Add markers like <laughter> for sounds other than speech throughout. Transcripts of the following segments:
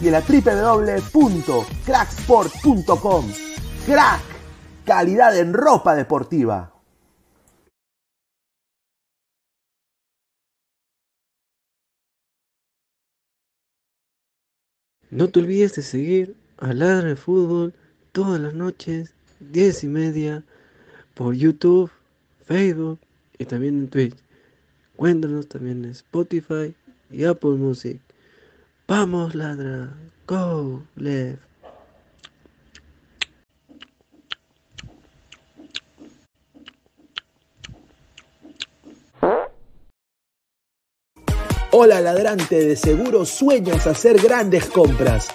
y en la www.cracksport.com. Crack, calidad en ropa deportiva. No te olvides de seguir a Ladra de Fútbol todas las noches, 10 y media, por YouTube, Facebook y también en Twitch. Cuéntanos también en Spotify y Apple Music. Vamos, ladra. Go, left. Hola ladrante, de seguro sueñas hacer grandes compras.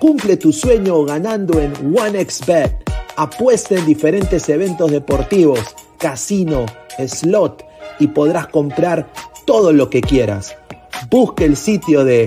Cumple tu sueño ganando en OneXBet. Apuesta en diferentes eventos deportivos, casino, slot y podrás comprar todo lo que quieras. Busca el sitio de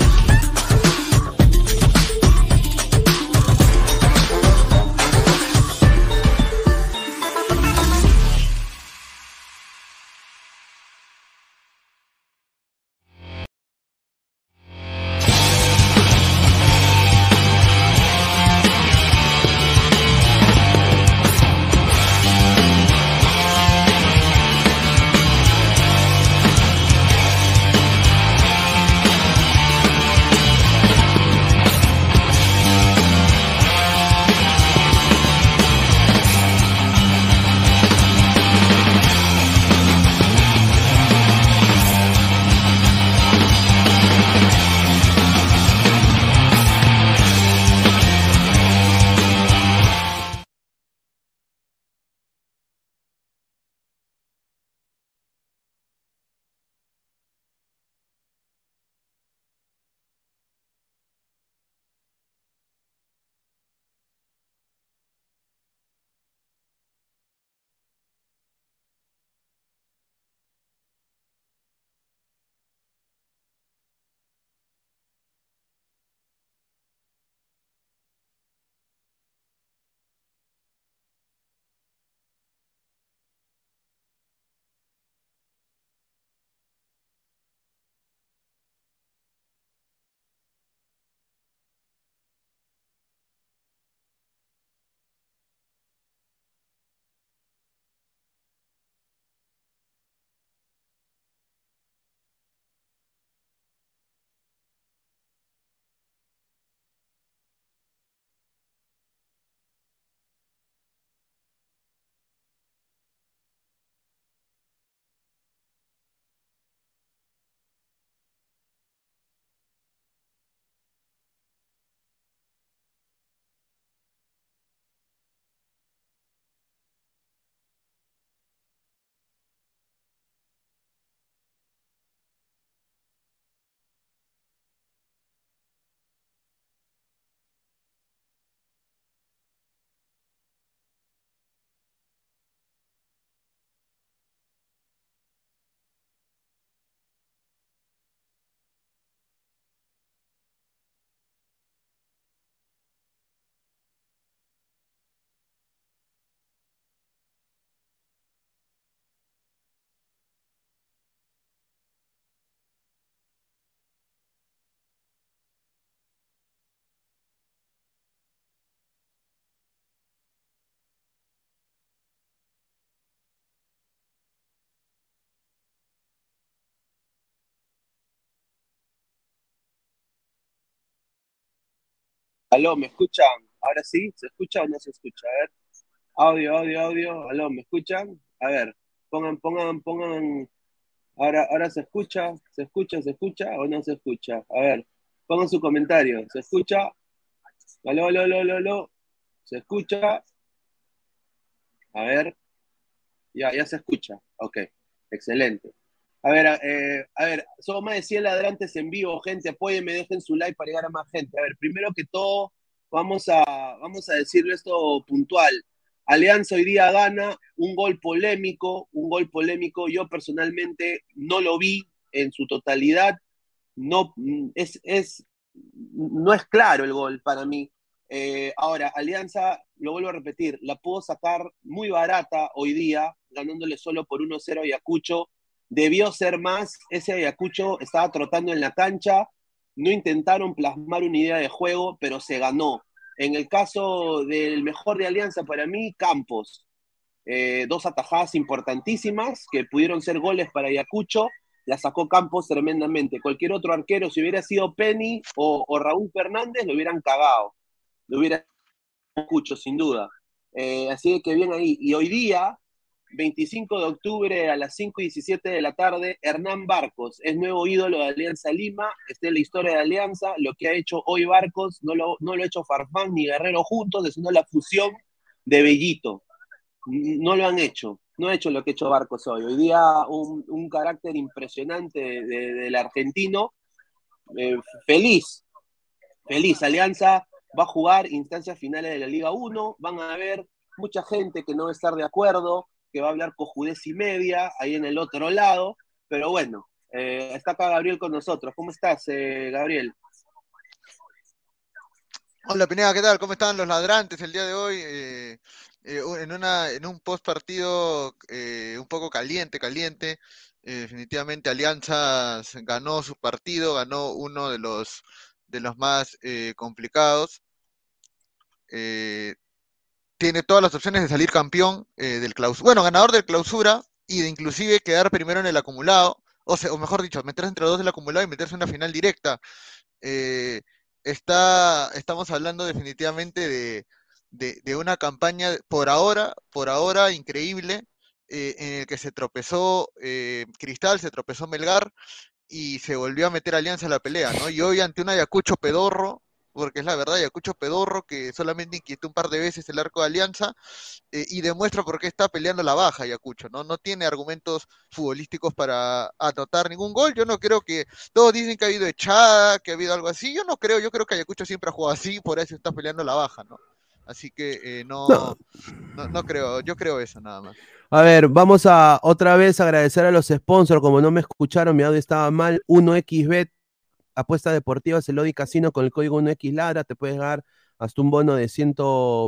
Aló, ¿me escuchan? Ahora sí, ¿se escucha o no se escucha? A ver. Audio, audio, audio. Aló, ¿me escuchan? A ver, pongan, pongan, pongan. Ahora, ahora se escucha, se escucha, se escucha o no se escucha. A ver, pongan su comentario. ¿Se escucha? Aló, aló, aló, aló, aló. ¿Se escucha? A ver. Ya, ya se escucha. Ok, excelente. A ver, eh, a ver, somos más de 100 ladrantes en vivo, gente, apóyenme, dejen su like para llegar a más gente. A ver, primero que todo, vamos a, vamos a decirle esto puntual. Alianza hoy día gana un gol polémico, un gol polémico. Yo personalmente no lo vi en su totalidad. No es, es, no es claro el gol para mí. Eh, ahora, Alianza, lo vuelvo a repetir, la pudo sacar muy barata hoy día, ganándole solo por 1-0 a Ayacucho. Debió ser más, ese Ayacucho estaba trotando en la cancha, no intentaron plasmar una idea de juego, pero se ganó. En el caso del mejor de Alianza para mí, Campos. Eh, dos atajadas importantísimas que pudieron ser goles para Ayacucho, la sacó Campos tremendamente. Cualquier otro arquero, si hubiera sido Penny o, o Raúl Fernández, lo hubieran cagado lo hubiera escucho, sin duda. Eh, así que bien ahí. Y hoy día, 25 de octubre a las 5 y 17 de la tarde, Hernán Barcos es nuevo ídolo de Alianza Lima. Está en la historia de Alianza. Lo que ha hecho hoy Barcos no lo, no lo ha hecho Farfán ni Guerrero juntos, sino la fusión de Bellito. No lo han hecho. No ha hecho lo que ha hecho Barcos hoy. Hoy día un, un carácter impresionante del argentino. Eh, feliz. Feliz. Alianza va a jugar instancias finales de la Liga 1, van a haber mucha gente que no va a estar de acuerdo, que va a hablar cojudez y media ahí en el otro lado, pero bueno, eh, está acá Gabriel con nosotros. ¿Cómo estás, eh, Gabriel? Hola Pineda, ¿qué tal? ¿Cómo están los ladrantes el día de hoy? Eh, en, una, en un post partido un poco caliente, caliente. definitivamente Alianza ganó su partido, ganó uno de los de los más complicados. Eh, tiene todas las opciones de salir campeón eh, del clausura, bueno, ganador del clausura y de inclusive quedar primero en el acumulado, o, sea, o mejor dicho, meterse entre los dos del acumulado y meterse en una final directa. está, estamos hablando definitivamente de, de, una campaña por ahora, por ahora increíble, en el que se tropezó Cristal, se tropezó Melgar, y se volvió a meter Alianza a la pelea, ¿no? Y hoy ante un Ayacucho pedorro, porque es la verdad, Ayacucho pedorro, que solamente inquietó un par de veces el arco de Alianza, eh, y demuestra por qué está peleando la baja Ayacucho, ¿no? No tiene argumentos futbolísticos para anotar ningún gol. Yo no creo que, todos dicen que ha habido echada, que ha habido algo así. Yo no creo, yo creo que Ayacucho siempre ha jugado así, por eso está peleando la baja, ¿no? Así que eh, no, no, no creo, yo creo eso nada más. A ver, vamos a otra vez agradecer a los sponsors. Como no me escucharon, mi audio estaba mal. 1xbet, apuesta deportiva, Celodi Casino con el código 1x Lara. Te puedes dar hasta un bono de, 100,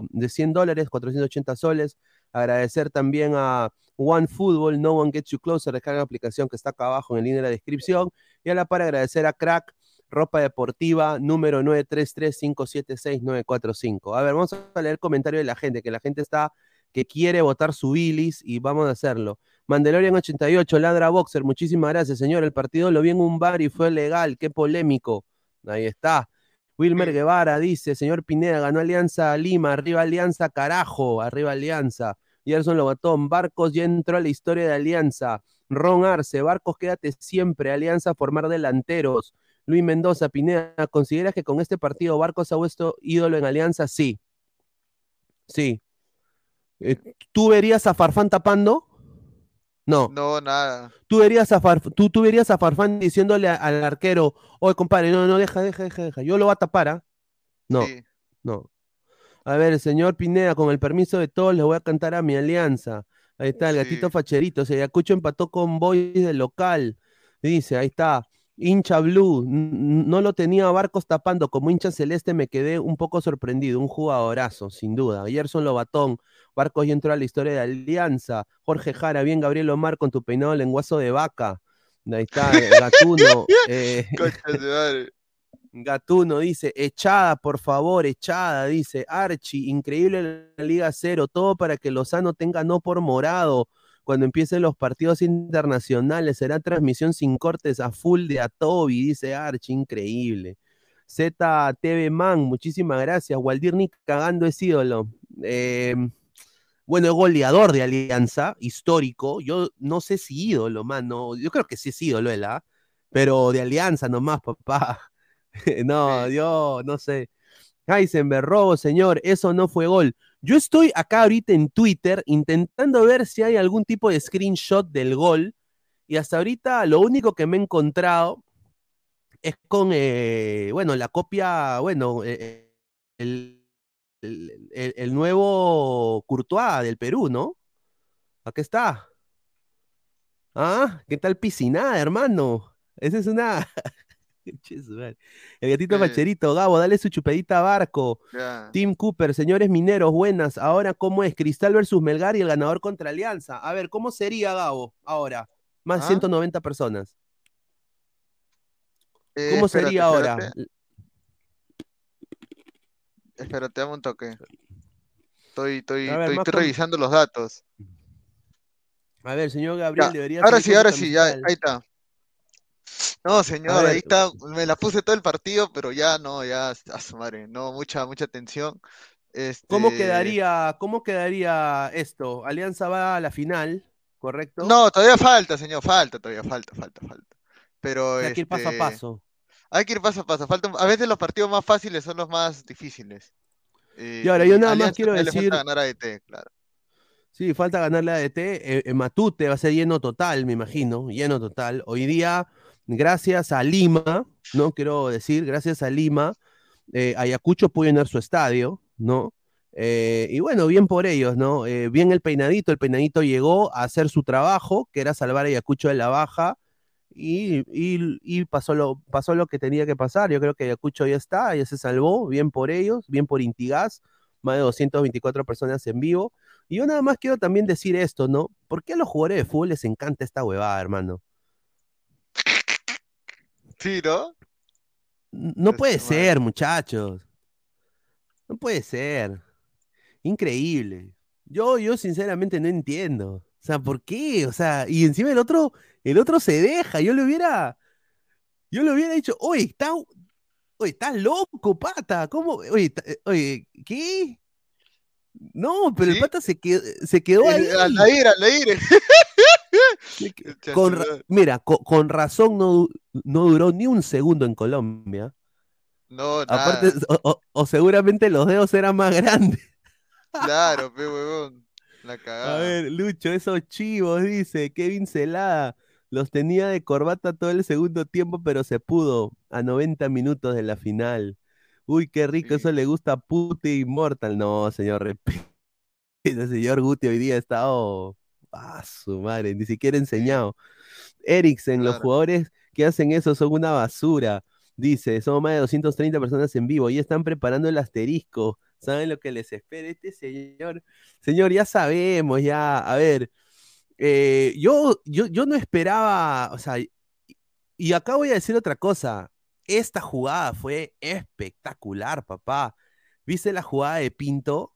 de 100 dólares, 480 soles. Agradecer también a OneFootball, No One Gets You Closer, descarga la aplicación que está acá abajo en el link de la descripción. Y a la par agradecer a Crack, ropa deportiva, número 933576945. A ver, vamos a leer el comentario de la gente, que la gente está que quiere votar su bilis y vamos a hacerlo. Mandalorian 88, Ladra Boxer, muchísimas gracias, señor. El partido lo vi en un bar y fue legal, qué polémico. Ahí está. Wilmer Guevara dice, señor Pineda, ganó Alianza Lima, arriba Alianza, carajo, arriba Alianza. Gerson Lobatón, Barcos ya entró a la historia de Alianza. Ron Arce, Barcos, quédate siempre, Alianza formar delanteros. Luis Mendoza, Pineda, ¿consideras que con este partido Barcos ha vuestro ídolo en Alianza? Sí. Sí. Eh, ¿Tú verías a Farfán tapando? No. No, nada. ¿Tú verías a, tú, tú verías a Farfán diciéndole al arquero, oye, compadre, no, no, deja, deja, deja, deja. Yo lo voy a tapar, ¿ah? No, no. A ver, señor Pineda, con el permiso de todos, le voy a cantar a mi alianza. Ahí está, el gatito facherito. Se Ayacucho empató con Boys del local. Dice, ahí está hincha blue, no lo tenía Barcos tapando, como hincha celeste me quedé un poco sorprendido, un jugadorazo, sin duda. Gerson Lobatón, Barcos ya entró a la historia de Alianza, Jorge Jara, bien Gabriel Omar con tu peinado lenguazo de vaca. Ahí está, <laughs> Gatuno. Eh, <laughs> Gatuno dice, echada, por favor, echada, dice Archie, increíble la Liga Cero, todo para que Lozano tenga no por morado cuando empiecen los partidos internacionales. Será transmisión sin cortes a full de Atobi, dice Arch, increíble. ZTV Man, muchísimas gracias. Waldir cagando es ídolo. Eh, bueno, es goleador de Alianza, histórico. Yo no sé si ídolo, mano. Yo creo que sí es ídolo él, ¿ah? Pero de Alianza nomás, papá. <laughs> no, yo no sé. Heisenberg, robo, señor, eso no fue gol. Yo estoy acá ahorita en Twitter intentando ver si hay algún tipo de screenshot del gol. Y hasta ahorita lo único que me he encontrado es con, eh, bueno, la copia, bueno, eh, el, el, el, nuevo Courtois del Perú, ¿no? Aquí está. Ah, ¿qué tal piscinada, hermano? Esa es una. <laughs> el gatito Pacherito, Gabo, dale su chupadita a Barco. Tim Cooper, señores mineros, buenas. Ahora, ¿cómo es? Cristal versus Melgar y el ganador contra Alianza. A ver, ¿cómo sería, Gabo, ahora? Más de ¿Ah? 190 personas. Eh, ¿Cómo espérate, sería ahora? espérate. Espérate, dame un toque. Estoy, estoy, ver, estoy, revisando los datos. A ver, señor Gabriel, Ya, debería ahora sí, ahora sí, ya, ahí está. No, señor, ahí está. Me la puse todo el partido, pero ya no, ya, a su madre, no, mucha, mucha tensión. ¿Cómo Este, quedaría, ¿Cómo quedaría esto? Alianza va a la final, ¿correcto? No, todavía falta, señor, falta, todavía falta, falta, falta. Pero sea, que ir paso a este, paso. Hay que ir paso a paso. Falta, a veces los partidos más fáciles son los más difíciles. Eh, Y ahora, yo nada más quiero le decir- falta ganar a ET, claro. Sí, falta ganarle a ADT. Eh, eh, Matute va a ser lleno total, me imagino, lleno total. Hoy día, gracias a Lima, ¿no? Quiero decir, gracias a Lima, eh, Ayacucho pudo llenar su estadio, ¿no? Eh, y bueno, bien por ellos, ¿no? Eh, bien el peinadito, el peinadito llegó a hacer su trabajo, que era salvar a Ayacucho de la baja, y, pasó, lo, pasó lo que tenía que pasar. Yo creo que Ayacucho ya está, ya se salvó, bien por ellos, bien por Intigas, más de 224 personas en vivo. Y yo nada más quiero también decir esto, ¿no? ¿Por qué a los jugadores de fútbol les encanta esta huevada, hermano? Sí, ¿no? No puede ser, muchachos. No puede ser. Increíble. Yo, yo sinceramente no entiendo. O sea, ¿por qué? O sea, y encima el otro, el otro se deja. Yo le hubiera, yo le hubiera dicho, oye, está, oye, estás loco, pata. ¿Cómo? Oye, eh, oye, ¿qué? No, pero el pata se quedó, se quedó ahí. El- Aldair, Aldair. <laughs> Con ra- mira, co- con, razón no, no duró ni un segundo en Colombia. No, nada. Aparte, o, o- o seguramente los dedos eran más <laughs> grandes. Claro, pe huevón. La A cagada. ver, Lucho, esos chivos, dice Kevin Celada. Los tenía de corbata todo el segundo tiempo, pero se pudo a 90 minutos de la final. Uy, qué rico, eso le gusta a Puti Immortal. No, señor, <laughs> repite. El señor Guti hoy día ha estado. Ah, su madre, ni siquiera enseñado. Eriksen, los jugadores que hacen eso son una basura. Dice, son más de 230 personas en vivo y están preparando el asterisco. ¿Saben lo que les espera este señor? Señor, ya sabemos, ya. A ver, eh, yo, yo, yo no esperaba, o sea, y, y acá voy a decir otra cosa. Esta jugada fue espectacular, papá. ¿Viste la jugada de Pinto?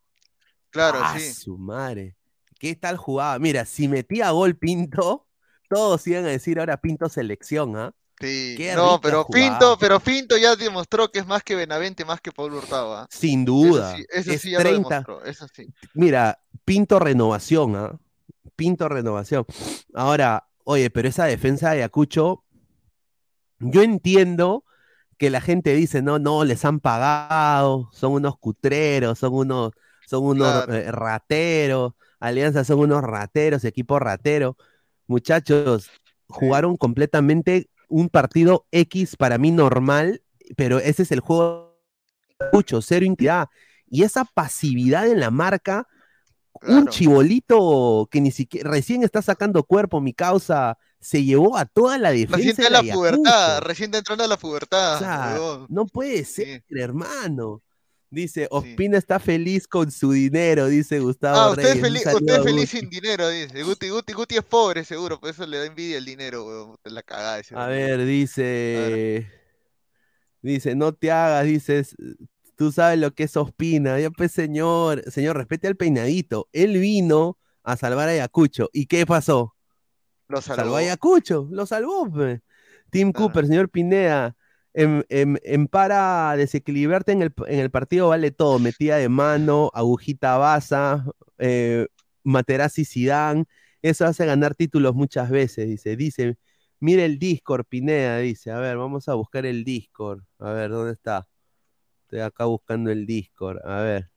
Claro, ¡Ah, sí. su madre! ¿Qué tal jugada? Mira, si metía gol Pinto, <laughs> todos iban a decir ahora Pinto selección, ¿ah? Sí. Qué No, pero jugada. Pinto, pero Pinto ya demostró que es más que Benavente, más que Pablo Hurtado, ¿ah? Sin duda. Eso sí, eso es sí ya lo 30. demostró, eso sí. Mira, Pinto renovación, ¿ah? Pinto renovación. Ahora, oye, pero esa defensa de Ayacucho, yo entiendo que la gente dice, no, no, les han pagado, son unos cutreros, son unos, son unos Claro. eh, rateros, Alianza son unos rateros, equipo ratero. Muchachos, jugaron completamente un partido X para mí normal, pero ese es el juego Ayacucho, cero intimidad. Y esa pasividad en la marca, un chibolito que ni siquiera recién está sacando cuerpo, mi causa, se llevó a toda la defensa. Recién está de la pubertad, recién está entrando a la pubertad, O sea, no puede ser, hermano. Dice, Ospina está feliz con su dinero, dice Gustavo Ah, usted es Reyes. Feliz, usted es feliz sin dinero, dice. Guti, Guti, Guti es pobre, seguro, por eso le da envidia el dinero, weón. La cagada ese A ver, dice. Dice, no te hagas, dices. Tú sabes lo que es Ospina. Ya, pues, señor, señor, respete al peinadito. Él vino a salvar a Ayacucho. ¿Y qué pasó? Lo Salvó salvó. a Ayacucho, lo salvó. pues. Tim Cooper, señor Pineda. En, en- en para desequilibrarte en el, en el partido vale todo. Metida de mano, agujita basa, eh, Materazzi Zidane. Eso hace ganar títulos muchas veces, dice. Dice, mire el Discord, Pineda, dice. A ver, vamos a buscar el Discord. A ver, ¿dónde está? Estoy acá buscando el Discord. A ver.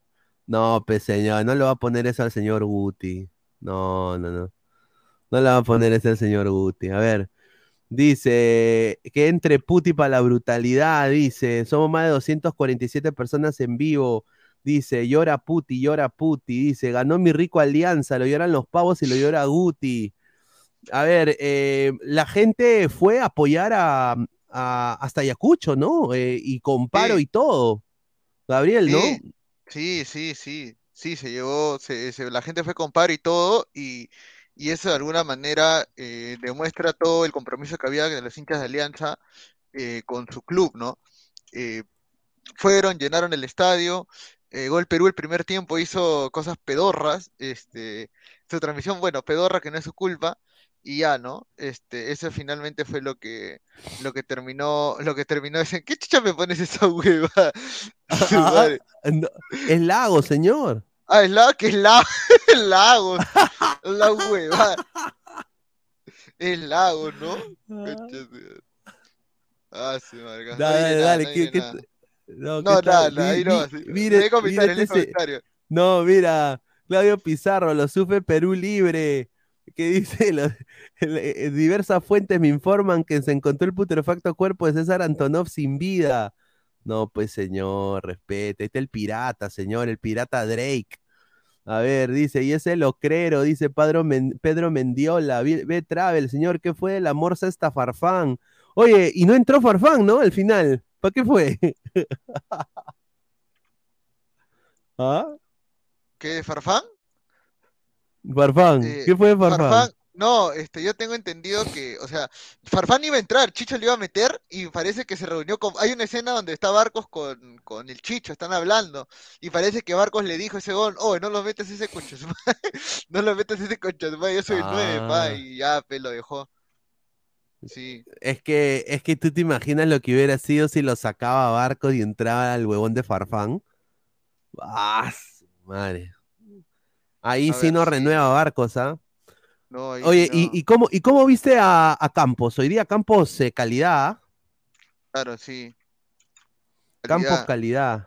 No, pues señor, no le va a poner eso al señor Guti. No, no, no. No le va a poner eso al señor Guti. A ver. Dice que entre puti para la brutalidad, dice, somos más de 247 personas en vivo, dice, llora puti, llora puti, dice, ganó mi rico alianza, lo lloran los pavos y lo llora Guti. A ver, eh, la gente fue a apoyar a, a- hasta Ayacucho, ¿no? Eh, y con paro y todo. Gabriel, ¿no? Sí, sí, sí, sí, sí, se llevó, se, se- la gente fue con paro y todo, y, y eso de alguna manera eh, demuestra todo el compromiso que había de los hinchas de Alianza eh, con su club, ¿no? Eh, fueron, llenaron el estadio, Gol Perú el primer tiempo hizo cosas pedorras, este, su transmisión, bueno, pedorra que no es su culpa, y ya, ¿no? Este, eso finalmente fue lo que, lo que terminó, lo que terminó es en, ¿qué chucha me pones esa <laughs> hueva? Ah, madre. no, es lago, señor. Ah, es la, que es la, <laughs> el lago, <laughs> <laughs> la hueva. El lago, ¿no? Su- Ah, sí, marca. Dale, dale, nada, dale, no ¿qué- qué no, No, ¿qué tal? nada, ahí no. sí. mire- comentario, ese- comentario. No, mira, Claudio Pizarro, lo sufre Perú Libre, que dice, <laughs> el- eh, diversas fuentes me informan que se encontró el putrefacto cuerpo de César Antonov sin vida. No, pues señor, respete, este es el pirata, señor, el pirata Drake. A ver, dice, y ese locrero, dice Pedro, Men- Pedro Mendiola, ve, ve Travel, señor, ¿qué fue de la morsa esta Farfán? Oye, y no entró Farfán, ¿no? Al final, ¿para qué fue? <laughs> ¿Ah? ¿Qué, Farfán? Farfán, Eh, ¿qué fue de Farfán? Farfán, no, este, yo tengo entendido que, o sea, Farfán iba a entrar, Chicho le iba a meter y parece que se reunió con, hay una escena donde está Barcos con, con el Chicho, están hablando y parece que Barcos le dijo a ese gol, oh, no lo metas ese concha su madre, <laughs> no lo metas ese concha su madre, yo soy el nueve, pa, Ah. y ya, pe, lo dejó. Sí, Es que, es que tú te imaginas lo que hubiera sido si lo sacaba Barcos y entraba el huevón de Farfán. ¡Ah, madre! Ahí A sí ver, no sí. renueva Barcos, ¿ah? No, Oye, ¿y, y cómo, ¿y cómo viste a, a Campos? Hoy día Campos eh, calidad. Claro, sí. Campos Calidad. calidad.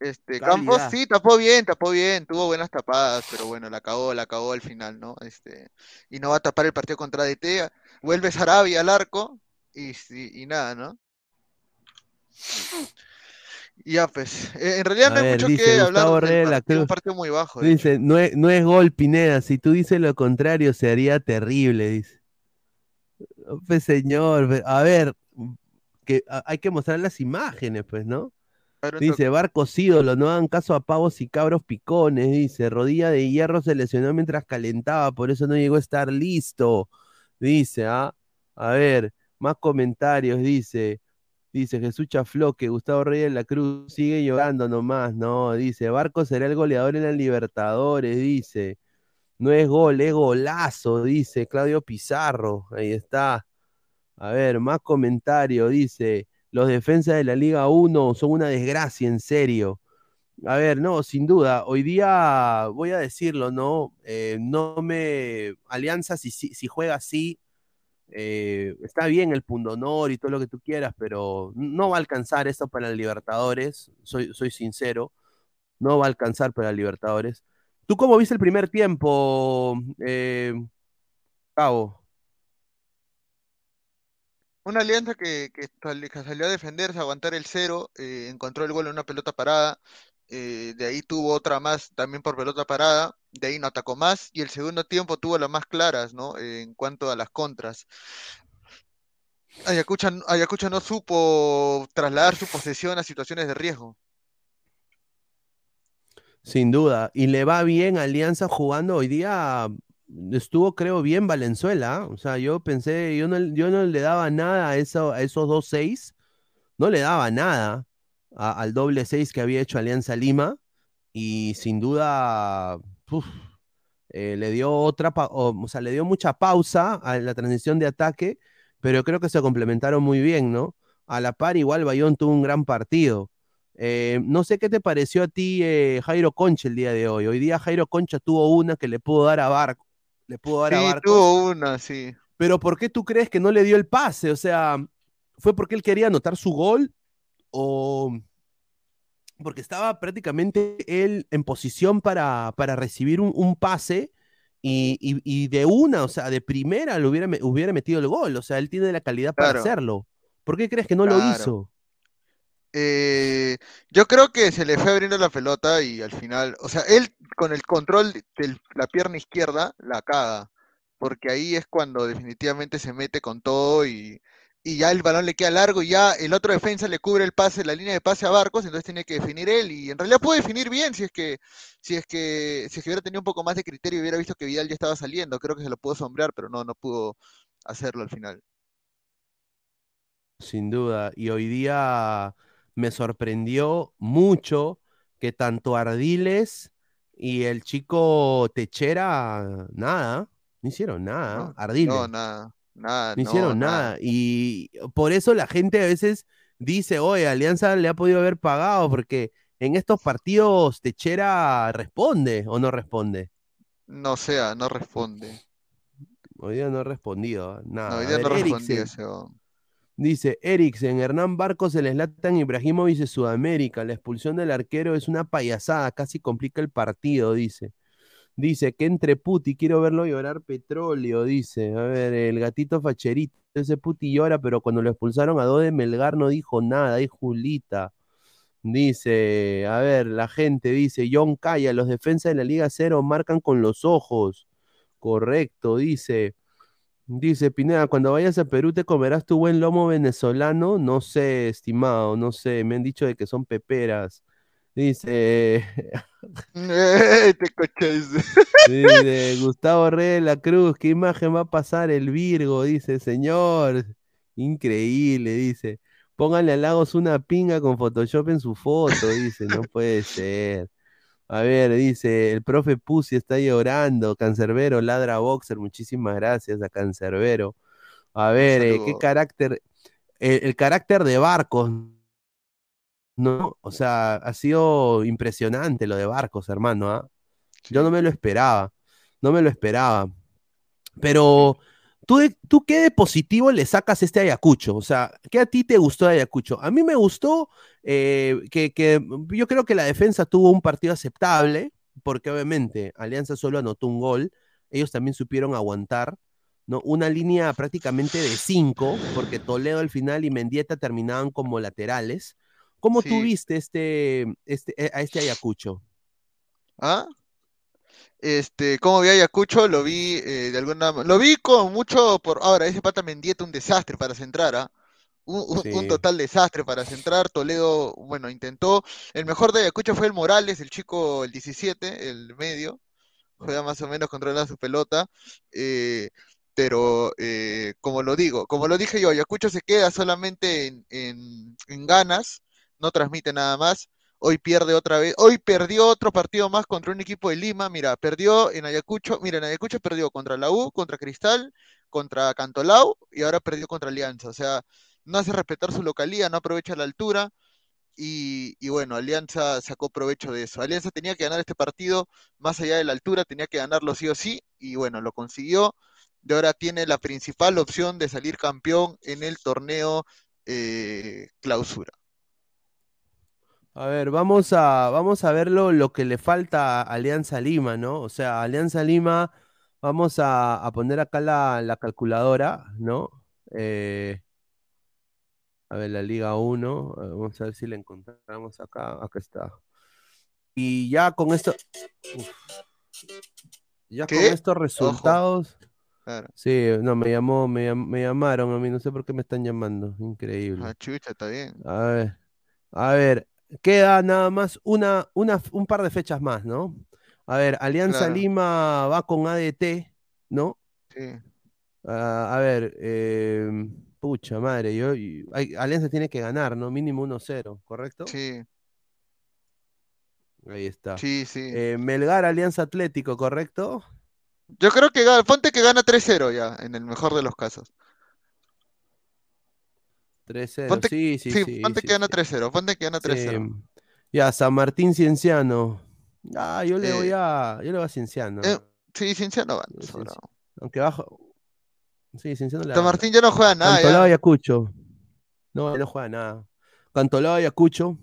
Este, Campos sí, tapó bien, tapó bien, tuvo buenas tapadas, pero bueno, la cagó, la cagó al final, ¿no? Este, y no va a tapar el partido contra DT, vuelve Sarabia al arco, y, sí- y nada, ¿no? Ya, pues, eh, en realidad A no hay ver, mucho dice que hablar Gustavo del Reyes de la partido, un partido muy bajo. Dice, no es, no es gol, Pineda. Si tú dices lo contrario, se haría terrible, dice. No, Pues señor, pe- a ver, que a- hay que mostrar las imágenes, pues, ¿no? Dice, barcos ídolos, no hagan caso a pavos y cabros picones, dice, rodilla de hierro se lesionó mientras calentaba, por eso no llegó a estar listo, dice, ¿ah? A ver, más comentarios, dice, dice Jesús Chafloque, Gustavo Reyes de la Cruz, sigue llorando nomás, no, dice, Barco será el goleador en la Libertadores, dice, no es gol, es golazo, dice Claudio Pizarro, ahí está. A ver, más comentario, dice, los defensas de la Liga 1 son una desgracia, en serio. A ver, no, sin duda, hoy día voy a decirlo, ¿no? Eh, no me... Alianza, si, si, si juega así, eh, está bien el pundonor y todo lo que tú quieras, pero no va a alcanzar esto para la Libertadores, soy, soy sincero, no va a alcanzar para la Libertadores. ¿Tú cómo viste el primer tiempo, eh, Cabo? Una alianza que, que sal- que salió a defenderse, a aguantar el cero, eh, encontró el gol en una pelota parada, eh, de ahí tuvo otra más también por pelota parada, de ahí no atacó más, y el segundo tiempo tuvo las más claras, ¿no? Eh, en cuanto a las contras. Ayacucho, no supo trasladar su posesión a situaciones de riesgo. Sin duda. Y le va bien Alianza jugando. Hoy día estuvo, creo, bien Valenzuela. ¿ah? O sea, yo pensé, yo no, yo no le daba nada a, eso, a esos dos seis. No le daba nada al doble seis que había hecho Alianza Lima. Y sin duda, uf, eh, le dio otra, o, o sea, le dio mucha pausa a la transición de ataque. pero creo que se complementaron muy bien, ¿no? A la par, igual Bayón tuvo un gran partido. Eh, no sé qué te pareció a ti eh, Jairo Concha el día de hoy. Hoy día Jairo Concha tuvo una que le pudo dar a Barco. Le pudo dar a Sí, Barcos. tuvo una, sí. Pero ¿por qué tú crees que no le dio el pase? O sea, ¿fue porque él quería anotar su gol? ¿O porque estaba prácticamente él en posición para, para recibir un, un pase y, y- y de una, o sea, de primera le hubiera, hubiera metido el gol? O sea, él tiene la calidad para Claro. hacerlo. ¿Por qué crees que no lo hizo? Eh, yo creo que se le fue abriendo la pelota y al final, o sea, él con el control de la pierna izquierda la caga, porque ahí es cuando definitivamente se mete con todo y, y ya el balón le queda largo y ya el otro defensa le cubre el pase, la línea de pase a Barcos, entonces tiene que definir él y en realidad puede definir bien si es que si es que si es que hubiera tenido un poco más de criterio y hubiera visto que Vidal ya estaba saliendo, creo que se lo pudo sombrear, pero no no pudo hacerlo al final. Sin duda. Y hoy día me sorprendió mucho que tanto Ardiles y el chico Techera, nada, no hicieron nada. No, Ardiles. no, nada, nada, No no, hicieron nada. nada. Y por eso la gente a veces dice, oye, Alianza le ha podido haber pagado, porque en estos partidos Techera responde o no responde. No sea, no responde. Hoy día no ha respondido, ¿eh? No, nada. hoy A día ver, no ese. Dice Eriksen, Hernán Barcos, el Zlatan Ibrahimovic de Sudamérica. La expulsión del arquero es una payasada, casi complica el partido, dice. Dice que entre Puti, quiero verlo llorar petróleo, dice. A ver, el gatito facherito, ese Puti llora, pero cuando lo expulsaron a Dode Melgar no dijo nada, ahí Julita. Dice, a ver, la gente dice, John Calla, los defensas de la Liga Cero marcan con los ojos. Correcto, dice. Dice Pineda, cuando vayas a Perú te comerás tu buen lomo venezolano. No sé, estimado, no sé. Me han dicho de que son peperas. Dice, <laughs> ¡Eh, te coches! <laughs> dice Gustavo Reyes de la Cruz, ¿qué imagen va a pasar el Virgo? Dice, señor, increíble, dice. Pónganle a Lagos una pinga con Photoshop en su foto, dice, no puede <laughs> ser. A ver, dice, el profe Pussy está llorando, Cancerbero, ladra boxer, muchísimas gracias a Cancerbero. A ver, eh, qué carácter, el, el carácter de Barcos, ¿no? O sea, ha sido impresionante lo de Barcos, hermano, ¿ah? Yo no me lo esperaba, no me lo esperaba. Pero, ¿tú, de- ¿tú qué de positivo le sacas este Ayacucho? O sea, ¿qué a ti te gustó de Ayacucho? A mí me gustó eh, que, que yo creo que la defensa tuvo un partido aceptable, porque obviamente Alianza solo anotó un gol, ellos también supieron aguantar, ¿no? Una línea prácticamente de cinco, porque Toledo al final y Mendieta terminaban como laterales. ¿Cómo Sí. viste este, este, a este Ayacucho? ¿Ah? Este, ¿cómo vi a Ayacucho? Lo vi eh, de alguna Lo vi con mucho por. Ahora, ese pata Mendieta, un desastre para centrar, ¿ah? Un, un- un Sí. total desastre para centrar. Toledo, bueno, intentó. El mejor de Ayacucho fue el Morales, el chico, el 17, el medio. Juega más o menos, controla su pelota. eh, pero, eh, como lo digo, como lo dije yo, Ayacucho se queda solamente en, en- en ganas, no transmite nada más. Hoy pierde otra vez, hoy perdió otro partido más contra un equipo de Lima. Mira, perdió en Ayacucho, mira, en Ayacucho perdió contra la U, contra Cristal, contra Cantolao y ahora perdió contra Alianza. O sea, no hace respetar su localía, no aprovecha la altura. Y, y bueno, Alianza sacó provecho de eso. Alianza tenía que ganar este partido más allá de la altura, tenía que ganarlo sí o sí, y bueno, lo consiguió. Y ahora tiene la principal opción de salir campeón en el torneo eh, clausura. A ver, vamos a, vamos a ver lo, que le falta a Alianza Lima, ¿no? O sea, Alianza Lima, vamos a, a poner acá la, la calculadora, ¿no? Eh, a ver, la Liga 1, eh, vamos a ver si la encontramos acá, acá está. Y ya con esto, uf. ya con estos resultados, Claro. sí, no, me llamó, me, llam- me llamaron a mí, no sé por qué me están llamando, increíble. Ah, chucha, está bien. A ver, a ver, queda nada más una, una, un par de fechas más, ¿no? A ver, Alianza Claro. Lima va con ADT, ¿no? Sí. Ah, a ver, eh, pucha madre, yo, hay- Alianza tiene que ganar, ¿no? Mínimo 1-0, ¿correcto? Sí, Ahí está. sí, sí. Eh, Melgar Alianza Atlético, ¿correcto? Yo creo que ponte que gana 3-0 ya, en el mejor de los casos. 3-0. Ponte, sí, sí, sí, sí. ponte sí, que gana sí. 3-0, ponte que gana 3-0. Sí. Ya, San Martín Cienciano. Ah, yo le voy Eh, a. Yo le voy a Cienciano. Eh, sí, Cienciano. Cienci- Aunque bajo. Sí, Cienciano le San. Martín ya no juega nada, Cantolao ya. Ayacucho. No, no juega nada. Cantolao Ayacucho.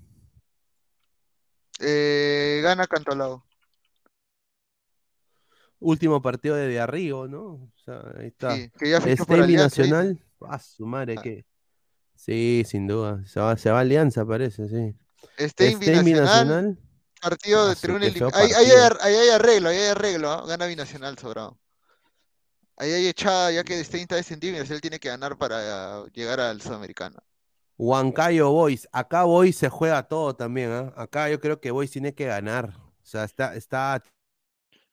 Eh, gana Cantolao. Último partido de Arrigo, ¿no? O sea, ahí está. Sí, que ya. Nacional. Ah, su madre, Ah. que. Sí, sin duda. Se va, se va a Alianza, parece, sí. Este Stemi binacional, Nacional. partido de Ah, ahí, hay, ar- ahí hay arreglo, ahí hay arreglo, ¿ah? Gana binacional, sobrado. Ahí hay echada, ya que Stein está descendido, Binacional tiene que ganar para llegar al Sudamericano. Huancayo Boys. Acá Boys se juega todo también, ¿ah? Acá yo creo que Boys tiene que ganar. O sea, está, está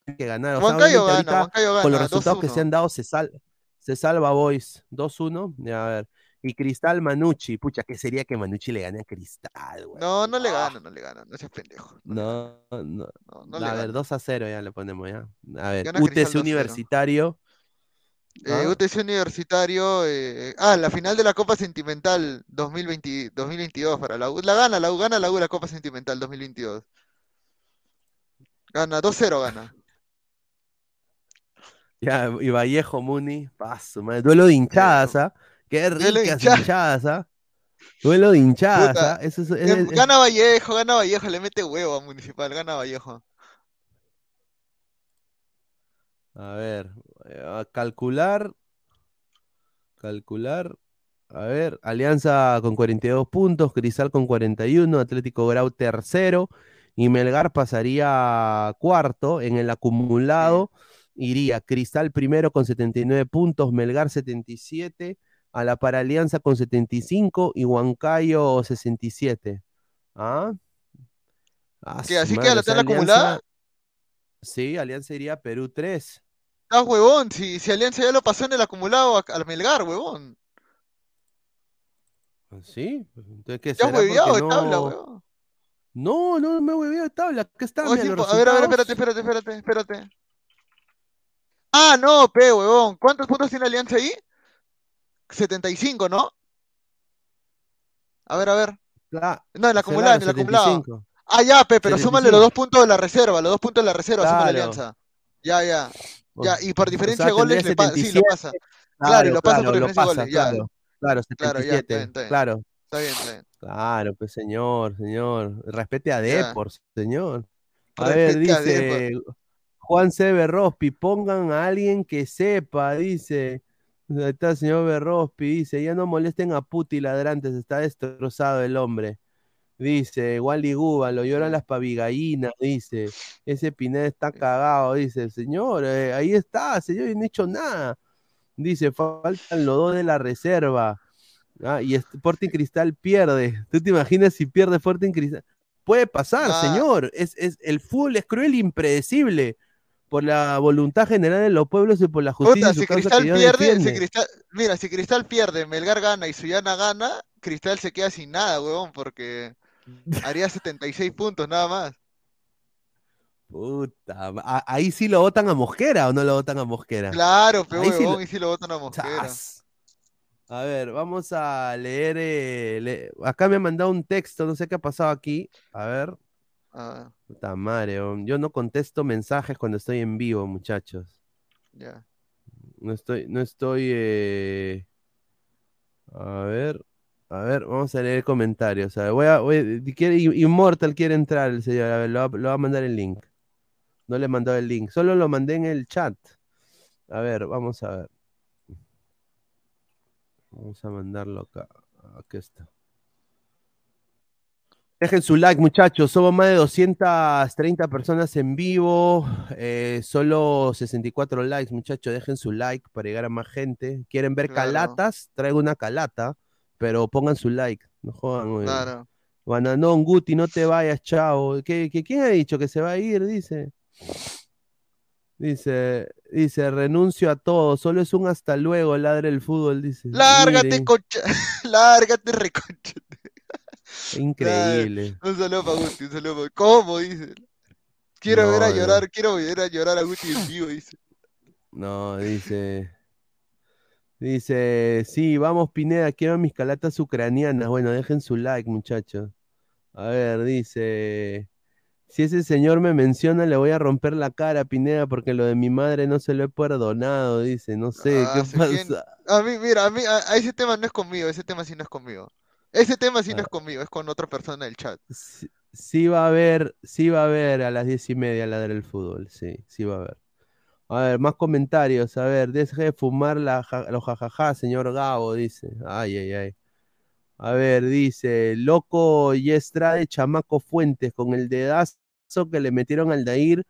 tiene que ganar. O sea, Huancayo gana, con los resultados que se 2-1. han dado, se, sal, se salva Boys. 2-1. Ya, a ver. Y Cristal Manucci. Pucha, ¿qué sería que Manucci le gane a Cristal, güey? No, no le gana, no le gana, no seas pendejo. No. No, no. No, no a ver, gana. 2 a 0 ya le ponemos ya. A ver, Gana UTC 2-0. Universitario. Eh, ¿Ah? UTC Universitario, eh, ah, la final de la Copa Sentimental 2020 2022 para la U. La gana, la U, gana la U la Copa Sentimental 2022. Gana, 2-0 gana. <laughs> Ya, y Vallejo Muni. Paso, madre. Duelo de hinchadas, ¿ah? Qué ricas hinchadas. ¿ah? Duelo de hinchadas, ¿ah? Eso es, es- Em, es- Gana Vallejo, gana Vallejo, le mete huevo a Municipal, gana Vallejo. A ver, eh, a calcular. Calcular. A ver, Alianza con 42 puntos, Cristal con 41, Atlético Grau tercero y Melgar pasaría cuarto. En el acumulado iría Cristal primero con 79 puntos, Melgar 77, a la para Alianza con 75 y Huancayo 67. ¿Ah? Ah, ¿Qué, así queda la tabla acumulada? Sí, Alianza iría Perú 3. Ah, huevón, si, si Alianza ya lo pasó en el acumulado al Melgar, huevón. ¿Sí? Entonces, ¿qué Ya hueveado de tabla, huevón. No, no me he hueveado de tabla. Acá está, Oh, sí, a ver, a ver, espérate, espérate, espérate, espérate. Ah, no, pe, huevón. ¿Cuántos puntos tiene Alianza ahí? 75, ¿no? A ver, a ver. Cla- No, en la acumulada, en el claro, acumulado. 75. Ah, ya, pe, pero súmale 75. los dos puntos de la reserva, los dos puntos de la reserva, súmale Claro. Alianza. Ya, ya. O- Ya, y por o diferencia sea, de goles le pa- sí, lo 77. pasa. Claro, y lo pasa por claro, lo diferencia de pasa, goles, ya. claro. Claro, Claro, ya, está 77. bien, está bien. Claro, Está bien, está bien. claro, pues señor, señor. Respete a Ya. Depor, señor. A ver, Respete a dice Juan C. Berrospi, pongan a alguien que sepa, dice. Ahí está el señor Berrospi, dice, ya no molesten a puti ladrantes, está destrozado el hombre. Dice, Wally Guba, lo lloran las pavigallinas, dice. Ese Pineda está cagado, dice. Señor, eh, ahí está, señor, y no he hecho nada. Dice, faltan los dos de la reserva. Ah, y Sporting Cristal pierde. ¿Tú te imaginas si pierde Sporting Cristal? Puede pasar, Ah. señor. Es, es, el fútbol es cruel e impredecible. Por la voluntad general de los pueblos y por la justicia Puta, si Cristal pierde, si. Cristal, mira, si Cristal pierde, Melgar gana y Suyana gana, Cristal se queda sin nada, huevón, porque <laughs> haría 76 puntos nada más. Puta, ahí sí lo votan a Mosquera o no lo votan a Mosquera. Claro, pero Ahí sí lo- y si lo botan a Mosquera. Chas. A ver, vamos a leer. eh, le- Acá me han mandado un texto, no sé qué ha pasado aquí. A ver. Ah, Puta madre, yo no contesto mensajes cuando estoy en vivo, muchachos. ya. No estoy, no estoy. eh, A ver, a ver, vamos a leer comentarios. A ver, voy a, voy- quiere, Immortal quiere entrar el señor. A ver, lo va, lo va a mandar el link. No le he mandado el link, solo lo mandé en el chat. A ver, vamos a ver. Vamos a mandarlo acá. Aquí está. Dejen su like, muchachos. Somos más de 230 personas en vivo. eh, solo 64 likes, muchachos. Dejen su like para llegar a más gente. ¿Quieren ver Claro. calatas? Traigo una calata, pero pongan su like. No jodan, güey. Claro. Bananón, Guti, no te vayas, chao. ¿Qué, qué, quién ha dicho que se va a ir? Dice. Dice, dice, renuncio a todo, solo es un hasta luego, ladre el fútbol, dice. Lárgate, Miren, concha. <laughs> Lárgate, reconcha. Increíble. Un saludo para Guti, un saludo para... ¿Cómo? Dice. Quiero ver a no. llorar, quiero ver a llorar a Guti en vivo, dice. No, dice. Dice, sí, vamos Pineda, quiero mis calatas ucranianas. Bueno, dejen su like, muchachos. A ver, dice, si ese señor me menciona, le voy a romper la cara, Pineda, porque lo de mi madre no se lo he perdonado. Dice, no sé, Ah, ¿qué pasa? A mí, mira, a mí, a, a ese tema no es conmigo, ese tema sí no es conmigo. Ese tema sí no es conmigo, es con otra persona del chat. Sí, sí va a haber, sí va a haber a las diez y media la del fútbol, sí, sí va a haber. A ver, más comentarios. A ver, deje de fumar la, ja- los jajaja, señor Gabo, dice. Ay, ay, ay. A ver, dice, loco y Estrade, chamaco Fuentes, con el dedazo que le metieron al Dair,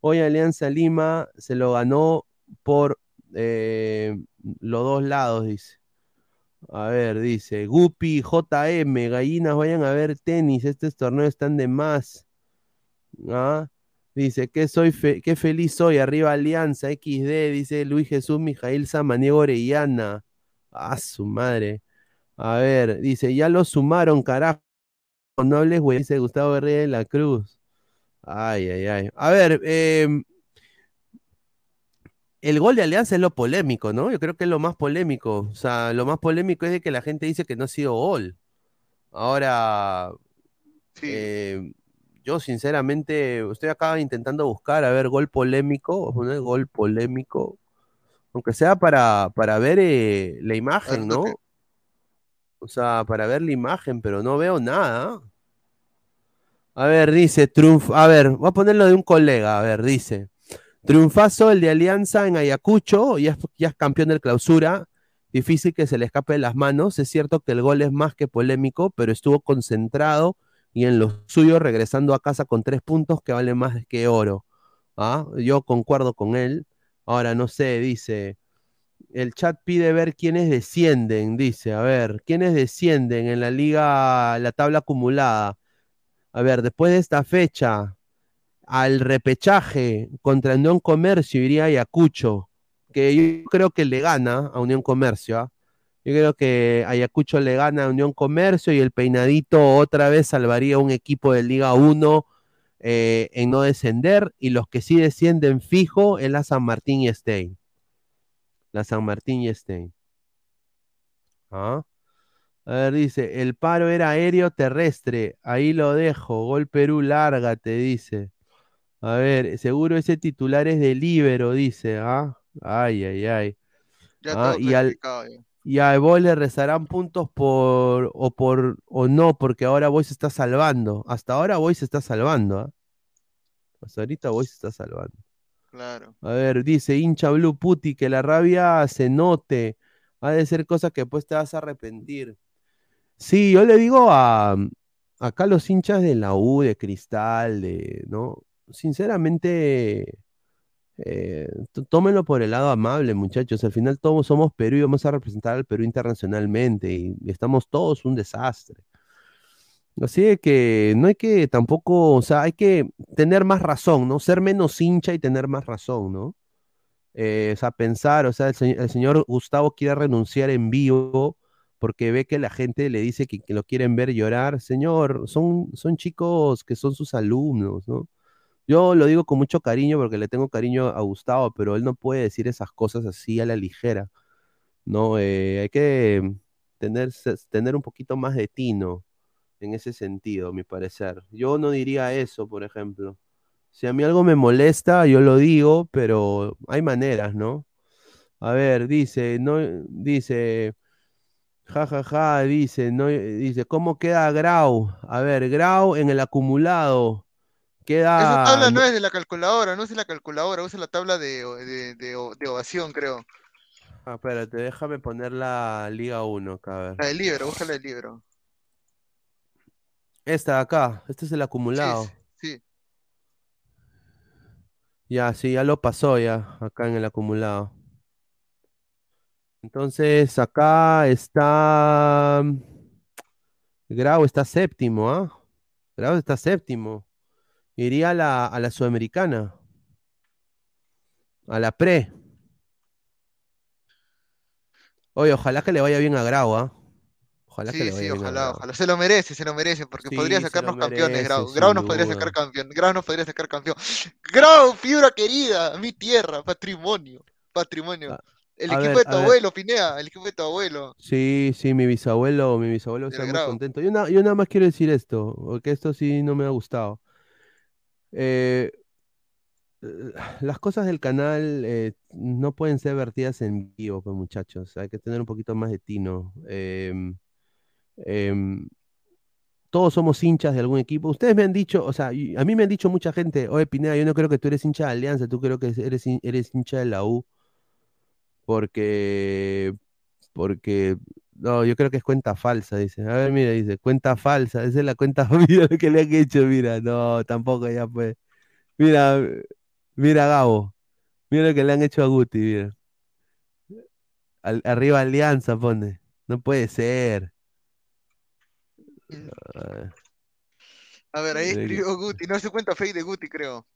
hoy Alianza Lima se lo ganó por eh, los dos lados, dice. A ver, dice, Guppy, JM, gallinas, vayan a ver tenis, estos torneos están de más. ¿Ah? Dice, que soy qué feliz soy, arriba Alianza, XD, dice Luis Jesús Mijail Samaniego Orellana. A su madre. A ver, dice, ya lo sumaron, carajo. No hables, güey, dice Gustavo Herrera de la Cruz. Ay, ay, ay. A ver, em, el gol de Alianza es lo polémico, ¿no? Yo creo que es lo más polémico. O sea, lo más polémico es de que la gente dice que no ha sido gol. Ahora, eh, yo sinceramente estoy acá intentando buscar, a ver, gol polémico, poner gol polémico, aunque sea para, para ver eh, la imagen, ¿no? O sea, para ver la imagen, pero no veo nada. A ver, dice, triunf, a ver, voy a ponerlo de un colega, a ver, dice, triunfazo el de Alianza en Ayacucho, ya es, ya es campeón del clausura, difícil que se le escape de las manos, es cierto que el gol es más que polémico, pero estuvo concentrado y en lo suyo regresando a casa con tres puntos que vale más que oro. ¿Ah? Yo concuerdo con él. Ahora, no sé, dice, el chat pide ver quiénes descienden, dice, a ver, quiénes descienden en la liga, la tabla acumulada. A ver, después de esta fecha, al repechaje contra Unión Comercio iría Ayacucho, que yo creo que le gana a Unión Comercio. ¿ah? Yo creo que Ayacucho le gana a Unión Comercio y el peinadito otra vez salvaría un equipo de Liga 1 eh, en no descender. Y los que sí descienden fijo es la San Martín y Stein. La San Martín y Stein. ¿Ah? A ver, dice, el paro era aéreo terrestre. Ahí lo dejo. Gol Perú, lárgate, dice. A ver, seguro ese titular es de Libero, dice. ¿Ah? Ay, ay, ay. Ya Ah, y al, clasificado, ya. y a Boy le rezarán puntos por o por o no, porque ahora Boy se está salvando. Hasta ahora Boy se está salvando, ¿ah? Hasta ahorita Boy se está salvando. Claro. A ver, dice hincha Blue Puti que la rabia se note. Ha de ser cosa que después te vas a arrepentir. Sí, yo le digo a acá los hinchas de la U, de Cristal, de, ¿no? Sinceramente, eh, tómenlo por el lado amable, muchachos. Al final todos somos Perú y vamos a representar al Perú internacionalmente y, estamos todos un desastre. Así que no hay que tampoco, o sea, hay que tener más razón, ¿no? Ser menos hincha y tener más razón, ¿no? Eh, o sea, pensar, o sea, el, se- el señor Gustavo quiere renunciar en vivo porque ve que la gente le dice que, que lo quieren ver llorar. Señor, son, son chicos que son sus alumnos, ¿no? Yo lo digo con mucho cariño porque le tengo cariño a Gustavo, pero él no puede decir esas cosas así a la ligera, ¿no? Eh, hay que tener, tener un poquito más de tino en ese sentido, a mi parecer. Yo no diría eso, por ejemplo. Si a mí algo me molesta, yo lo digo, pero hay maneras, ¿no? A ver, dice, no, dice, ja, ja, ja, dice, no, dice, ¿cómo queda Grau? A ver, Grau en el acumulado Esa tabla no es de la calculadora, no usa la calculadora, usa la tabla de, de, de, de ovación, creo. Ah, espérate, déjame poner la Liga 1 acá, a ver. La del libro, búscala del libro. Esta de acá, este es el acumulado. Sí, Ya, sí, ya lo pasó ya, acá en el acumulado. Entonces, acá está. Grau está séptimo, ¿ah? Grau está séptimo. Iría a la, a la Sudamericana. A la pre. Oye, ojalá que le vaya bien a Grau, ¿ah? Ojalá que sí, le sí, vaya bien a ojalá, Grau. ojalá. Se lo merece, se lo merece, porque Sí, podría sacarnos campeones, merece, Grau. sin Grau nos podría sacar campeón, Grau nos podría sacar campeón. Grau, fibra querida, mi tierra, patrimonio, patrimonio. Ah. El A equipo ver, de tu a ver. abuelo, Pinea, el equipo de tu abuelo. Sí, sí, mi bisabuelo, mi bisabuelo está muy grado. contento. Yo, na- yo nada más quiero decir esto, porque esto sí no me ha gustado. Eh, las cosas del canal eh, no pueden ser vertidas en vivo, pues muchachos. Hay que tener un poquito más de tino. Em, em, todos somos hinchas de algún equipo. Ustedes me han dicho, o sea, a mí me han dicho mucha gente, oye Pineda, yo no creo que tú eres hincha de Alianza, tú creo que eres, eres hincha de la U, porque, porque, no, yo creo que es cuenta falsa, dice. A ver, mira, dice, cuenta falsa, esa es la cuenta, <laughs> mira lo que le han hecho, mira, no, tampoco ya pues. Mira, mira Gabo, mira lo que le han hecho a Guti, mira. Al- arriba Alianza pone, no puede ser. Ah. A ver, ahí escribió Guti, no se cuenta fake de Guti, creo.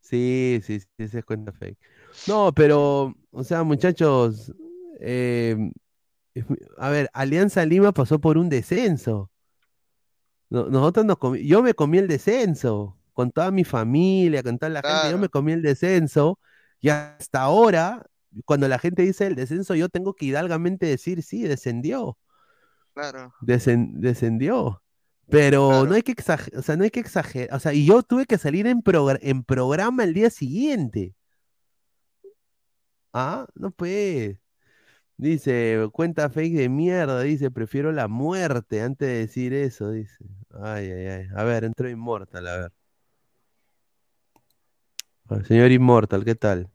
Sí, sí, sí, esa es cuenta fake. No, pero, o sea, muchachos, eh, es a ver, Alianza Lima pasó por un descenso. No- nosotros nos comi- yo me comí el descenso, con toda mi familia, con toda la gente, yo me comí el descenso, y hasta ahora, cuando la gente dice el descenso, yo tengo que hidalgamente decir, sí, descendió. Claro. Descen- descendió. Pero no hay que exagerar, o sea, no hay que exagerar. O sea, y yo tuve que salir en, progra- en programa el día siguiente. Ah, no pues. Dice, cuenta fake de mierda, dice, prefiero la muerte antes de decir eso, dice. Ay, ay, ay. A ver, entró Immortal, a ver. Señor Immortal, ¿qué tal?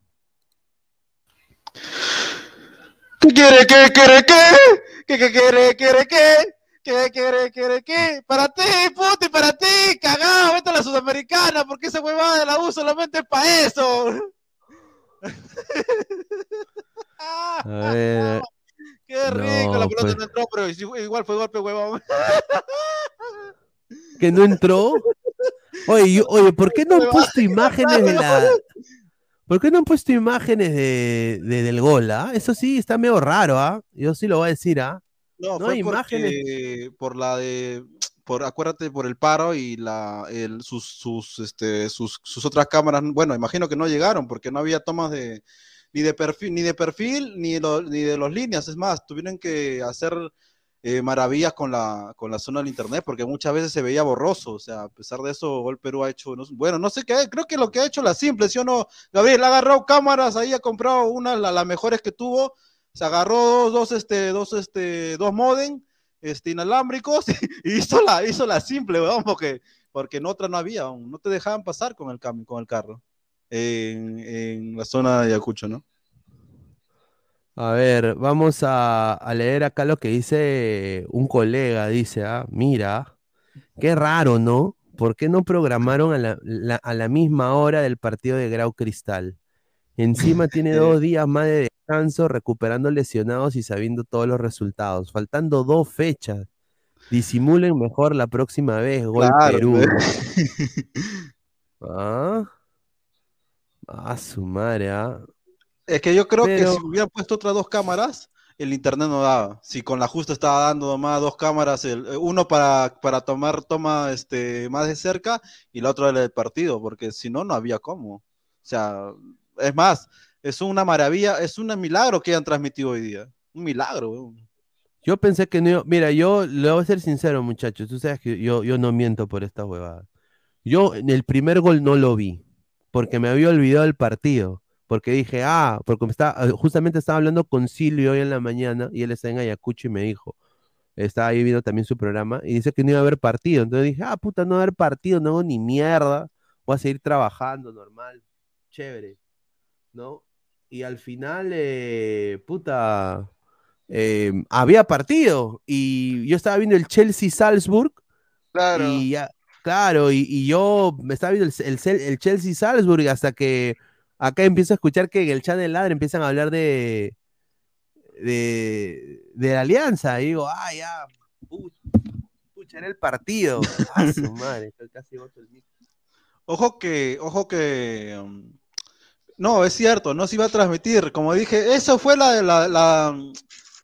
¿Qué quiere, qué quiere, qué? ¿Qué, qué quiere, quiere, qué? ¿Qué quiere, quiere, qué? Para ti, puti, para ti, cagado, vete a la sudamericana, porque esa huevada de la U solamente es para eso. <laughs> A <laughs> ver. Qué rico, No, la pelota pues. no entró, pero igual fue golpe, huevón. <laughs> ¿Que no entró? Oye, yo- oye, ¿por qué no han puesto <laughs> imágenes de la... ¿Por qué no han puesto imágenes de, de- del gol, ah? Eso sí, está medio raro, ¿ah? Yo sí lo voy a decir, ¿ah? No, No fue hay imágenes. porque- por la de, por, acuérdate, por el paro y la, el, sus, sus, este, sus, sus otras cámaras, bueno, imagino que no llegaron porque no había tomas de, ni de perfil, ni de perfil, ni ni de los líneas, es más, tuvieron que hacer eh, maravillas con la, con la zona del internet porque muchas veces se veía borroso, o sea, a pesar de eso, Gol Perú ha hecho, no bueno, no sé qué, creo que lo que ha hecho la simple, ¿sí o no? Gabriel ha agarrado cámaras, ahí ha comprado una, la- las mejores que tuvo, se agarró dos, dos, este, dos, este, dos modem, este, inalámbricos, <laughs> y hizo la, hizo la simple, weón, porque, porque en otra no había, no te dejaban pasar con el con el carro, en, en la zona de Ayacucho, ¿no? A ver, vamos a, a leer acá lo que dice un colega. Dice, ah, mira, qué raro, ¿no? ¿Por qué no programaron a la, la- a la misma hora del partido de Grau Cristal? Encima <laughs> tiene dos días más de descanso, recuperando lesionados y sabiendo todos los resultados. Faltando dos fechas. Disimulen mejor la próxima vez, Gol Claro, Perú. <laughs> Ah, a su madre, ah. Es que yo creo Pero- que si hubieran puesto otras dos cámaras, el internet no daba. Si con la justa estaba dando nomás dos cámaras, el- eh, uno para, para tomar toma este, más de cerca y la otra del partido, porque si no, no había cómo. O sea, es más, es una maravilla, es un milagro que hayan transmitido hoy día. Un milagro, weón. Yo pensé que no Mira, yo le voy a ser sincero, muchachos. Tú sabes que yo, yo no miento por esta huevada. Yo en el primer gol no lo vi, porque me había olvidado el partido. Porque dije, ah, porque me estaba, eh, justamente estaba hablando con Silvio hoy en la mañana y él está en Ayacucho y me dijo, estaba ahí viendo también su programa y dice que no iba a haber partido. Entonces dije, ah, puta, no va a haber partido, no hago ni mierda, voy a seguir trabajando normal, chévere, ¿no? Y al final, eh, puta, eh, había partido y yo estaba viendo el Chelsea-Salzburg Claro. y ya, claro, y, y yo me estaba viendo el, el, el Chelsea-Salzburg hasta que acá empiezo a escuchar que en el chat de Ladre empiezan a hablar de, de, de la alianza. Y digo, ah, ya, pu- pucha, era el partido. <laughs> Ah, su madre, casi boto el micro. Ojo que, ojo que, um, no, es cierto, no se iba a transmitir. Como dije, eso fue la, la, la,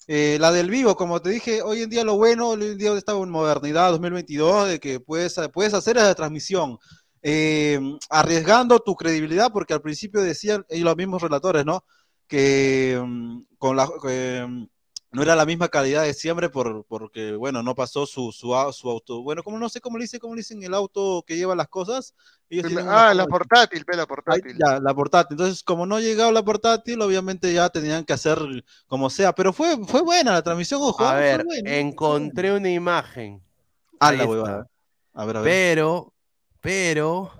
eh, la del vivo. Como te dije, hoy en día lo bueno, hoy en día está en modernidad 2022, de que puedes, puedes hacer esa transmisión. eh, arriesgando tu credibilidad, porque al principio decían, y los mismos relatores, ¿no? que mm, con la mm, no era la misma calidad de siempre por, porque, bueno, no pasó su, su, su auto. Bueno, como no sé cómo le dice, cómo le dicen el auto que lleva las cosas. Ellos Ah, la portátil, la Ahí, portátil. ya, la portátil. Entonces, como no ha llegado la portátil, obviamente ya tenían que hacer como sea. Pero fue, fue buena la transmisión, ojo. A ver, buena. encontré una imagen. Ah, la huevada. A ver, a ver. Pero, pero,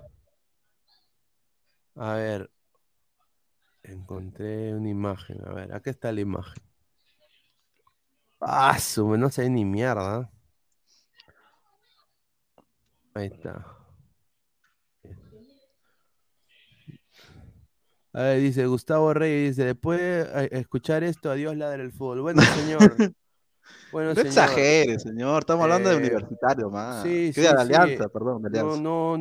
a ver, encontré una imagen. A ver, acá está la imagen. Ah, su, no sé ni mierda. Ahí está. A ver, dice Gustavo Rey, dice, después de eh, escuchar esto, adiós ladra el fútbol. Bueno, <laughs> señor. Bueno, No señor. exagere, señor. Estamos hablando de Eh, universitario, más. Sí, sí, de la sí. alianza, perdón, de No, alianza. no,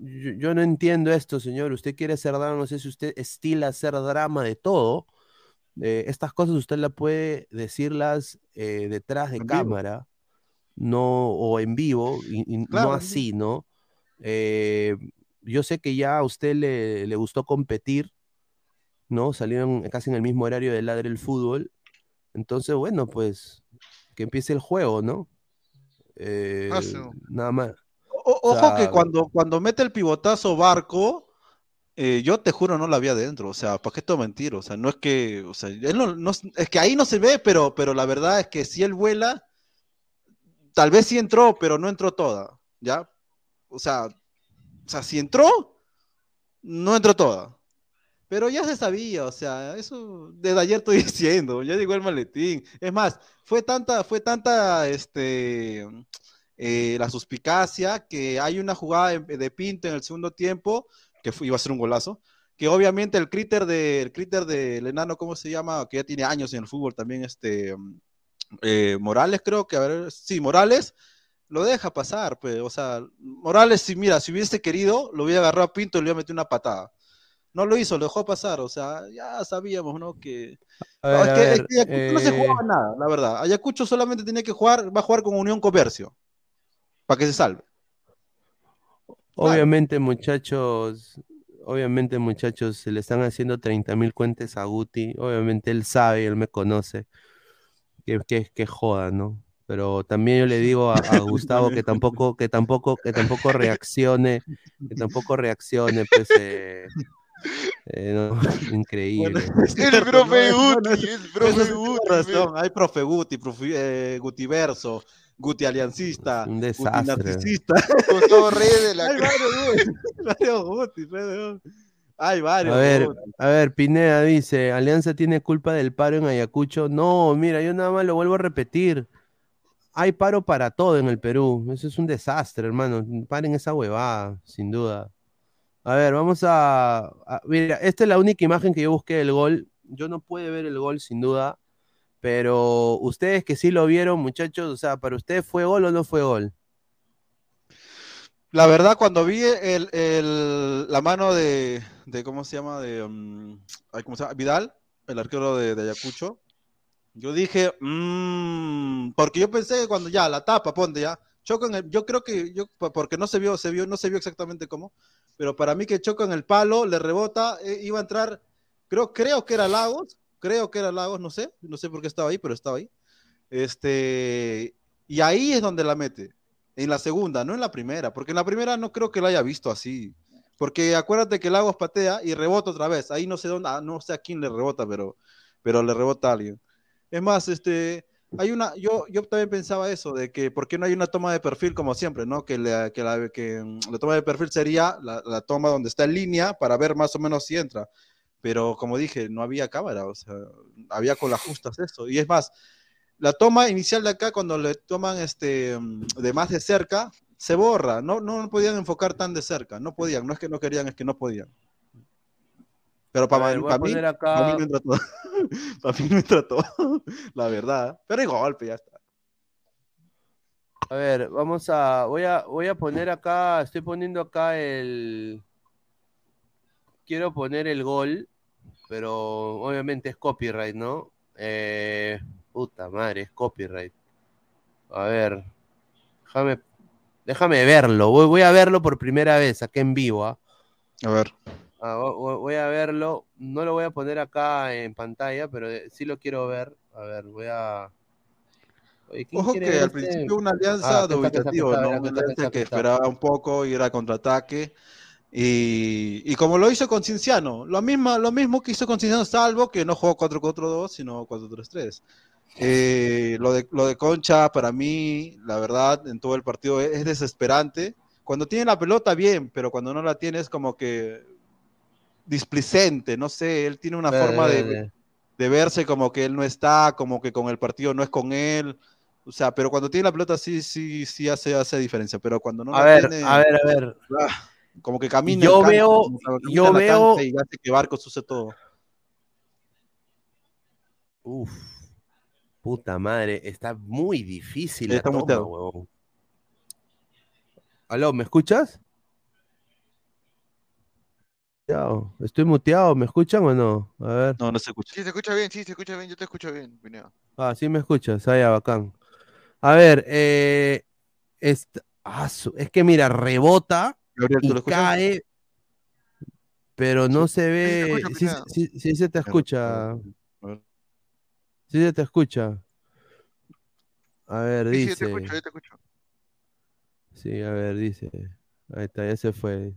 yo, yo no entiendo esto, señor. Usted quiere hacer drama, no sé si usted estila hacer drama de todo. Eh, estas cosas usted las puede decirlas eh, detrás de En vivo. cámara, no, o en vivo, y, y Claro, no así, ¿no? Eh, yo sé que ya a usted le, le gustó competir, ¿no? Salieron casi en el mismo horario de Ladre el Fútbol. Entonces, bueno, pues que empiece el juego, ¿no? Eh, Ah, su. nada más. O- O ojo que sea, cuando, cuando mete el pivotazo Barco, eh, yo te juro no la había dentro. O sea, ¿para qué esto mentir? O sea, no es que. O sea, él no, es que ahí no se ve, pero, pero la verdad es que si él vuela, tal vez sí entró, pero no entró toda. ¿Ya? O sea, o sea, si entró, no entró toda. Pero ya se sabía, o sea, eso desde ayer estoy <laughs> diciendo, ya llegó el maletín. Es más, fue tanta, fue tanta, este, eh, la suspicacia que hay una jugada de Pinto en el segundo tiempo, que fue- iba a ser un golazo, que obviamente el críter de, el críter del enano, ¿cómo se llama? Que ya tiene años en el fútbol también, este, eh, Morales creo que, a ver, sí, Morales, lo deja pasar, pues, o sea, Morales, si mira, si hubiese querido, lo hubiera agarrado a Pinto y le hubiera metido una patada. No lo hizo, lo dejó pasar, o sea, ya sabíamos, ¿no? Que, ver, es que, es que Ayacucho no se eh, jugaba nada, la verdad. Ayacucho solamente tenía que jugar, va a jugar con Unión Comercio, para que se salve. Obviamente, muchachos, obviamente, muchachos, se le están haciendo 30 mil cuentas a Guti. Obviamente él sabe, él me conoce, que, que, que joda, ¿no? Pero también yo le digo a, a <laughs> Gustavo que tampoco, que tampoco, que tampoco reaccione, que tampoco reaccione, pues, eh, eh, no, increíble. El profe Guti, el profe Guti. Hay profe Guti, profe, eh, Gutiverso, Guti Aliancista, Un Guti desastre. Narcisista. Gustavo Reyes de la Hay varios Guti, <laughs> varios Guti, varios. Hay varios A ver, Guti. a ver, Pineda dice, Alianza tiene culpa del paro en Ayacucho. No, mira, yo nada más lo vuelvo a repetir. Hay paro para todo en el Perú. Eso es un desastre, hermano. Paren esa huevada, sin duda. A ver, vamos a, a- Mira, esta es la única imagen que yo busqué del gol. Yo no pude ver el gol, sin duda. Pero ustedes que sí lo vieron, muchachos, o sea, ¿para ustedes fue gol o no fue gol? La verdad, cuando vi el, la mano de, ¿cómo se llama? De, ay, ¿cómo se llama? Vidal, el arquero de, Ayacucho, yo dije, "Mm", porque yo pensé que cuando ya la tapa, ponte ya, choca en el, yo creo que, yo, po- porque no se vio, se vio, no se vio exactamente cómo, pero para mí que choca en el palo, le rebota, eh, iba a entrar, creo, creo que era Lagos, creo que era Lagos, no sé, no sé por qué estaba ahí, pero estaba ahí. Este, y ahí es donde la mete. En la segunda, no en la primera, porque en la primera no creo que la haya visto así. Porque acuérdate que Lagos patea y rebota otra vez. Ahí no sé dónde, ah, no sé a quién le rebota, pero, pero le rebota a alguien. Es más, este, hay una, yo, yo también pensaba eso, de que por qué no hay una toma de perfil como siempre, ¿no? Que, la, que, la, que mm, la toma de perfil sería la, la toma donde está en línea para ver más o menos si entra. Pero como dije, no había cámara, o sea, había con las justas eso. Y es más, la toma inicial de acá, cuando le toman este, de más de cerca, se borra. No, no podían enfocar tan de cerca. No podían. No es que no querían, es que no podían. Pero para, ver, voy a mí, acá- para mí no entra todo. <laughs> para mí no entra todo. <laughs> La verdad. Pero hay golpe, ya está. A ver, vamos a. Voy a, voy a poner acá. Estoy poniendo acá el. Quiero poner el gol, pero obviamente es copyright, ¿no? Eh, puta madre, es copyright. A ver, déjame, déjame verlo. Voy, voy a verlo por primera vez acá en vivo. ¿ah? A ver. Ah, vo- vo- voy a verlo. No lo voy a poner acá en pantalla, pero sí lo quiero ver. A ver, voy a. Oye, ¿quién Ojo que al principio una Ah, alianza aquí aquí aquí dubitativo, está, ¿no? aquí Una aquí alianza que aquí esperaba un poco ir a contraataque. Y, y como lo hizo con Cinciano, lo mismo, lo mismo que hizo con Cinciano, salvo que no jugó 4-4-2, sino 4-3-3. Eh, lo, de, lo de Concha, para mí, la verdad, en todo el partido es, es desesperante. Cuando tiene la pelota, bien, pero cuando no la tiene es como que displicente, no sé, él tiene una Ve, forma de, ve. de verse como que él no está, como que con el partido no es con él. O sea, pero cuando tiene la pelota sí, sí, sí hace, hace diferencia, pero cuando no A la ver, tiene, a ver, a ver. ah, como que camina Yo veo- como yo la veo- y hace que Barcos use todo. Uf. Puta madre, está muy difícil la Está toma, huevón. Aló, ¿me escuchas? ¿Estoy muteado? ¿Me escuchan o no? A ver. No, no se escucha. Sí, se escucha bien, sí, se escucha bien, yo te escucho bien, Pineo. Ah, sí me escuchas. Ah, ya, bacán. A ver, eh, esta- ah, es que mira, rebota Gabriel, ¿tú y lo escuchas? cae, pero no se ve. Sí, Pineda. sí, sí se te escucha. Sí se te escucha. A ver, Sí, sí, te dice. escucho, yo te escucho. Sí, a ver, dice. Ahí está, ya se fue.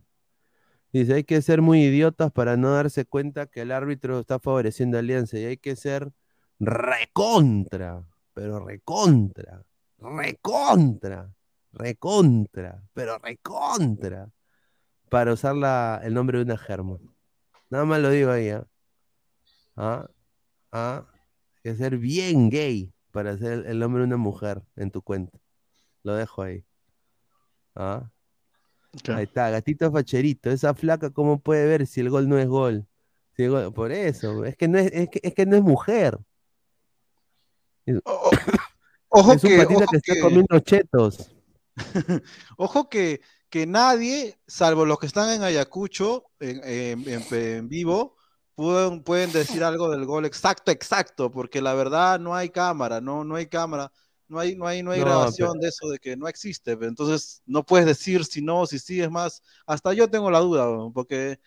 Dice, hay que ser muy idiotas para no darse cuenta que el árbitro está favoreciendo a Alianza y hay que ser recontra, pero recontra, recontra, recontra, pero recontra, para usar la- el nombre de una germa. Nada más lo digo ahí, ¿ah? Ah, ah, hay que ser bien gay para hacer el- nombre de una mujer en tu cuenta. Lo dejo ahí. ¿Ah? Ahí está, gatito facherito. Esa flaca, ¿cómo puede ver si el gol no es gol? Si el gol- Por eso, es que no es, es que, es que no es mujer. Es, <coughs> Ojo es un que, patita ojo que está que- comiendo chetos. <laughs> Ojo que, que nadie, salvo los que están en Ayacucho, en, en- en- en vivo, pueden, pueden decir algo del gol exacto, exacto, porque la verdad no hay cámara, no, no hay cámara, no hay, no hay, no hay No, grabación pero- de eso, de que no existe. Entonces no puedes decir si no, si sí, es más, hasta yo tengo la duda, porque,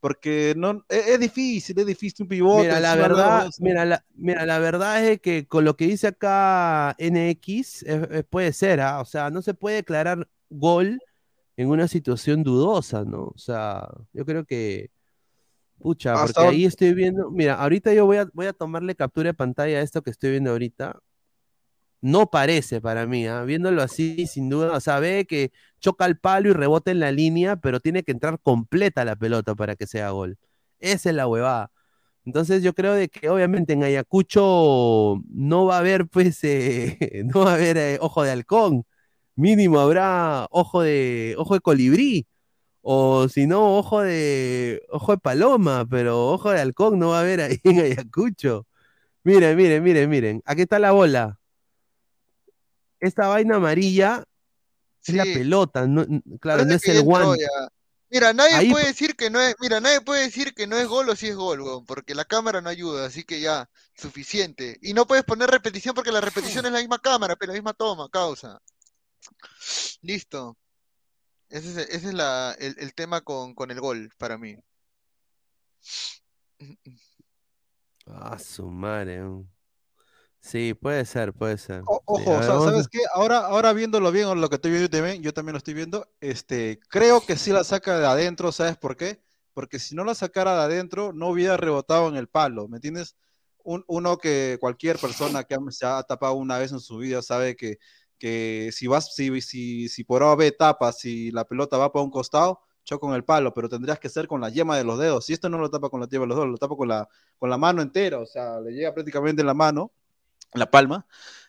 porque no, es, es difícil, es difícil un pivote. Mira, la verdad, mira, la, mira, la verdad es que con lo que dice acá NX, es- es- puede ser, ¿ah? O sea, no se puede declarar gol en una situación dudosa, ¿no? O sea, yo creo que, pucha, porque ahí estoy viendo, mira, ahorita yo voy a, voy a tomarle captura de pantalla a esto que estoy viendo ahorita. No parece para mí, ¿ah? Viéndolo así, sin duda, o sea, ve que choca el palo y rebota en la línea, pero tiene que entrar completa la pelota para que sea gol. Esa es la huevada. Entonces yo creo de que obviamente en Ayacucho no va a haber, pues, eh, <laughs> no va a haber eh, ojo de halcón. Mínimo habrá ojo de, ojo de colibrí. O si no, ojo de, ojo de paloma, pero ojo de halcón no va a haber ahí en Ayacucho. Miren, miren, miren, miren. Aquí está la bola. Esta vaina amarilla es la Sí. pelota, no- claro, no es el guante. Mira, nadie Ahí- puede decir que no es, mira, nadie puede decir que no es gol o si es gol, weón, porque la cámara no ayuda, así que ya, suficiente. Y no puedes poner repetición porque la repetición es la misma cámara, pero la misma toma, causa. Listo. Ese es, ese es la, el, el tema con, con el gol para mí. Ah, su madre. Sí, puede ser, puede ser. O- Ojo, o sea, ¿sabes qué? Ahora, ahora viéndolo bien, lo que estoy viendo también, yo también lo estoy viendo, este, creo que sí la saca de adentro, ¿sabes por qué? Porque si no la sacara de adentro, no hubiera rebotado en el palo, ¿me entiendes? Un- uno que cualquier persona que se ha tapado una vez en su vida sabe que, que si vas, si, si, si por A o B tapas, si la pelota va para un costado, choca con el palo, pero tendrías que ser con la yema de los dedos. Si esto no lo tapa con la yema de los dedos, lo tapa con la, con la mano entera, o sea, le llega prácticamente en la mano, la palma,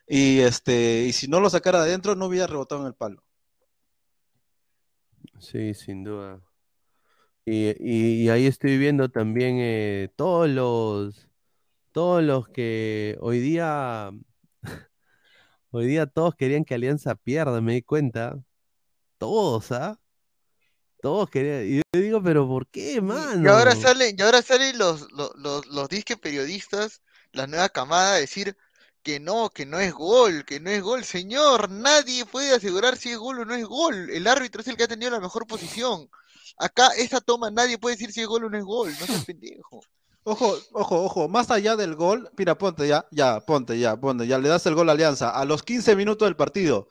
y este, y si no lo sacara de adentro, no hubiera rebotado en el palo. Sí, sin duda. Y, y- y ahí estoy viendo también eh, todos los, todos los que hoy día, <laughs> hoy día todos querían que Alianza pierda, me di cuenta. Todos, ¿ah? Todos querían. Y yo digo, pero ¿por qué, Y mano? ahora salen, y ahora salen los, los, los, los disque periodistas, la nueva camada, a decir que no, que no es gol, que no es gol. Señor, nadie puede asegurar si es gol o no es gol. El árbitro es el que ha tenido la mejor posición. Acá, esta toma, nadie puede decir si es gol o no es gol, no seas pendejo. Ojo, ojo, ojo, más allá del gol, mira, ponte ya, ya, ponte ya, ponte ya, le das el gol a Alianza. A los 15 minutos del partido,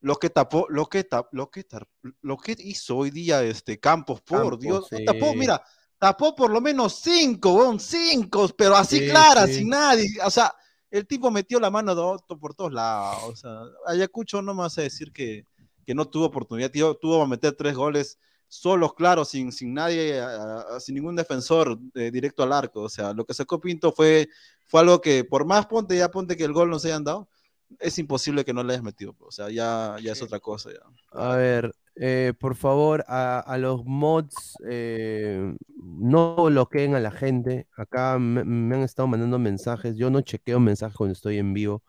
lo que tapó, lo que tapó, lo que tar- lo que hizo hoy día este Campos, por Campos, Dios, sí. tapó, mira, tapó por lo menos cinco, weón, cinco, pero así Sí, clara, sí. sin nadie, o sea, el tipo metió la mano to- por todos lados, o sea, Ayacucho no me vas a decir que, que no tuvo oportunidad, tío, tuvo a meter tres goles solos, claro, sin, sin nadie, a- a- sin ningún defensor eh, directo al arco, o sea, lo que sacó Pinto fue, fue algo que, por más ponte ya, ponte que el gol no se hayan dado, es imposible que no le hayas metido, o sea, ya, ya es otra cosa, ya. A ver, eh, por favor, a, a los mods, eh, no bloqueen a la gente. Acá me, me han estado mandando mensajes. Yo no chequeo mensajes cuando estoy en vivo.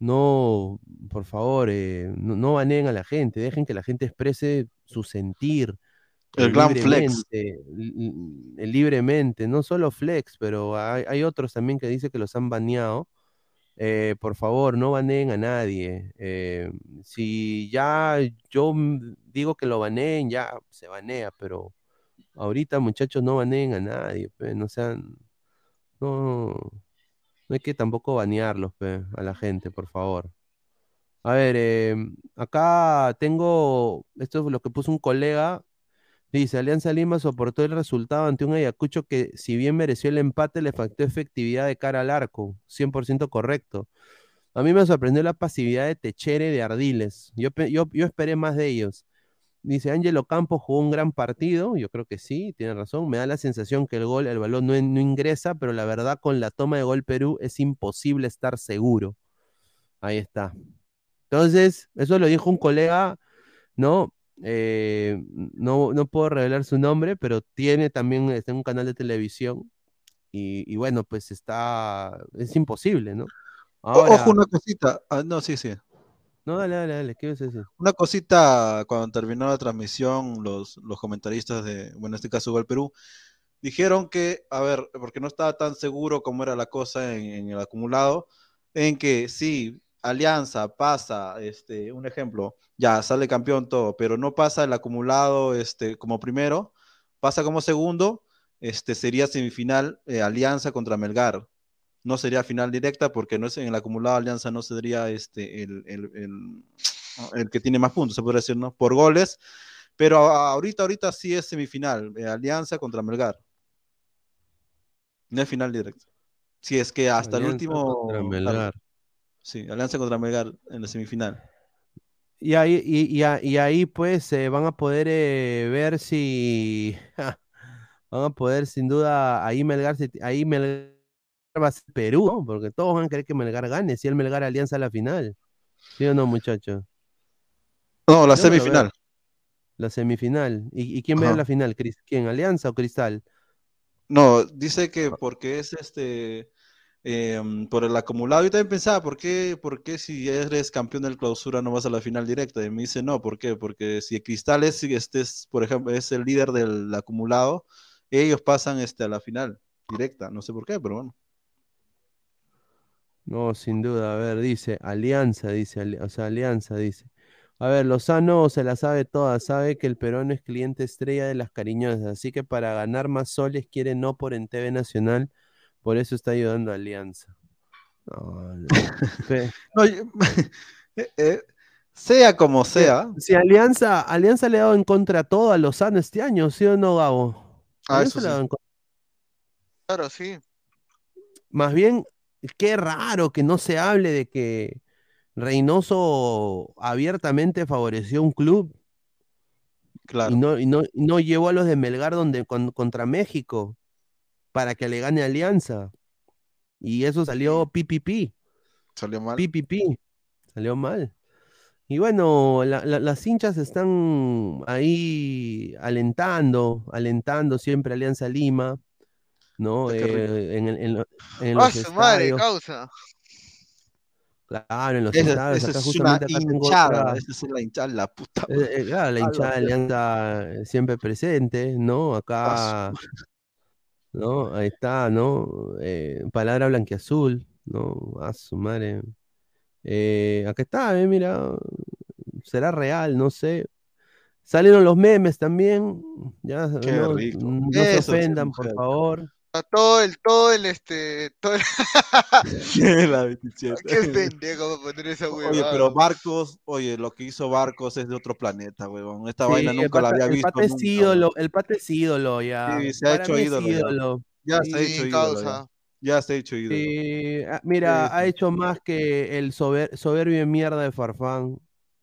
No, por favor, eh, no, no baneen a la gente. Dejen que la gente exprese su sentir. El gran flex. libremente, li- li- libremente. No solo flex, pero hay, hay otros también que dicen que los han baneado. Eh, por favor, no baneen a nadie. Eh, si ya yo digo que lo baneen, ya se banea, pero ahorita, muchachos, no baneen a nadie, no sean, no, no hay que tampoco banearlos, a la gente, por favor. A ver, eh, acá tengo, esto es lo que puso un colega, dice, Alianza Lima soportó el resultado ante un Ayacucho que si bien mereció el empate, le faltó efectividad de cara al arco, 100% correcto. A mí me sorprendió la pasividad de Techere de Ardiles. Yo, yo, yo esperé más de ellos. Dice, Ángelo Campos jugó un gran partido. Yo creo que sí, tiene razón. Me da la sensación que el gol, el balón no, no ingresa, pero la verdad con la toma de gol Perú es imposible estar seguro. Ahí está. Entonces, eso lo dijo un colega, ¿no? Eh, no, no puedo revelar su nombre, pero tiene también está en un canal de televisión. Y, y bueno, pues está, es imposible, ¿no? Ahora, Ojo, una cosita, ah, no, sí, sí. no, dale, dale, dale, ¿qué a decir? Una cosita, cuando terminó la transmisión, los, los comentaristas de, bueno, en este caso Gol Perú, dijeron que, a ver, porque no estaba tan seguro cómo era la cosa en, en el acumulado, en que sí, Alianza pasa, este, un ejemplo, ya sale campeón todo, pero no pasa el acumulado este, como primero, pasa como segundo, este, sería semifinal eh, Alianza contra Melgar. No sería final directa porque no es en el acumulado Alianza no sería este, el, el- el- el que tiene más puntos, se podría decir, ¿no? Por goles, pero a- ahorita, ahorita sí es semifinal, eh, Alianza contra Melgar. No es final directo. Si es que hasta el último. contra. Melgar. Sí, Alianza contra Melgar en la semifinal. Y ahí, y, y a- y ahí pues eh, van a poder eh, ver si <laughs> van a poder sin duda ahí Melgar ahí Melgar va a ser Perú, ¿no? Porque todos van a querer que Melgar gane, si el Melgar Alianza a la final. ¿Sí o no, muchachos? No, la semifinal. La semifinal. ¿Y, y quién ve Ajá. la final? ¿Quién? ¿Alianza o Cristal? No, dice que porque es este em, por el acumulado. Yo también pensaba, ¿por qué, por qué si eres campeón del clausura no vas a la final directa? Y me dice, no, ¿por qué? Porque si Cristal es, si este es, por ejemplo, es el líder del acumulado, ellos pasan este, a la final directa. No sé por qué, pero bueno. No, sin duda. A ver, dice Alianza, dice, o sea, Alianza, dice. A ver, Lozano se la sabe toda, sabe que el Perón es cliente estrella de las cariñosas, así que para ganar más soles quiere no por en TV Nacional, por eso está ayudando a Alianza. No, no. Pe- No, yo- <laughs> eh, eh, sea como sea. Si Alianza, Alianza le ha dado en contra a todo a Lozano este año, ¿sí o no, Gabo? Ah, eso le ha sí. dado en contra. Claro, sí. Más bien, qué raro que no se hable de que Reynoso abiertamente favoreció un club Claro. y no, y no, y no llevó a los de Melgar donde, con- contra México para que le gane Alianza. Y eso salió PPP, Salió mal. PPP, salió mal. Y bueno, la- la- las hinchas están ahí alentando, alentando siempre Alianza Lima, ¿no? Rico. Eh, en, el- en en ¡Ah, los su madre, causa! Claro, en los Esa, estadios, esa acá es justamente acá hinchada. es la hinchada, la puta. Eh, eh, claro, la hinchada de. Alianza siempre presente, ¿no? Acá, ¿no? Ahí está, ¿no? Eh, palabra blanquiazul, ¿no? A su madre. Eh, acá está, eh, mira, será real, no sé. Salieron los memes también. Ya, Qué no, rico. no se ofendan, por favor. Todo el, todo el, este, todo el... <laughs> La 27. <laughs> Qué pendejo para poner esa Oye, huevada. pero Barcos, oye, lo que hizo Barcos es de otro planeta, huevón. Esta Sí, vaina el nunca la había el visto. pata es nunca, ídolo, huevón. el pata es ídolo ya. Sí, se ha Para hecho es ídolo ya. ídolo. Ya se ha Sí, hecho ídolo. Ya. causa. Ya se ha hecho ídolo. Sí, ah, mira, Sí, ha hecho más que el sober- soberbio de mierda de Farfán.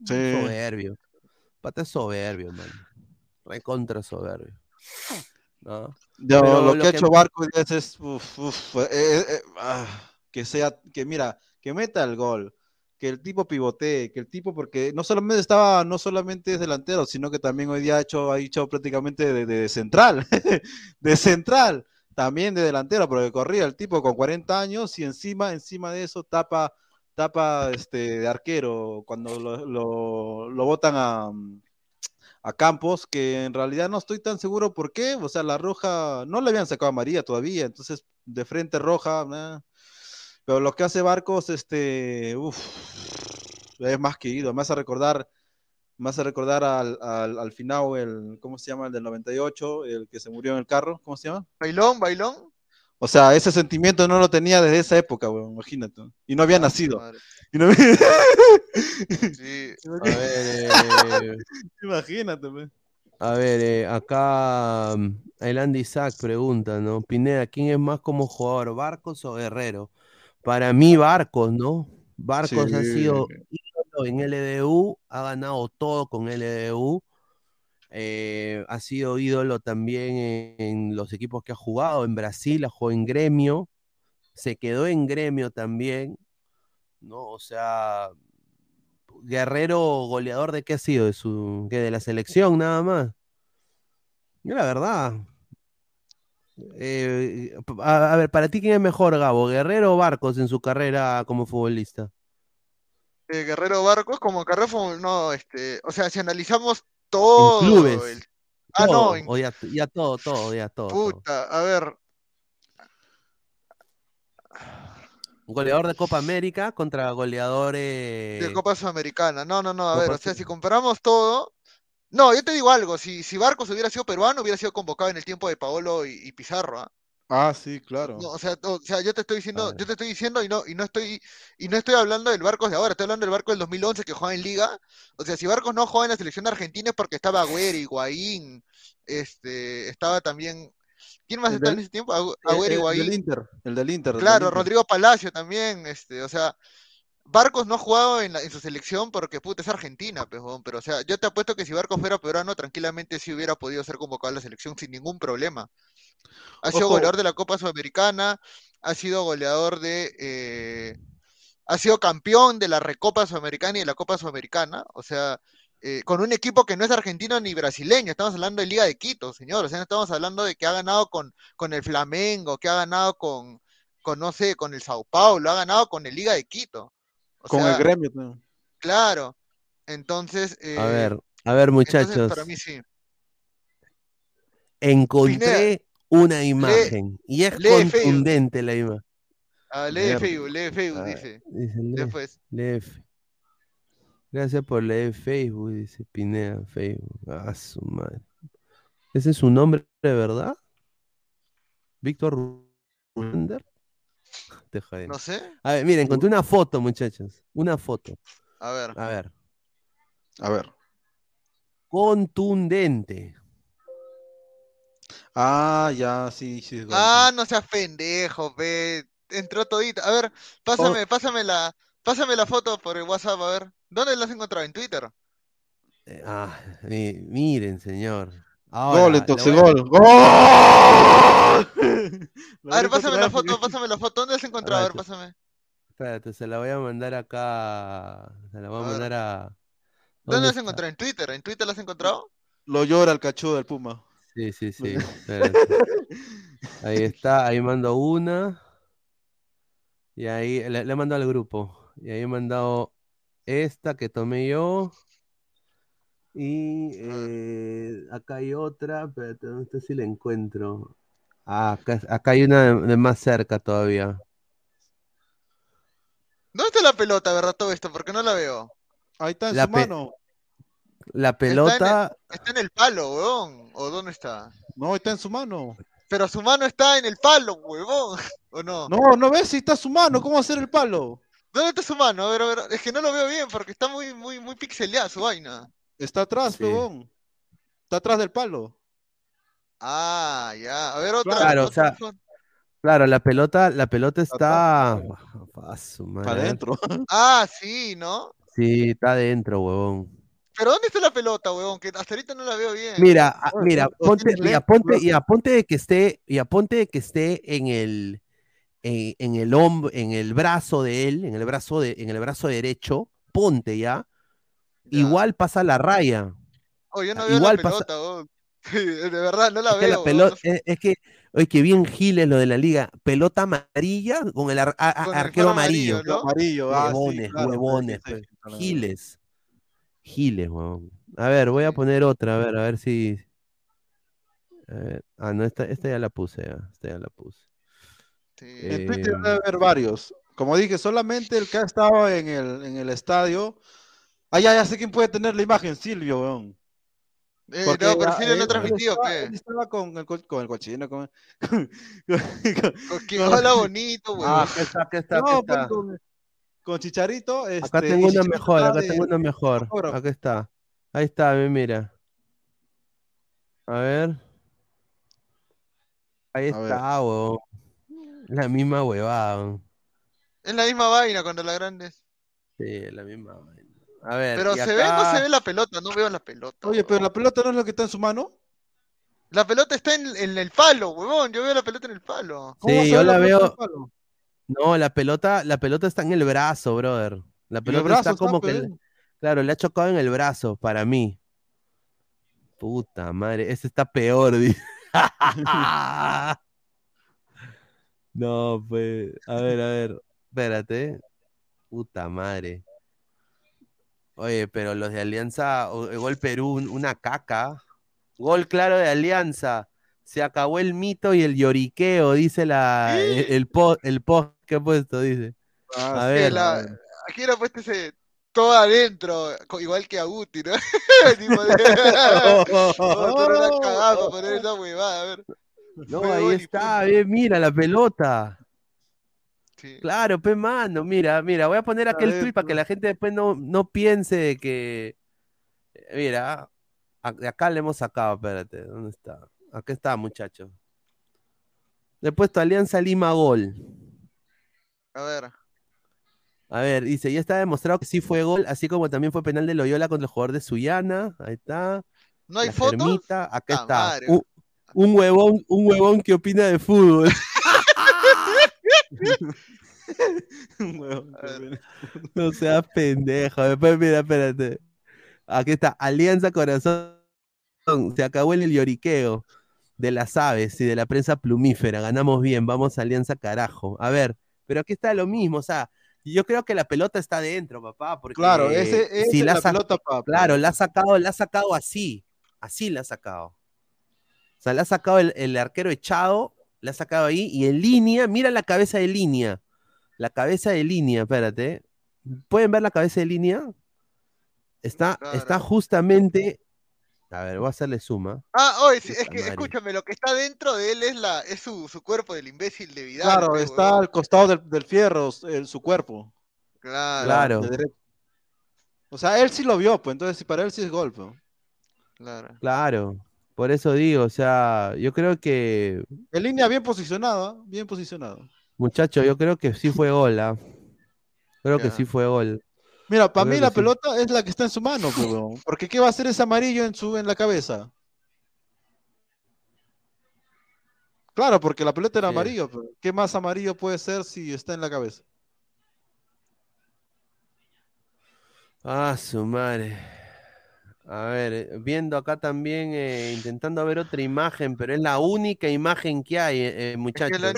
Sí. Soberbio. Pata es soberbio, man. Recontra soberbio. Lo, lo que ha que- hecho Barcos ya es, es, uf, uf, eh, eh, eh, ah, que sea, que mira, que meta el gol, que el tipo pivotee, que el tipo, porque no solamente estaba, no solamente es delantero, sino que también hoy día ha hecho, ha hecho prácticamente de, de central, <laughs> de central, también de delantero, porque corría el tipo con 40 años y encima, encima de eso tapa, tapa este de arquero cuando lo, lo, lo botan a, a Campos, que en realidad no estoy tan seguro por qué, o sea, la roja no le habían sacado a María todavía, entonces de frente roja, pero lo que hace Barcos, este, uff, es más que ido, me hace recordar, me hace recordar al, al, al final, el, ¿cómo se llama? El del 98, el que se murió en el carro, ¿cómo se llama? Bailón, bailón. O sea, ese sentimiento no lo tenía desde esa época, weón, imagínate. Y no había nacido. Madre. Y no había- <laughs> Sí. <laughs> A ver, eh, <laughs> Imagínate, weón. a ver, eh, acá mm, el Andy Isaac pregunta, ¿no? Pineda, ¿quién es más como jugador, Barcos o Guerrero? Para mí, Barcos, ¿no? Barcos ha sido ídolo en LDU, ha ganado todo con LDU. Eh, ha sido ídolo también en, los equipos que ha jugado. En Brasil, ha jugado en gremio. Se quedó en gremio también. ¿No? O sea, Guerrero goleador de qué ha sido? De su, de la selección nada más. Yo la verdad. Eh, a, ver, para ti quién es mejor, Gabo, Guerrero o Barcos en su carrera como futbolista? Eh, Guerrero Barcos, como carrera no, este, o sea, si analizamos todo en clubes. el- Ah, todo, no, en o ya, todo, todo, ya todo. todo. puta, a ver, Goleador de Copa América contra goleadores de Copa Sudamericana. No, no, no, a Copa ver, o sea, si comparamos todo. No, yo te digo algo, si, si Barcos hubiera sido peruano, hubiera sido convocado en el tiempo de Paolo y, y Pizarro, ¿ah? Ah, sí, claro. No, o sea, no, o sea, yo te estoy diciendo, yo te estoy diciendo y no, y no estoy, y no estoy hablando del Barcos de ahora, estoy hablando del Barcos del 2011 que juega en Liga. O sea, si Barcos no juega en la selección de Argentina es porque estaba Agüero, Higuaín, este, estaba también, ¿quién más estaba en ese tiempo? Eh, Agüero, el Higuaín. del Inter, el del Inter. el del Claro, Inter. Rodrigo Palacio también, este, o sea, Barcos no ha jugado en, la- en su selección porque puta es Argentina, pues, huevón, pero o sea, yo te apuesto que si Barcos fuera peruano, tranquilamente sí hubiera podido ser convocado a la selección sin ningún problema. Ha sido Ojo. goleador de la Copa Sudamericana, ha sido goleador de, eh, ha sido campeón de la Recopa Sudamericana y de la Copa Sudamericana, o sea, eh, con un equipo que no es argentino ni brasileño, estamos hablando de Liga de Quito, señor, o sea, no estamos hablando de que ha ganado con, con el Flamengo, que ha ganado con, con, no sé, con el Sao Paulo, ha ganado con el Liga de Quito. O Con sea, el gremio. ¿no? Claro. Entonces, A eh, ver, a ver, entonces muchachos. para mí sí. Encontré una imagen y es Facebook. contundente la imagen. Ah, lee Mierda. Facebook, lee Facebook, Ah, dice. dice, lee, Después. lee Gracias por leer Facebook, dice Pineda, Facebook. Ah, su madre. ¿Ese es su nombre de verdad? ¿Víctor Runder? Te. No sé. A ver, miren, encontré una foto, muchachos. Una foto. A ver. A ver. A ver. Contundente. Ah, ya, sí, sí. Ah, no seas pendejo, ve. Entró todito. A ver, pásame, pásame la, pásame la foto por el WhatsApp, a ver. ¿Dónde la has encontrado? ¿En Twitter? Eh, Ah, mi- miren, señor. Ahora, Gol, entonces, a- gol. <laughs> ¡Gol! A ver, pásame la foto, pásame la foto. ¿Dónde la has encontrado? A ver, pásame. Espérate, se la voy a mandar acá. Se la voy a A ver. mandar a. ¿Dónde ¿Dónde la has encontrado? ¿En Twitter? ¿En Twitter la has encontrado? Lo llora el cachudo del Puma. Sí, sí, <laughs> sí. espérate. Ahí está, ahí mando una. Y ahí le, le he mandado al grupo. Y ahí he mandado esta que tomé yo. Y eh, acá hay otra, espérate, no sé si la encuentro. Ah, acá, acá hay una de, de más cerca todavía. ¿Dónde está la pelota, verdad, todo esto? Porque no la veo. Ahí está en La su mano. La pelota. Está en el palo, huevón. ¿O dónde está? No, está en su mano. Pero su mano está en el palo, huevón. ¿O no? No, no ves si está su mano, ¿cómo va a ser el palo? ¿Dónde está su mano? A ver, a ver. Es que no lo veo bien porque está muy, muy, muy pixeleada su vaina. Está atrás, Sí. huevón. Está atrás del palo. Ah, ya. A ver, otra. Claro, o sea. Claro, la pelota, la pelota está. Ah. Para adentro. Ah, sí, ¿no? Sí, está adentro, huevón. Pero ¿dónde está la pelota, huevón? Que hasta ahorita no la veo bien. Mira, ah, Bueno, mira, ponte, y aponte, y aponte de que esté, y aponte de que esté en el, en, en el hombro, en el brazo de él, en el brazo de, en el brazo derecho, ponte ya. Ya. Igual pasa la raya. Oh, yo no veo igual la pasa- pelota, huevón. <laughs> De verdad, no la Es que, veo. la huevón. pelota, es, es que, oye, que bien giles lo de la liga. Pelota amarilla con el ar- a- a- Con el arquero amarillo, amarillo. ¿no? Amarillo, ah, sí, Huevones, claro, huevones, sí, sí, claro. Giles. Giles, huevón. A ver, voy a poner otra, a ver, a ver si. a ver. Ah, no, esta, esta ya la puse, ya, esta ya la puse. Sí. En Twitter Eh, debe haber varios. Como dije, solamente el que ha estado en el, en el estadio. Ah, ya, ya sé quién puede tener la imagen, Silvio, weón. Eh, Porque, no, pero sí lo él- he él transmitido, estaba- ¿qué? estaba con el, co- con el cochino, con, <laughs> con- con- Con que con- Ah, está, aquí no, pues, está. con, con Chicharito. Acá este, tengo y una mejor, acá de- tengo una mejor. Aquí está. Ahí está, mira. A ver. Ahí A está, huevón. La misma huevada. huevón. Es la misma vaina cuando la grande. Sí, la misma vaina. A ver, Pero se ve, no acá- se ve la pelota, no veo la pelota. Oye, pero la pelota no es lo que está en su mano. La pelota está en, en el palo, huevón. Yo veo la pelota en el palo. ¿Cómo vas Sí, yo la veo. No, la pelota, la pelota está en el brazo, brother. La pelota está está, como que, pues. claro, le ha chocado en el brazo, para mí. Puta madre, ese está peor. <laughs> No, pues, a ver, a ver, espérate. Puta madre. Oye, pero los de Alianza, o- Gol Perú, un- una caca. Gol claro de Alianza. Se acabó el mito y el lloriqueo, dice la, el, el post, el post que he puesto, dice. Ah, A sí, ver. la- aquí era puesto ese todo adentro, igual que a Guti, ¿no? <laughs> Tipo de- <laughs> Oh, tú no la cagás para poner esa huevada, a ver. No, Fue ahí está, bien, mira la pelota. Sí. Claro, pe mano, mira, mira, voy a poner aquel tweet para que la gente después no, no piense de que. Mira, a- de acá le hemos sacado, espérate, ¿dónde está? Acá está, muchacho. Le he puesto Alianza Lima Gol. A ver. A ver, dice, ya está demostrado que sí fue gol, así como también fue penal de Loyola contra el jugador de Suyana. Ahí está. ¿No hay fotos? Acá Ah, está. Un, un huevón, un huevón que opina de fútbol. <laughs> Huevón. No seas pendejo. Después, mira, espérate. Aquí está, Alianza Corazón. Se acabó el lloriqueo de las aves y de la prensa plumífera. Ganamos bien, vamos Alianza carajo. A ver, pero aquí está lo mismo, o sea, yo creo que la pelota está dentro, papá, porque Claro, ese, ese si es la, pelota para. claro, la ha sacado, la ha sacado así, así la ha sacado. O sea, la ha sacado el, el arquero echado, la ha sacado ahí y en línea, mira la cabeza de línea. La cabeza de línea, espérate. ¿Pueden ver la cabeza de línea? Está, está justamente. A ver, voy a hacerle suma. Ah, oye, sí, es que escúchame, lo que está dentro de él es la es su, su cuerpo del imbécil de Vidal. Claro, está huevón. al costado del, del fierro, el- su cuerpo. Claro, Claro. de. O sea, él sí lo vio, pues entonces si para él sí es gol, pues. claro. Claro. Por eso digo, o sea, yo creo que, En línea bien posicionada, bien posicionado. muchacho, yo creo que sí fue gol, ¿ah? Creo que sí fue gol. Mira, para mí la pelota es la que está en su mano. Porque ¿qué va a hacer ese amarillo en su en la cabeza? Claro, porque la pelota era Sí. amarillo, pero ¿qué más amarillo puede ser si está en la cabeza? Ah, su madre. A ver, eh, viendo acá también, eh, intentando ver otra imagen, pero es la única imagen que hay, eh, Es que muchachos. la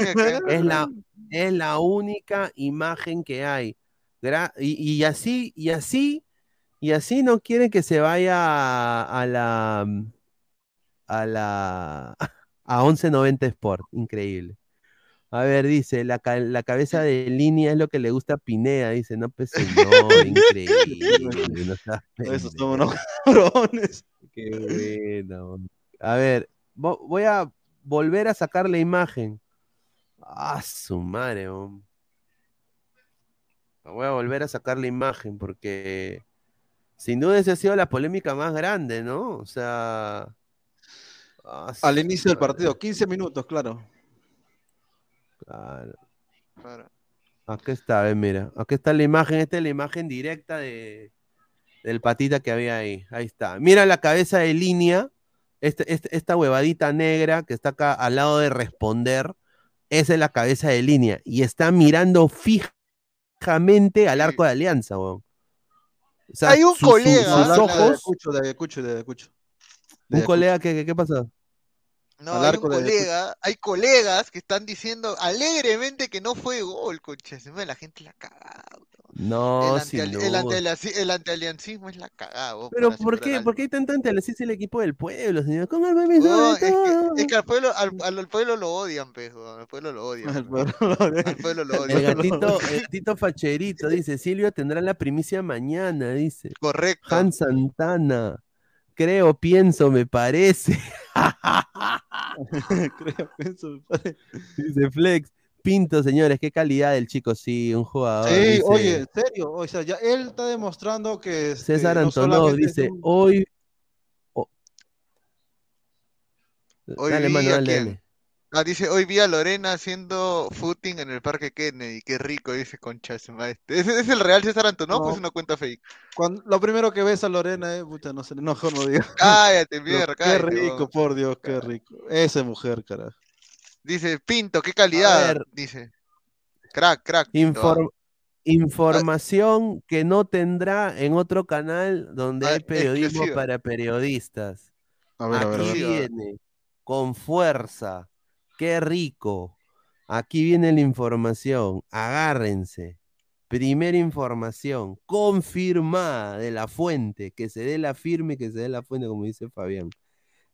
Es la, es la única imagen que hay. Y, y así, y así, y así no quieren que se vaya a, a la a la <laughs> a 1190 Sport. Increíble. A ver, dice, la, la cabeza de línea es lo que le gusta a Pineda, dice, no, pues señor, <laughs> increíble. no <laughs> Esos son unos cabrones. Qué bueno. A ver, vo- voy a volver a sacar la imagen. Ah, su madre. hom. Voy a volver a sacar la imagen porque sin duda esa ha sido la polémica más grande, ¿no? O sea. ah, Al inicio del partido, 15 minutos, claro. claro. Claro. Aquí está, ve, mira. Aquí está la imagen. Esta es la imagen directa de, del patita que había ahí. Ahí está. Mira la cabeza de línea. Este- este- esta huevadita negra que está acá al lado de responder. Esa es la cabeza de línea. Y está mirando fijamente al arco de alianza, weón. O sea, Hay un su- su- colega, sus arco de ojos. De Ayacucho, de. De Un colega, ¿qué, qué, qué pasó? No, hay un colega, hay colegas que están diciendo alegremente que no fue gol, me- La gente la ha cagado. No, el, sin duda. el, antialianci- el antialiancismo es la cagada. vos, Pero ¿por qué, ¿por qué hay tanto antes el equipo del pueblo, señor? Con el de es, todo. que, es que al pueblo, al, al- al pueblo lo odian, pues, weón, al pueblo lo odian. El weón. pueblo lo odia. Al pueblo lo El odian. <laughs> gatito, el gatito facherito dice, Silvio tendrá la primicia mañana, dice. Correcto. Han Santana, creo, pienso, me parece. <laughs> <laughs> Creo, pienso, me parece. dice Flex. Pinto, señores, qué calidad del chico, sí, un jugador. Sí, dice oye, en serio, o sea, ya él está demostrando que este, César no Antonov solamente es dice, un- hoy... Hoy Dale, vi mano, a dale, quién. dale. Ah, dice, hoy vi a Lorena haciendo footing en el Parque Kennedy. Qué rico, dice Concha. ese maestro. <laughs> ¿Ese es el real César Antonov o No. es una cuenta fake? Cuando, lo primero que ves a Lorena, eh, puta, no sé, no, <laughs> no digo. Cállate, mierda, qué rico, por Dios, qué rico. Esa mujer, carajo. Dice, Pinto, qué calidad. ver. Dice. Crack, crack. Inform- información que no tendrá en otro canal donde Ah, hay periodismo exclusiva. para periodistas. A ver, a ver, a Aquí ver. Viene, con fuerza. Qué rico. Aquí viene la información. Agárrense. Primera información confirmada de la fuente, que se dé la firme, que se dé la fuente, como dice Fabián.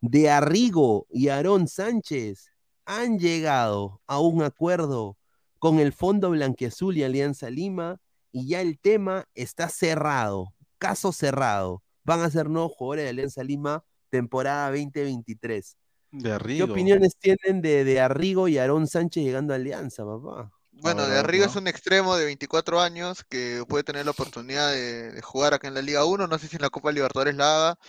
De Arrigo y Aarón Sánchez han llegado a un acuerdo con el Fondo Blanquiazul y Alianza Lima y ya el tema está cerrado, caso cerrado. Van a ser nuevos jugadores de Alianza Lima temporada 2023. De ¿Qué Arrigo. opiniones tienen de, de Arrigo y Aarón Sánchez llegando a Alianza, papá? Bueno, A de ¿no? es un extremo de 24 años que puede tener la oportunidad de, de jugar acá en la Liga 1. No sé si en la Copa Libertadores la haga.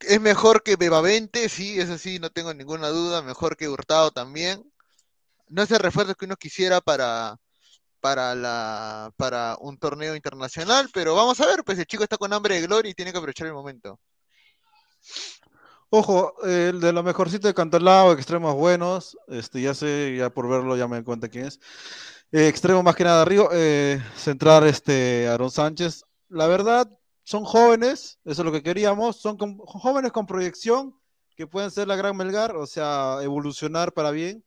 Es mejor que Bebavente, sí, eso sí, no tengo ninguna duda. Mejor que Hurtado también. No es el refuerzo que uno quisiera para, para, la, para un torneo internacional, pero vamos a ver, pues el chico está con hambre de gloria y tiene que aprovechar el momento. Ojo, el de lo mejorcito de Cantolao, extremos buenos, este, ya sé, ya por verlo ya me doy cuenta quién es. Eh, extremo más que nada Río, eh, centrar este Aaron Sánchez. La verdad, son jóvenes, eso es lo que queríamos, son jóvenes con proyección que pueden ser la gran Melgar, o sea, evolucionar para bien.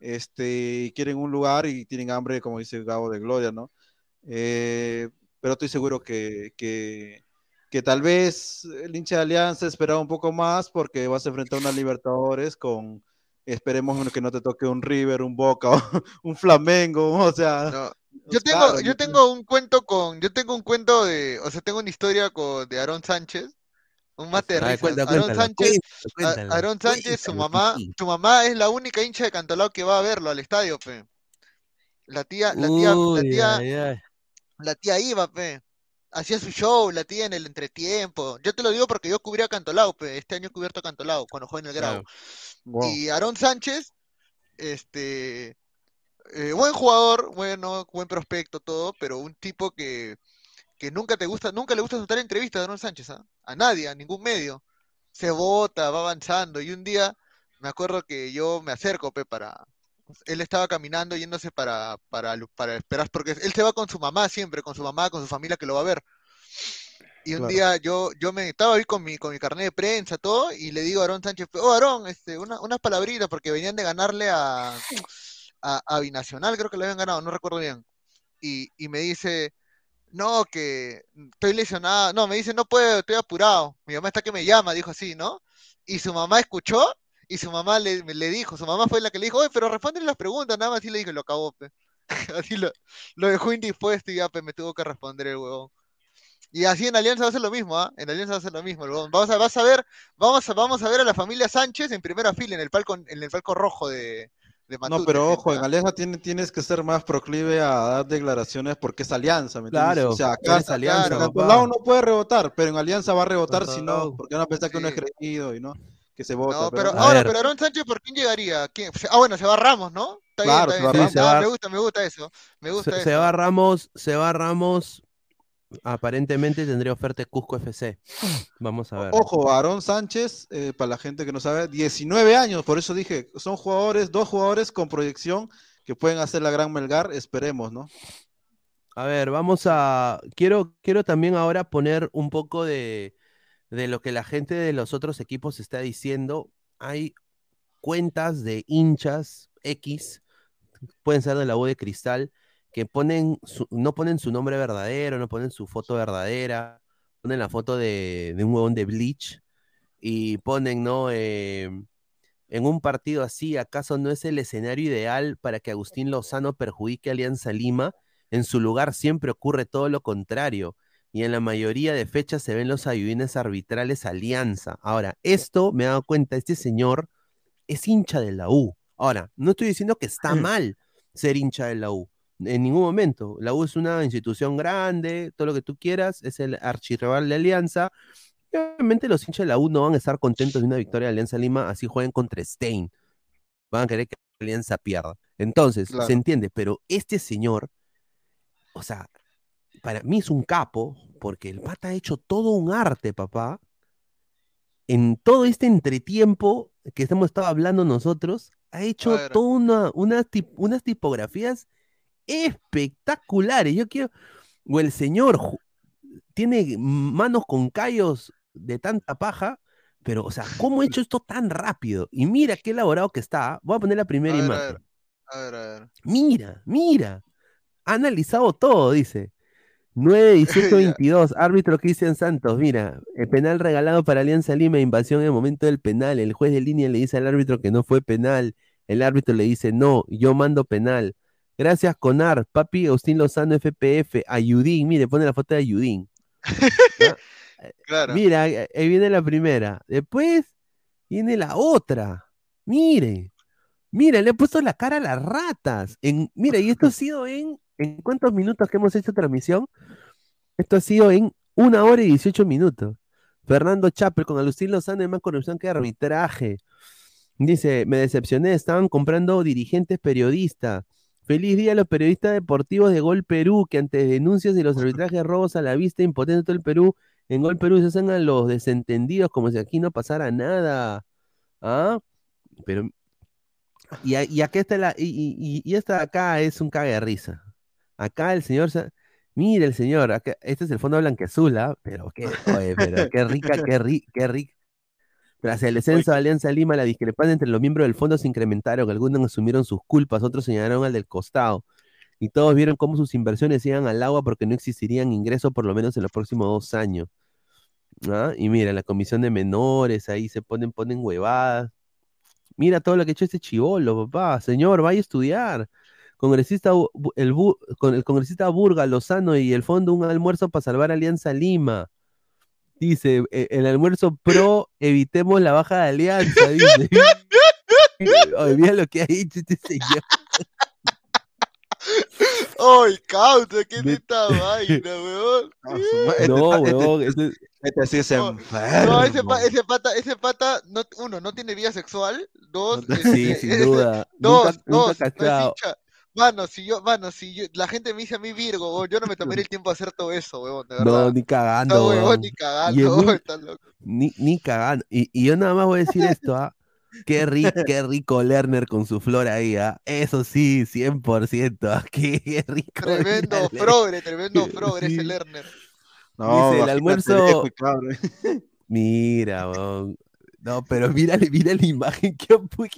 Este, quieren un lugar y tienen hambre, como dice Gabo, de gloria, ¿no? Eh, pero estoy seguro que, que, que tal vez el hincha de Alianza esperaba un poco más porque vas a enfrentar a una Libertadores con, esperemos que no te toque un River, un Boca, <laughs> un Flamengo, o sea, Yo tengo, claro, yo yo- tengo un cuento con, yo tengo un cuento de, o sea, tengo una historia con, de Aarón Sánchez, un mate de A Aarón Sánchez, a- Aarón Sánchez, su mamá, su mamá es la única hincha de Cantolao que va a verlo al estadio, pe. La tía, la tía, la tía, la tía iba, pe. Hacía su show, la tía en el entretiempo. Yo te lo digo porque yo cubría Cantolao, pe. Este año he cubierto Cantolao cuando jugué en el wow. Y Aarón Sánchez, este, eh, buen jugador, bueno, buen prospecto, todo, pero un tipo que, que nunca te gusta, nunca le gusta soltar entrevistas a Aarón Sánchez, ¿ah? A nadie, a ningún medio. Se vota, va avanzando, y un día me acuerdo que yo me acerco, pe, para. Él estaba caminando yéndose para, para, para esperar, porque él se va con su mamá siempre, con su mamá, con su familia que lo va a ver. Y un Claro. día yo, yo me estaba ahí con mi, con mi carnet de prensa, todo, y le digo a Aarón Sánchez, oh Aarón, este, una- unas palabritas, porque venían de ganarle a, a, Binacional, creo que le habían ganado, no recuerdo bien. Y, y me dice, no, que estoy lesionado, no, me dice, no puedo, estoy apurado. Mi mamá está que me llama, dijo así, ¿no? Y su mamá escuchó y su mamá le, le dijo, su mamá fue la que le dijo, oye, pero responde las preguntas, nada más y le dije, lo acabó, pe. <laughs> Así lo, lo dejó indispuesto y ya, me tuvo que responder el huevón. Y así en Alianza va a ser lo mismo, ¿ah? En Alianza va a ser lo mismo. Vamos a, vas a ver, vamos a, vamos a ver a la familia Sánchez en primera fila, en el palco, en el palco rojo de, de Matute, No, pero ojo, en ¿ah? Alianza tiene- tienes que ser más proclive a dar declaraciones porque es Alianza, ¿me entiendes? Claro, o sea, acá eres Alianza, claro, papá. Cantolao no puede rebotar, pero en Alianza va a rebotar si no, porque a pensar que uno es Sí. creído y no, que se vota. No, pero no. Ahora, pero Aaron Sánchez, ¿por quién llegaría? ¿Quién? Ah, bueno, se va Ramos, ¿no? Está Claro, bien, se va está bien. Ramos. Sí, se Ah, va- me gusta, me gusta eso. Me gusta Se, eso. se va Ramos, se va Ramos. Aparentemente tendría oferta de Cusco FC. Vamos a ver. Ojo, Aarón Sánchez, eh, para la gente que no sabe, 19 años, por eso dije, son jugadores, dos jugadores con proyección que pueden hacer la gran Melgar, esperemos, ¿no? A ver, vamos a. Quiero, quiero también ahora poner un poco de, de lo que la gente de los otros equipos está diciendo. Hay cuentas de hinchas X, pueden ser de la U de Cristal, que ponen su- no ponen su nombre verdadero, no ponen su foto verdadera, ponen la foto de, de un huevón de Bleach y ponen, ¿no? Eh, en un partido así, ¿acaso no es el escenario ideal para que Agustín Lozano perjudique a Alianza Lima? En su lugar siempre ocurre todo lo contrario. Y en la mayoría de fechas se ven los ayudines arbitrales Alianza. Ahora, esto me he dado cuenta, este señor es hincha de la U. Ahora, no estoy diciendo que está mal ser hincha de la U. En ningún momento. La U es una institución grande, todo lo que tú quieras, es el archirrival de Alianza. Y obviamente los hinchas de la U no van a estar contentos de una victoria de Alianza Lima, así jueguen contra Stein. Van a querer que Alianza pierda. Entonces, Claro. se entiende, pero este señor, o sea, para mí es un capo, porque el pata ha hecho todo un arte, papá. En todo este entretiempo que hemos estado hablando nosotros, ha hecho ver. toda una, unas tipografías espectaculares. Yo quiero, o el señor tiene manos con callos de tanta paja, pero, o sea, ¿cómo ha hecho esto tan rápido? Y mira qué elaborado que está. Voy a poner la A primera ver, a imagen. ver. A ver, a ver. Mira, mira. Ha analizado todo, dice. 9, 18, <laughs> Ya. 22. Árbitro Cristian Santos. Mira, el penal regalado para Alianza Lima, invasión en el momento del penal. El juez de línea le dice al árbitro que no fue penal. El árbitro le dice, no, yo mando penal. Gracias, Conar. Papi Agustín Lozano, FPF. Ayudín, mire, pone la foto de Ayudín. <laughs> Claro. Mira, ahí ahí viene la primera. Después viene la otra. Mire, mira, le he puesto la cara a las ratas. En, mira, y esto ha sido en, ¿en cuántos minutos que hemos hecho transmisión? Esto ha sido en una hora y 18 minutos. Fernando Chapel con Agustín Lozano de más corrupción que arbitraje. Dice, me decepcioné, estaban comprando dirigentes periodistas. Feliz día a los periodistas deportivos de Gol Perú, que ante denuncias de los arbitrajes robos a la vista impotente de todo el Perú, en Gol Perú se hacen a los desentendidos como si aquí no pasara nada. ¿Ah? Pero, y, y acá está la, y, y, y- esta acá es un cague de risa. Acá el señor, mira el señor, acá, este es el fondo blanqueazul, ¿ah? Pero qué, oye, pero qué rica, qué rica, qué rica. Tras el descenso de Alianza Lima, la discrepancia entre los miembros del fondo se incrementaron. Algunos asumieron sus culpas, otros señalaron al del costado. Y todos vieron cómo sus inversiones iban al agua porque no existirían ingresos por lo menos en los próximos dos años. ¿Ah? Y mira, la comisión de menores, ahí se ponen, ponen huevadas. Mira todo lo que ha hecho este chivolo, papá. Señor, vaya a estudiar. Congresista, el, con el congresista Burga, Lozano y el fondo un almuerzo para salvar Alianza Lima. Dice, "E- el almuerzo pro, evitemos la baja de Alianza, dice. <laughs> Oye, mira lo que ha hecho este señor. ¡Ay, causa! ¿Qué es esta vaina, weón? <laughs> Este No, pa- este- weón, este- Este sí es No, enfermo. No, ese, pa- ese pata, ese pata, no, uno, no tiene vida sexual. Dos, <laughs> Sí, este, sin duda. Dos, Nunca, nunca dos, no es cachado. hincha. Mano, si yo, mano, si yo, la gente me dice a mí Virgo, weón, yo no me tomé el tiempo de hacer todo eso, weón, de verdad. No, ni No, cagando, weón, weón. ni cagando, un- weón, estás loco. Ni, ni cagando. Y, y yo nada más voy a decir esto, ¿ah? Qué, ri- <laughs> qué rico Lerner con su flor ahí, ¿ah? Eso sí, 100%. ¿ah? <laughs> Qué, qué rico. Tremendo progre, tremendo <laughs> progre Sí. ese Lerner. No, Dice, el almuerzo- cabra. Mira, weón. No, pero mírale, mira la imagen que,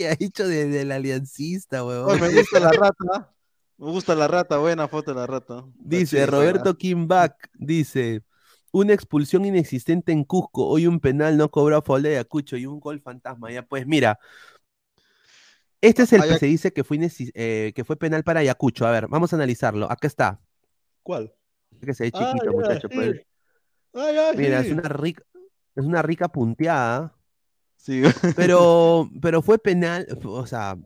ha hecho de- del aliancista, weón. Oye, me gusta la rata. Me gusta la rata, buena foto de la rata. Dice Roberto Kimbach, dice, Una expulsión inexistente en Cusco. Hoy un penal no cobró a de Ayacucho y un gol fantasma. Ya pues, mira. Este es el que se dice que fue, inexis- eh, que fue penal para Ayacucho. A ver, vamos a analizarlo. Acá está. ¿Cuál? Que se ve Ah, chiquito, ya, muchacho. sí. pues. Ah, Mira, es una rica, es una rica punteada. Sí. Pero, pero fue penal. O sea,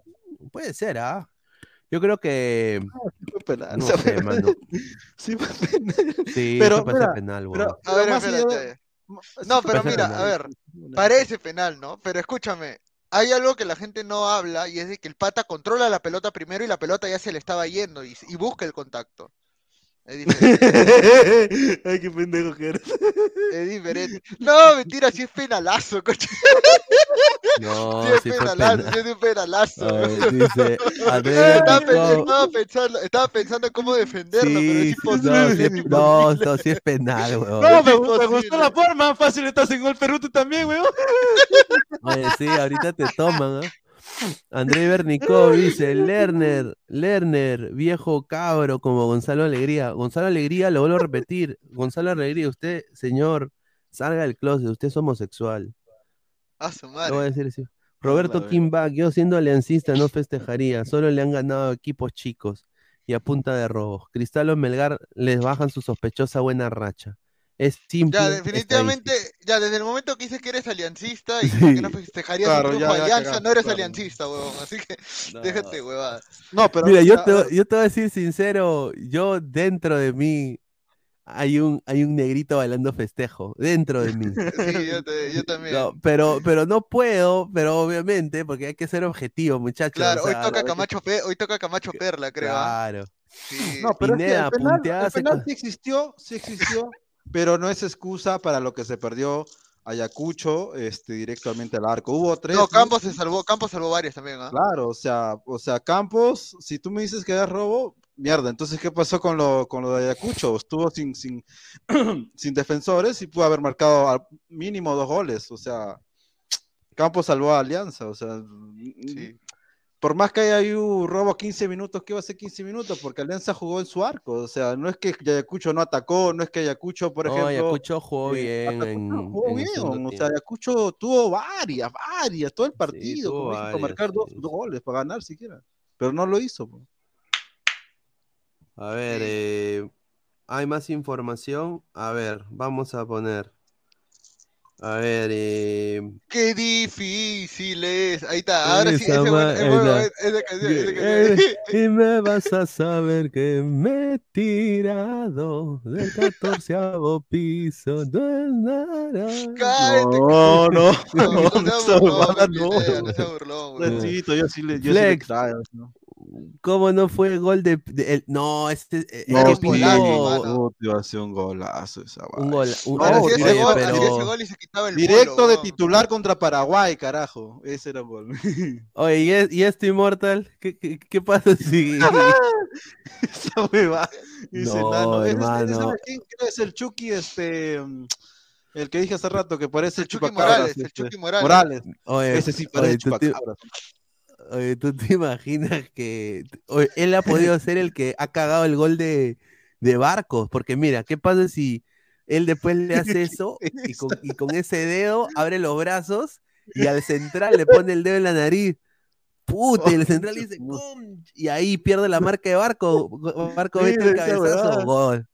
puede ser, ¿ah? Yo creo que. Fue penal, No o sea, sé, fue- mano. <laughs> Sí, fue penal. Sí, Pero, mira, penal, pero-. A ver, espérate. No, sí pero mira, penal. a ver, parece penal, ¿no? Pero escúchame, hay algo que la gente no habla y es de que el pata controla la pelota primero y la pelota ya se le estaba yendo y, y busca el contacto. Es diferente. <laughs> Ay, qué pendejo que eres. es diferente. <laughs> No, mentira, si es penalazo, coche. No, Sí es sí penalazo, penal. sí es un penalazo. A ver, dice, estaba, Nicole. pe- estaba pensando, estaba pensando en cómo defenderlo, pero es Sí, sí, imposible. no, sí no, no, sí es penal, <laughs> weón. No, me, me gustó la forma. Fácil estás en gol Perú tú también, weón. Oye, sí, ahorita te toman, ¿ah? André Bernicó dice, Lerner, Lerner, viejo cabro como Gonzalo Alegría. Gonzalo Alegría, lo vuelvo a repetir. Gonzalo Alegría, usted, señor, salga del closet, usted es homosexual. A su Lo voy a decir así. Roberto Kimbach, yo siendo aliancista no festejaría, solo le han ganado equipos chicos y a punta de robos. Cristal o Melgar les bajan su sospechosa buena racha. Es simple. Ya, definitivamente, ya desde el momento que dices que eres aliancista y <laughs> Sí. que no festejarías Claro, ya- ya alianza, no eres claro. aliancista, huevón. Así que <laughs> No. déjate, huevada. No, pero. Mira, yo te, yo te voy a decir sincero, yo dentro de mí hay un, hay un negrito bailando festejo, dentro de mí. <laughs> Sí, yo, te- yo también. No, pero, pero no puedo, pero obviamente, porque hay que ser objetivo, muchachos. claro, o hoy toca que- Camacho Pe- hoy toca Camacho Perla, creo. ¿ah? Claro. Sí. No, pero es que Pineda, el penal, punteada el penal sí existió, sí existió, pero no es excusa para lo que se perdió Ayacucho este, directamente al arco. Hubo tres. No, Campos se salvó, Campos salvó varias también, ¿ah? Claro, o sea, o sea, Campos, si tú me dices que es robo, mierda, entonces ¿qué pasó con lo, con lo de Ayacucho? Estuvo sin, sin, <clears throat> sin defensores y pudo haber marcado al mínimo dos goles, o sea, Campos salvó a Alianza, o sea, Sí. Por más que haya un robo 15 minutos, ¿qué va a ser 15 minutos? Porque Alianza jugó en su arco, o sea, no es que Ayacucho no atacó, no es que Ayacucho, por No, ejemplo... Ayacucho jugó eh, bien. En- jugó en bien, o sea, tiempo. Ayacucho tuvo varias, varias, todo el partido, como varias, marcar dos, sí, dos goles, para ganar siquiera, pero no lo hizo. po. A ver, Sí. eh, hay más información. A ver, vamos a poner. A ver, eh, Qué difícil es. Ahí está, ahora sí, Esa es esa canción, esa canción. y me vas a saber que me he tirado del catorceavo piso. No es nada. Cállate, No, no, No, no <laughs> no, sea esa burlón, huevada Pineda, no. no sea burlón, huevón. Pobrecito, yo sí le, yo sí le Flex. traigo, ¿no? ¿Cómo no fue el gol de, de- el- no, este eh, el No, que sí, golazo, pintó mano. no, hacer un golazo esa un gol, un, No, Ahora ahora sí sí, ese oye, gol, pero hacía ese gol y se quitaba el Directo de titular contra Paraguay, carajo. Ese era el gol. <laughs> oye, ¿y, es- y este Immortal? ¿Qué, qué, qué pasa si <laughs> Esa hueva. Ese No. Ese- ese- hermano. ¿sabes quién es el Chucky, este. mm, El que dije hace rato que parece El Chucky. Morales, el este, Chucky Morales. Morales. Oye, Ese sí parece oye, chupacabras. Oye, ¿tú te <laughs> imaginas que oye, él ha podido ser el que ha cagado el gol de, de Barcos? Porque mira, ¿qué pasa si él después le <laughs> hace eso y con, y con ese dedo abre los brazos y al central le pone el dedo en la nariz? Puta, y el <laughs> central dice ¡pum! Y ahí pierde la marca de Barco. Barco mete el cabezazo, gol.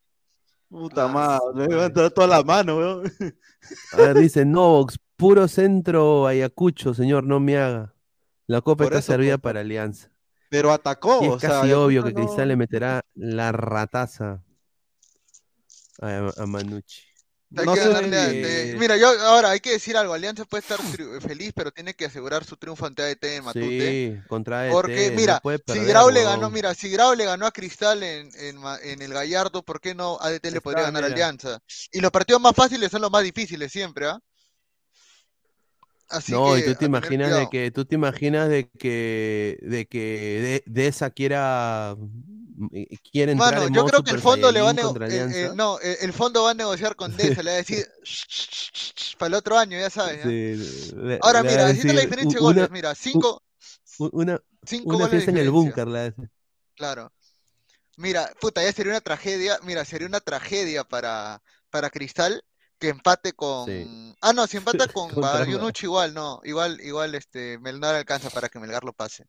Puta madre, me va a entrar toda la mano, weón. A ver, dice Novox, puro centro Ayacucho, señor, no me haga. La copa Por está eso, servida pues, para Alianza. Pero atacó, Y o es sea, casi obvio que no- Cristal le meterá la rataza a, a Manucci. No que a- Mira, yo ahora hay que decir algo. Alianza puede estar <sighs> tri- feliz, pero tiene que asegurar su triunfo ante ADT en Matute. Sí, contra ADT, Porque, no mira, si Grau le ganó, mira, si Grau le ganó a Cristal en, en, el Gallardo, ¿por qué no ADT le Está, podría ganar a mira. Alianza? Y los partidos más fáciles son los más difíciles siempre, ¿ah? Así No, que y tú te imaginas de que, tú te imaginas de que, de que de, de esa quiera, mm, eh, quiere entrar Mano, en yo creo que el fondo le va a eh, eh, no, eh, el fondo va a negociar con Deza, le va a decir <laughs> para el otro año, ya sabes. ¿ah? Sí, le- Ahora le mira, así la diferencia de goles, mira, cinco, una, cinco una goles en el búnker, la. Claro. Mira, puta, ya sería una tragedia, mira, sería una tragedia para, para Cristal que empate con. Sí. Ah, no, si empata <laughs> con Bayunuch igual, no. Igual, igual este, Melgar alcanza para que Melgar lo pase.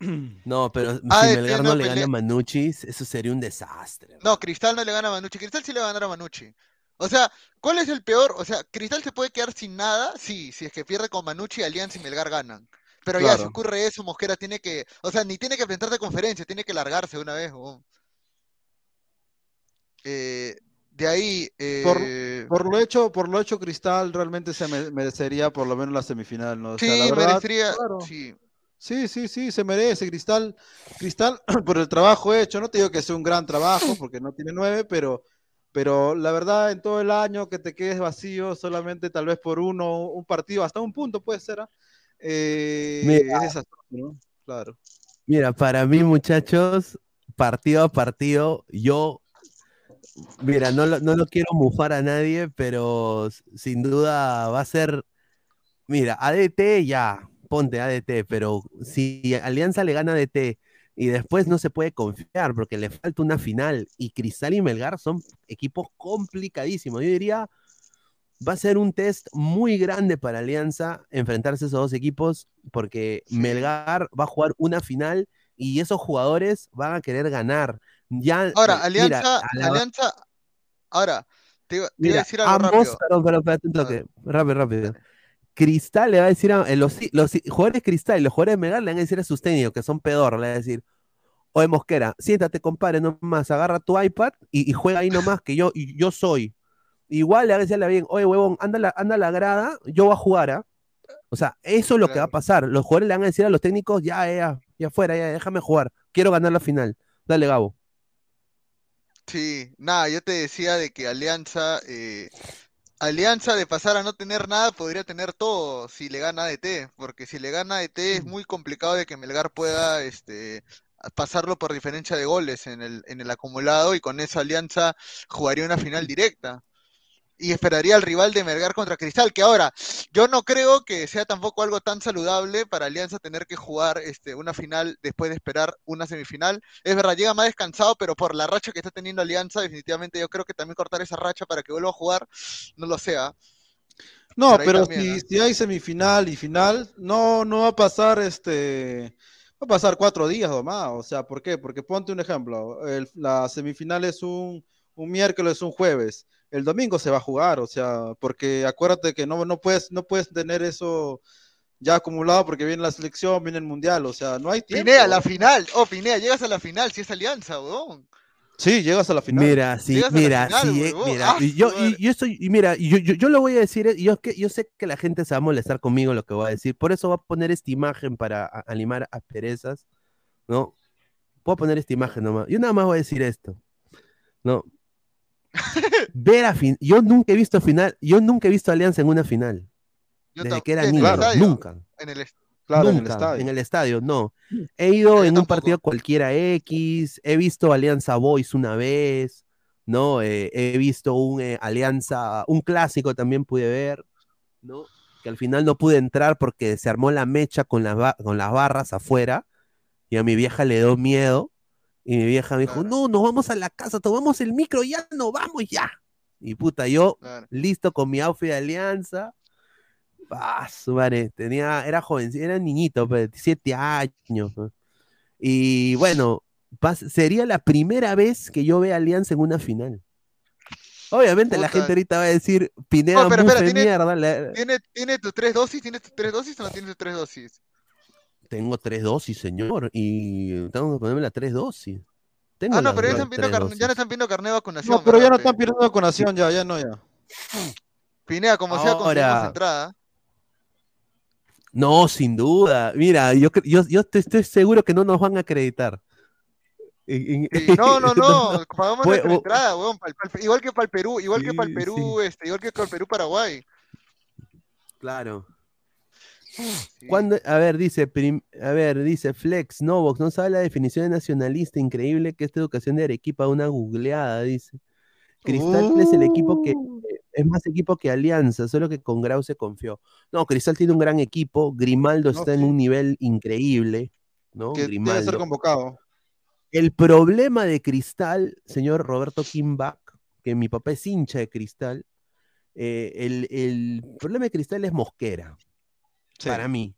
No, pero <clears throat> Ah, si Melgar no no le gana a Manucci, eso sería un desastre. No, Cristal no le gana a Manucci. Cristal sí le va a ganar a Manucci. O sea, ¿cuál es el peor? O sea, Cristal se puede quedar sin nada, sí, si es que pierde con Manucci, Alianza y Melgar ganan. Pero ya, si ocurre eso, Mosquera tiene que, o sea, ni tiene que enfrentar de conferencia, tiene que largarse una vez. huevón. Eh, de ahí, Por, eh, por lo hecho, por lo hecho, Cristal realmente se me- merecería por lo menos la semifinal, ¿no? O sea, sí, la verdad, merecería, claro. sí. Sí, sí, sí, se merece Cristal. Cristal, <clears throat> por el trabajo hecho, no te digo que sea un gran trabajo, porque no tiene nueve, pero, pero la verdad, en todo el año que te quedes vacío, solamente tal vez por uno, un partido, hasta un punto puede ser, ¿ah? Eh, Mira. es desastroso, ¿no? Claro. Mira, para mí, muchachos, partido a partido, yo, mira, no lo, no quiero mufar a nadie, pero sin duda va a ser, mira, ADT ya, ponte ADT, pero si Alianza le gana ADT y después no se puede confiar porque le falta una final y Cristal y Melgar son equipos complicadísimos, yo diría, va a ser un test muy grande para Alianza enfrentarse a esos dos equipos porque Melgar va a jugar una final y esos jugadores van a querer ganar. Ya, Ahora, eh, Alianza, mira, a la- Alianza, ahora, te, te iba a decir algo ambos, rápido. perdón, perdón, rápido, rápido. Cristal le va a decir a eh, los, los jugadores Cristal y los jugadores Melgar le van a decir a sus técnicos que son peor, le van a decir, oye Mosquera, siéntate, compadre, nomás, agarra tu iPad y, y juega ahí nomás, que yo, y yo soy. Igual le va a decirle bien, oye, huevón, anda la, anda la grada, yo voy a jugar, ¿ah? O sea, eso es lo que va a pasar. Los jugadores le van a decir a los técnicos, ya, ya, ya fuera, ya, déjame jugar. Quiero ganar la final. Dale, Gabo. Sí, nada, yo te decía de que Alianza, eh, Alianza de pasar a no tener nada podría tener todo si le gana ADT, porque si le gana ADT es muy complicado de que Melgar pueda este, pasarlo por diferencia de goles en el, en el acumulado y con eso Alianza jugaría una final directa. Y esperaría al rival de Melgar contra Cristal, que ahora, yo no creo que sea tampoco algo tan saludable para Alianza tener que jugar este, una final después de esperar una semifinal. Es verdad, llega más descansado, pero por la racha que está teniendo Alianza, definitivamente yo creo que también cortar esa racha para que vuelva a jugar, no lo sea. No, pero también, si, ¿eh? si hay semifinal y final, no, no va a pasar este, va a pasar cuatro días o más. O sea, ¿por qué? Porque ponte un ejemplo, el- la semifinal es un, un miércoles, un jueves, el domingo se va a jugar, o sea, porque acuérdate que no, no puedes, no puedes tener eso ya acumulado porque viene la selección, viene el mundial, o sea, no hay tiempo. Pinea, la final. Oh, Pinea, llegas a la final si es Alianza, weón. Sí, llegas a la final. Mira, sí, Llegas a mira, final, sí, eh, mira, Ah, y yo, y yo estoy, y mira, yo, yo, yo lo voy a decir, eh, y yo, que, yo sé que la gente se va a molestar conmigo lo que voy a decir, por eso voy a poner esta imagen para a- animar a perezas, ¿no? Puedo poner esta imagen nomás. Yo nada más voy a decir esto, ¿no? Ver a fin, yo nunca he visto final, yo nunca he visto Alianza en una final, Yo desde que era en el niño, estadio, nunca. En el en estadio. en el estadio, no. He ido en un partido cualquiera X, he visto Alianza Boys una vez, ¿no? Eh, he visto un eh, Alianza, un clásico también pude ver, ¿no? Que al final no pude entrar porque se armó la mecha con con las barras afuera y a mi vieja le dio miedo y mi vieja me dijo, no, nos vamos a la casa, tomamos el micro, ya no vamos ya. Y puta, yo Claro. listo con mi outfit de Alianza, Ah, su madre, tenía, era joven, era niñito, pues, 7 años. Y bueno, pas- sería la primera vez que yo vea Alianza en una final. Obviamente la gente ahorita va a decir, Pineda, No, pero espera, tiene, mierda. la- tiene, ¿tiene tus tres dosis? ¿Tienes tus tres dosis o no tienes tus tres dosis? Tengo tres dosis, señor, y tengo que ponerme las tres dosis. Tengo Ah, no, pero ya están pidiendo carne- ya no están pidiendo carnet de vacunación. No, pero ya ¿verdad, no están pidiendo vacunación, ya, ya no, ya. Pinea, como sea, conseguimos Ahora- entrada. No, sin duda. Mira, yo, yo, yo te- estoy seguro que no nos van a acreditar. Sí, <laughs> No, no, no, <laughs> pagamos nuestra o- entrada, weón, pa'l- pa'l- igual que para el Perú, igual que para el Sí, Perú, este, igual que para el Perú-Paraguay. Claro. Cuando, a ver, dice, prim- a ver, dice Flex, Novox, no sabe la definición de nacionalista, increíble que esta educación de Arequipa, una googleada, dice. Cristal es el equipo que es más equipo que Alianza, solo que con Grau se confió. No, Cristal tiene un gran equipo, Grimaldo No, está en un nivel increíble, ¿no? Que debe ser Grimaldo. convocado. El problema de Cristal, señor Roberto Kimbach, que mi papá es hincha de Cristal, eh, el, el problema de Cristal es Mosquera, para mí.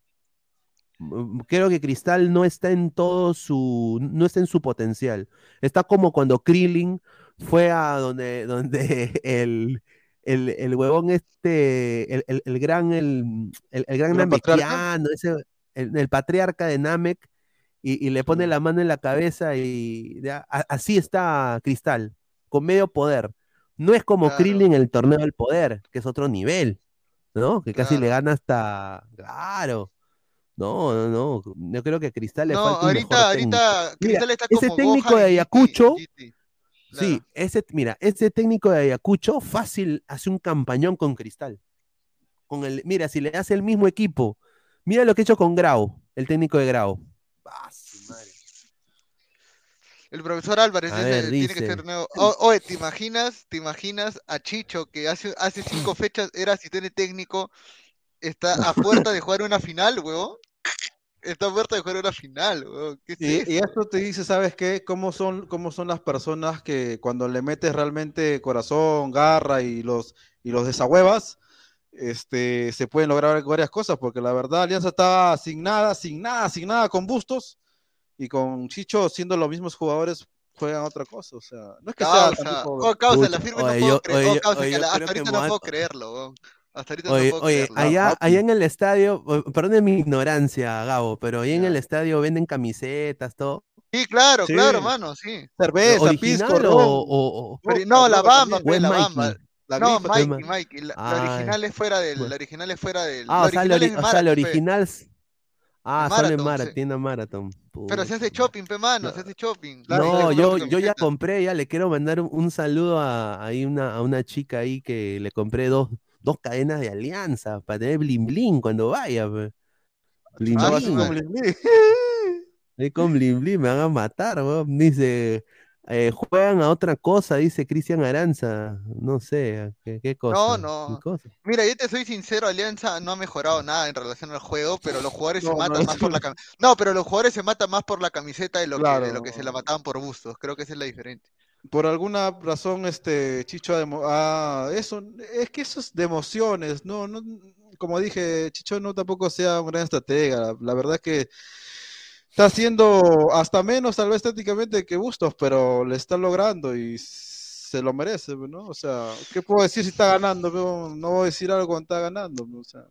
Mm, Creo que Cristal no está en todo su, no está en su potencial. Está como cuando Krillin fue a donde, <laughs> donde el, el, el huevón este, el, el- el gran, el, el, gran namekiano, ese, el, el patriarca de Namek, y, y le pone la mano en la cabeza y ya, a- así está Cristal, con medio poder. No es como Claro. Krillin en el torneo del poder, que es otro nivel, ¿no? Que casi le Claro. gana hasta, claro. No, no, no. Yo creo que a Cristal le No, falta ahorita, técnico. ahorita Mira, Cristal está ese como técnico Gohan de y Ayacucho, GT, GT. sí, ese, mira, ese técnico de Ayacucho fácil hace un campañón con Cristal. Con el, mira, si le hace el mismo equipo, mira lo que ha hecho con Grau, el técnico de Grau. Ah. El profesor Álvarez A ver, tiene que ser nuevo. O- oye, ¿te imaginas? ¿Te imaginas a Chicho que hace, hace cinco fechas era asistente técnico? Está a <laughs> puerta de jugar una final, huevón. Está a puerta de jugar una final. ¿Qué es Y, y eso? esto te dice, ¿sabes qué? ¿Cómo son, cómo son las personas que cuando le metes realmente corazón, garra y los, y los desahuevas, este, se pueden lograr varias cosas? Porque la verdad, Alianza estaba sin nada, sin nada, sin nada con Bustos y con Chicho siendo los mismos jugadores juegan otra cosa. O sea, no es que sea Causa, tampoco- oh, causa, la Puta, firme no oye, puedo oh, causa, que yo la- hasta ahorita no puedo creerlo. Hasta ahorita no Oye, puedo oye, creerlo. allá, allá en el estadio, perdone mi ignorancia, Gabo, pero ahí en el estadio venden camisetas, todo. Sí, claro, Sí. claro, mano, sí. cerveza, ¿Original pisco, o, ron. o- o- Pero- no, la bamba, pues, es la bamba. La No, Mikey. Mikey. La, la Ah, original es fuera del. La original es fuera del. Ah, la o sea, ori- es o original. s- Ah, solo en Marathon, Mara, sí. tienda Marathon. Pero se hace shopping, pe mano, se hace shopping. Claro, No, yo, yo ya compré, ya le quiero mandar un, un saludo a, ahí una, a una chica ahí que le compré dos, dos cadenas de alianza para tener bling bling cuando vaya. pe. Bling Ah, bling. su madre. Ahí con bling bling me van a matar, weón. Dice, eh, juegan a otra cosa, dice Cristian Aranza. No sé, ¿a ¿qué, qué cosa? No, ¿Qué no. cosa? Mira, yo te soy sincero, Alianza no ha mejorado nada en relación al juego, pero los jugadores se no, matan más por la camiseta. No, pero los jugadores se matan más por la camiseta de lo, que, de lo que se la mataban por bustos. Creo que esa es la diferencia. por alguna razón este Chicho ha demo- ah, eso es que eso es de emociones no no como dije Chicho no tampoco sea un gran estratega la verdad es que está haciendo hasta menos tal vez técnicamente que Bustos pero le está logrando y se lo merece no o sea qué puedo decir si está ganando no, no voy a decir algo cuando está ganando o sea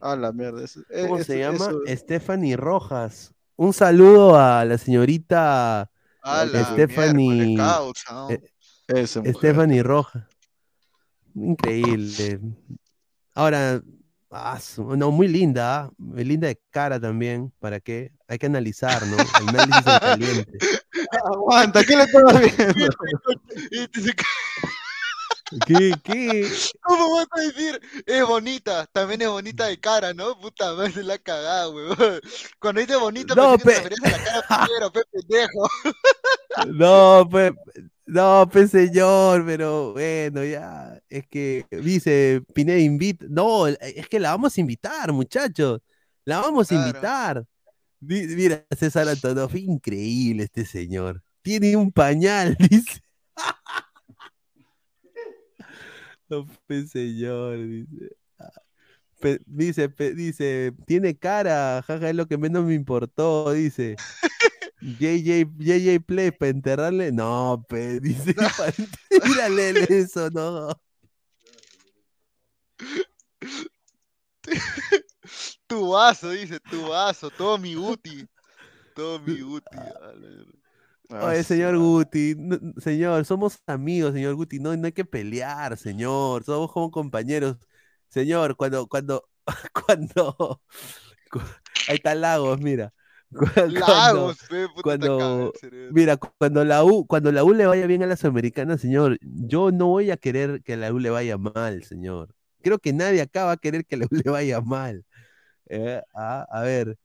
a la mierda es- ¿Cómo es- se llama? eso- Stephanie Rojas. Un saludo a la señorita A la Stephanie. causa, ¿no? eh. Stephanie Rojas. Increíble. Ahora, ah, no, muy linda, ¿ah? muy linda de cara también. ¿Para qué? Hay que analizar, ¿no? Análisis en caliente. <laughs> aguanta ¿qué le estás <laughs> viendo? <laughs> ¿Qué? ¿Qué? ¿Cómo vas a decir? Es bonita, también es bonita de cara, ¿no? Puta madre, la ha cagado, weón. Cuando dice bonita, No, pensé que te pe- a la cara primero, pe pendejo. No, pues, no, pues señor, pero bueno, ya, es que dice Pineda invita, no, es que la vamos a invitar, muchachos, la vamos a invitar. Mira, César Antonov, increíble este señor, tiene un pañal, <laughs> dice. No, pues señor, dice. Pe- dice, pe- dice, tiene cara, jaja, es lo que menos me importó, dice. JJ, JJ Play para enterrarle. No, pe, <laughs> dice, tírale eso, no. <laughs> Tu vaso, dice, tu vaso, todo mi Guti. Todo mi Guti. a la mierda. Oye, señor Guti, no- señor, somos amigos, señor Guti, no, no hay que pelear, señor, somos como compañeros. Señor, cuando, cuando, <laughs> cuando, cu- ahí está Lagos, mira. <laughs> Cu- Cuando, Lagos, puta, mira, cu- cuando la U, cuando la U le vaya bien a las americanas, señor, yo no voy a querer que a la U le vaya mal, señor. Creo que nadie acá va a querer que a la U <laughs> le vaya mal. Eh, ah, a ver,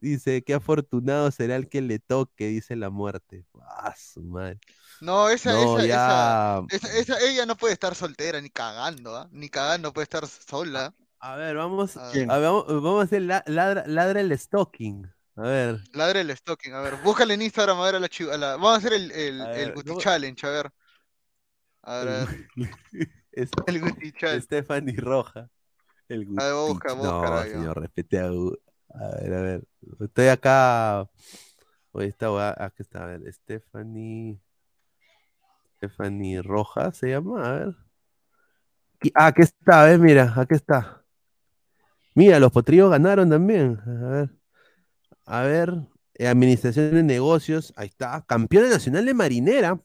dice, qué afortunado será el que le toque, dice la muerte. Ah, su madre. No, esa, No, esa, ya. esa, esa, esa- ella no puede estar soltera, ni cagando, ¿ah? Ni cagando puede estar sola. A ver, vamos, a ver, vamos, vamos a hacer la- ladra, ladra el stalking. A ver. Ladre el stocking, a ver, búscale en Instagram a ver a la chiva. Vamos a hacer el, el, A el ver, Guti ¿cómo? Challenge, a ver. A ver, ver. <laughs> Es- El Guti <laughs> Challenge. Stephanie Roja. El A ver, voy a buscar No, señor, respete a ver, a ver. Estoy acá. Hoy está, weá- aquí está, a ver. Stephanie. Stephanie Roja se llama, a ver. Ah, aquí está, a ver, mira, aquí está. Mira, los potrillos ganaron también. A ver. A ver. eh, Administración de negocios. Ahí está. Campeona nacional de marinera.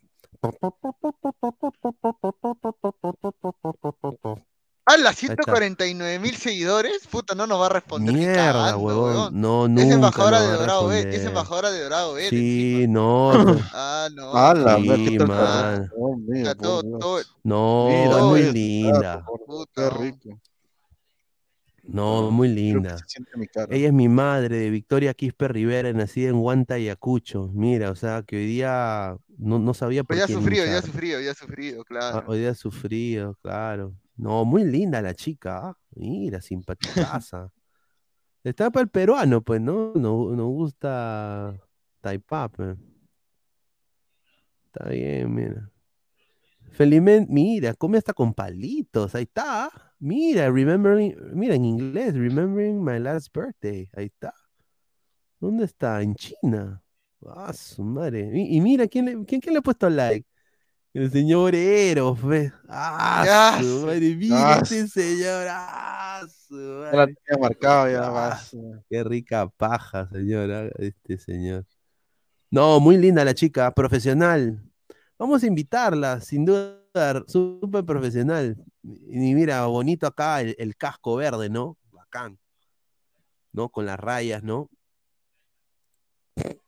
Ah, las está. 149 mil seguidores, puta, no nos va a responder Mierda, cagando, huevón. No, Es nunca embajadora de Dorado Bet, es embajadora de Dorado Bet. Sí, <coughs> no. Ah, no. ¡Hala! Sí, ver qué tal man. Oh, Ah, todo, todo, No, Mira, es muy linda. puta, Qué no. rico. No, muy linda. Ella es mi madre, de Victoria Quispe Rivera, nacida en Huanta, Ayacucho. Mira, o sea, que hoy día no, no sabía por Pues ya ha qué sufrido, ya ha sufrido, ya ha sufrido, Ah, claro. hoy día ha sufrido, claro. No, muy linda la chica, ¿ah? Mira, simpatizaza. Está para el peruano, pues, ¿no? No- Nos gusta Taipap. pues. Está bien, mira. Felizmente, mira, come hasta con palitos, ahí está. Mira, remembering, mira en inglés, remembering my last birthday, ahí está. ¿Dónde está? En China. Ah, su madre. Y, y mira, ¿quién le, quién, quién le ha puesto like? El señor Eros, ve. Ah, su madre, mira Ah, este señor. Ah, su Ya la madre. tenía marcado, ya Ah, vas. Qué rica paja, señora, este señor. No, muy linda la chica, profesional. Vamos a invitarla, sin duda, súper profesional. Y mira, bonito acá el, el casco verde, ¿no? Bacán. ¿No? Con las rayas, ¿no? <laughs>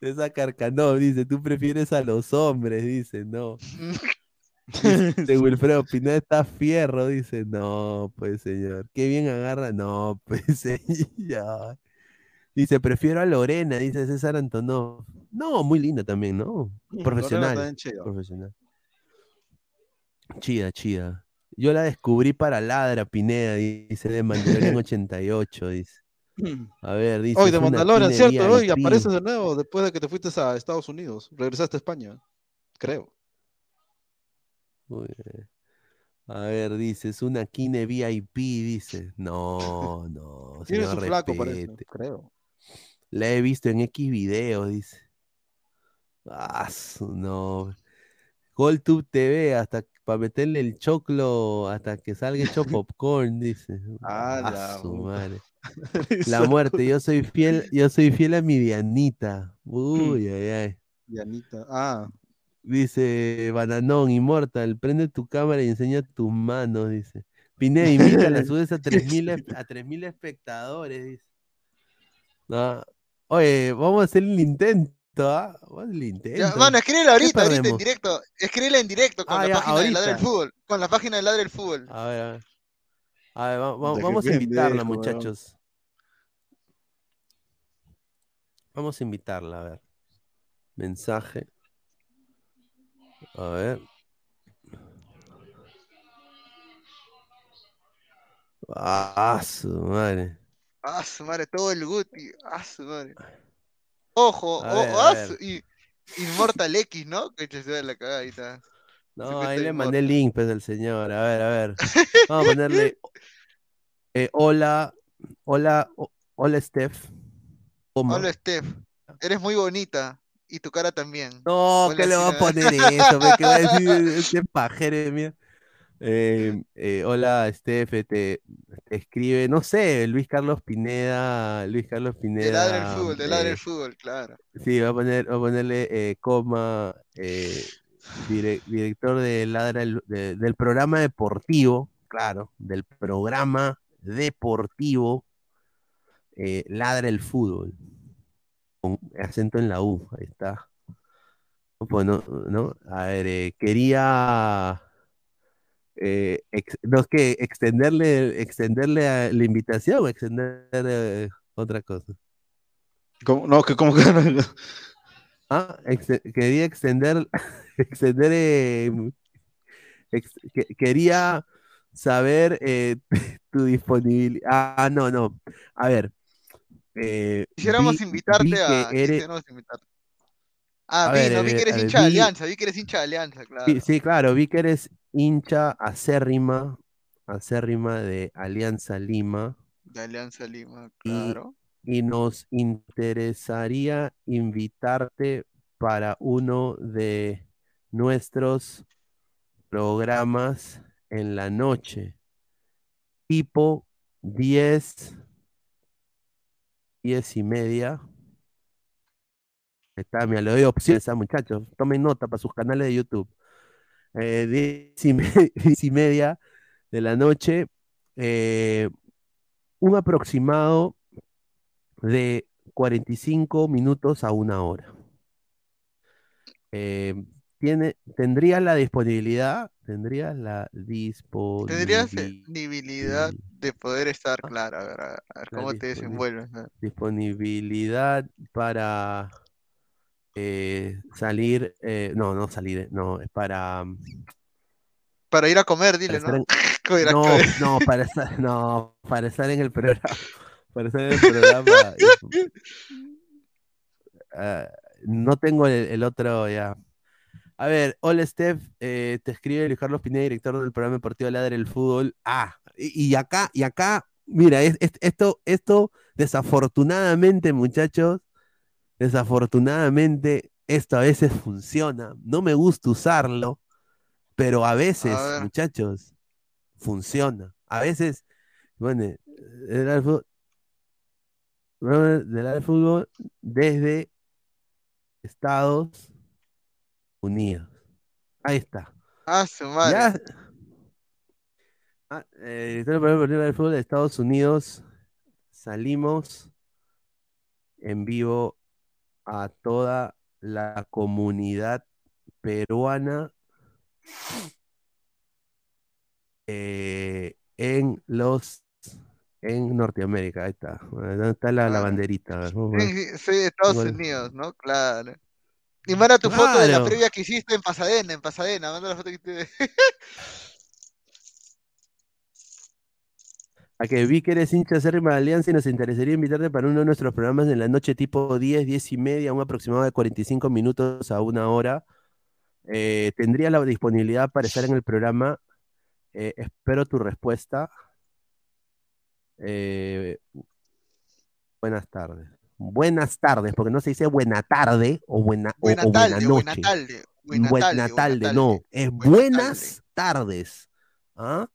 Esa carcanó, dice, tú prefieres a los hombres, dice, no. Dice <laughs> Wilfredo Pineda está fierro, dice, no, pues señor, qué bien agarra, no, pues <laughs> señor. Dice, prefiero a Lorena, dice César Antonov. No, muy linda también, ¿no? Lorena Profesional. también. Profesional. Chida, chida. Yo la descubrí para Ladra Pineda, dice de Mandalorian <laughs> 88, dice. <clears throat> A ver, dice. Hoy de Mandalorian, ¿cierto? Hoy apareces de nuevo después de que te fuiste a Estados Unidos. Regresaste a España. Creo. Muy bien. A ver, dice, es una Kine VIP, dice. No, no, Tiene su flaco, parece. Creo. La he visto en X video, dice. Ah, no. GolTube TV, hasta para meterle el choclo, hasta que salga hecho <laughs> popcorn, dice. Ah, Ah, la su puta. madre. <laughs> La muerte, yo soy fiel, yo soy fiel a mi Dianita. Uy, ay, ay. Dianita. Ah, Dice Bananón, Immortal, prende tu cámara y enseña tus manos, dice. Pineda, <laughs> invítala, subes a 3000 esp- a 3000 espectadores, dice. No. Oye, vamos a hacer el intento, ¿ah? Vamos a hacer el intento. Ya, mano, escríbela ¿Qué ahorita, ahorita en directo. Escríbela en directo con Ah, la ya, página de Ladra del ahorita. Fútbol. Con la página de Ladra del Fútbol. A ver, a ver. A ver, va- va- vamos a invitarla, pendejo, muchachos. Vamos a invitarla, a ver. Mensaje. A ver. Ah, su madre. Ah, su madre, todo el Guti. Ah, su madre. Ojo, A o- ver, o- a ah, ver. su- y Immortal X, ¿no? Que se ve la. Se No, ahí le mandé el link, pues, al señor. A ver, a ver. <laughs> Vamos a ponerle. eh, hola, hola, hola, Steph. Hola, Steph. Eres muy bonita. Y tu cara también. No, que le va a poner eso? ¿Qué va a decir <laughs> este pajero, mira? Eh, eh, hola, Steph, te, te escribe, no sé, Luis Carlos Pineda, Luis Carlos Pineda. Ladra el Fútbol, de Ladra eh, el Fútbol, claro. sí, va a poner, va a ponerle eh, coma, eh, dire- director de Ladra el- de- del programa deportivo, claro, del programa deportivo eh, Ladra el Fútbol, con acento en la U, ahí está. Bueno, ¿no? A ver, eh, quería eh, ex- no que extenderle, extenderle a- la invitación o extender eh, otra cosa. ¿Cómo? No, que como que no. Ah, ex- quería extender, <laughs> extender, eh, ex- que- quería saber eh, <laughs> tu disponibilidad. Ah, no, no. A ver. eh, Quisiéramos vi- invitarte vi a. eres- quisiéramos invitarte. Ah, A vi, ver, no, vi que eres ver, hincha de Alianza, vi que eres hincha de Alianza, claro. Sí, sí, claro, vi que eres hincha acérrima, acérrima de Alianza Lima De Alianza Lima, claro. y nos interesaría invitarte para uno de nuestros programas en la noche, tipo 10, 10 y media. Está, mira, le doy opciones a muchachos. Tomen nota para sus canales de YouTube. Eh, 10 y, me- <laughs> 10 y media de la noche. eh, un aproximado de 45 minutos a una hora. Eh, tiene, ¿tendrías la disponibilidad? ¿Tendrías la Tendrías disponibilidad? disponibilidad de poder estar, claro, a ver, a cómo te desenvuelves. disponibilidad para eh, salir, eh, no, no salir, no, es para, mm, Para ir a comer, dile, ¿no? en- <laughs> no, no, para estar, <laughs> no, para estar en el programa, <laughs> para estar en el programa, ah, no tengo el, el otro ya. A ver, hola Steph, eh, te escribe Luis Carlos Pineda, director del programa deportivo Ladre el Fútbol. Ah, y, y acá, y acá, mira, es- es- esto, esto, desafortunadamente, muchachos, desafortunadamente, esto a veces funciona. No me gusta usarlo, pero a veces, A muchachos, funciona. A veces, bueno, el Ladre del Fútbol, el Fútbol desde Estados Unidos. Ahí está. Ah, su madre. Ya. Ah, eh, director del programa deportivo del fútbol de Estados Unidos. Salimos en vivo a toda la comunidad peruana eh, en los en Norteamérica. Ahí está. ¿Dónde está la, la Claro. banderita? Sí, sí, soy de Estados Igual. Unidos, ¿no? Claro. Y manda tu foto de la previa que hiciste en Pasadena, en Pasadena, manda la foto que hiciste. <laughs> A que vi que eres hincha acérrima de Alianza y nos interesaría invitarte para uno de nuestros programas en la noche tipo 10, 10 y media, un aproximado de 45 minutos a una hora. Eh, tendría la disponibilidad para estar en el programa. Eh, espero tu respuesta. Eh, buenas tardes. Buenas tardes, porque no se dice buena tarde o buena, o- Buena o buena tarde, buena noche. tarde, buena Buena tarde, buena tarde, no, es buena buenas tardes. ¿Ah?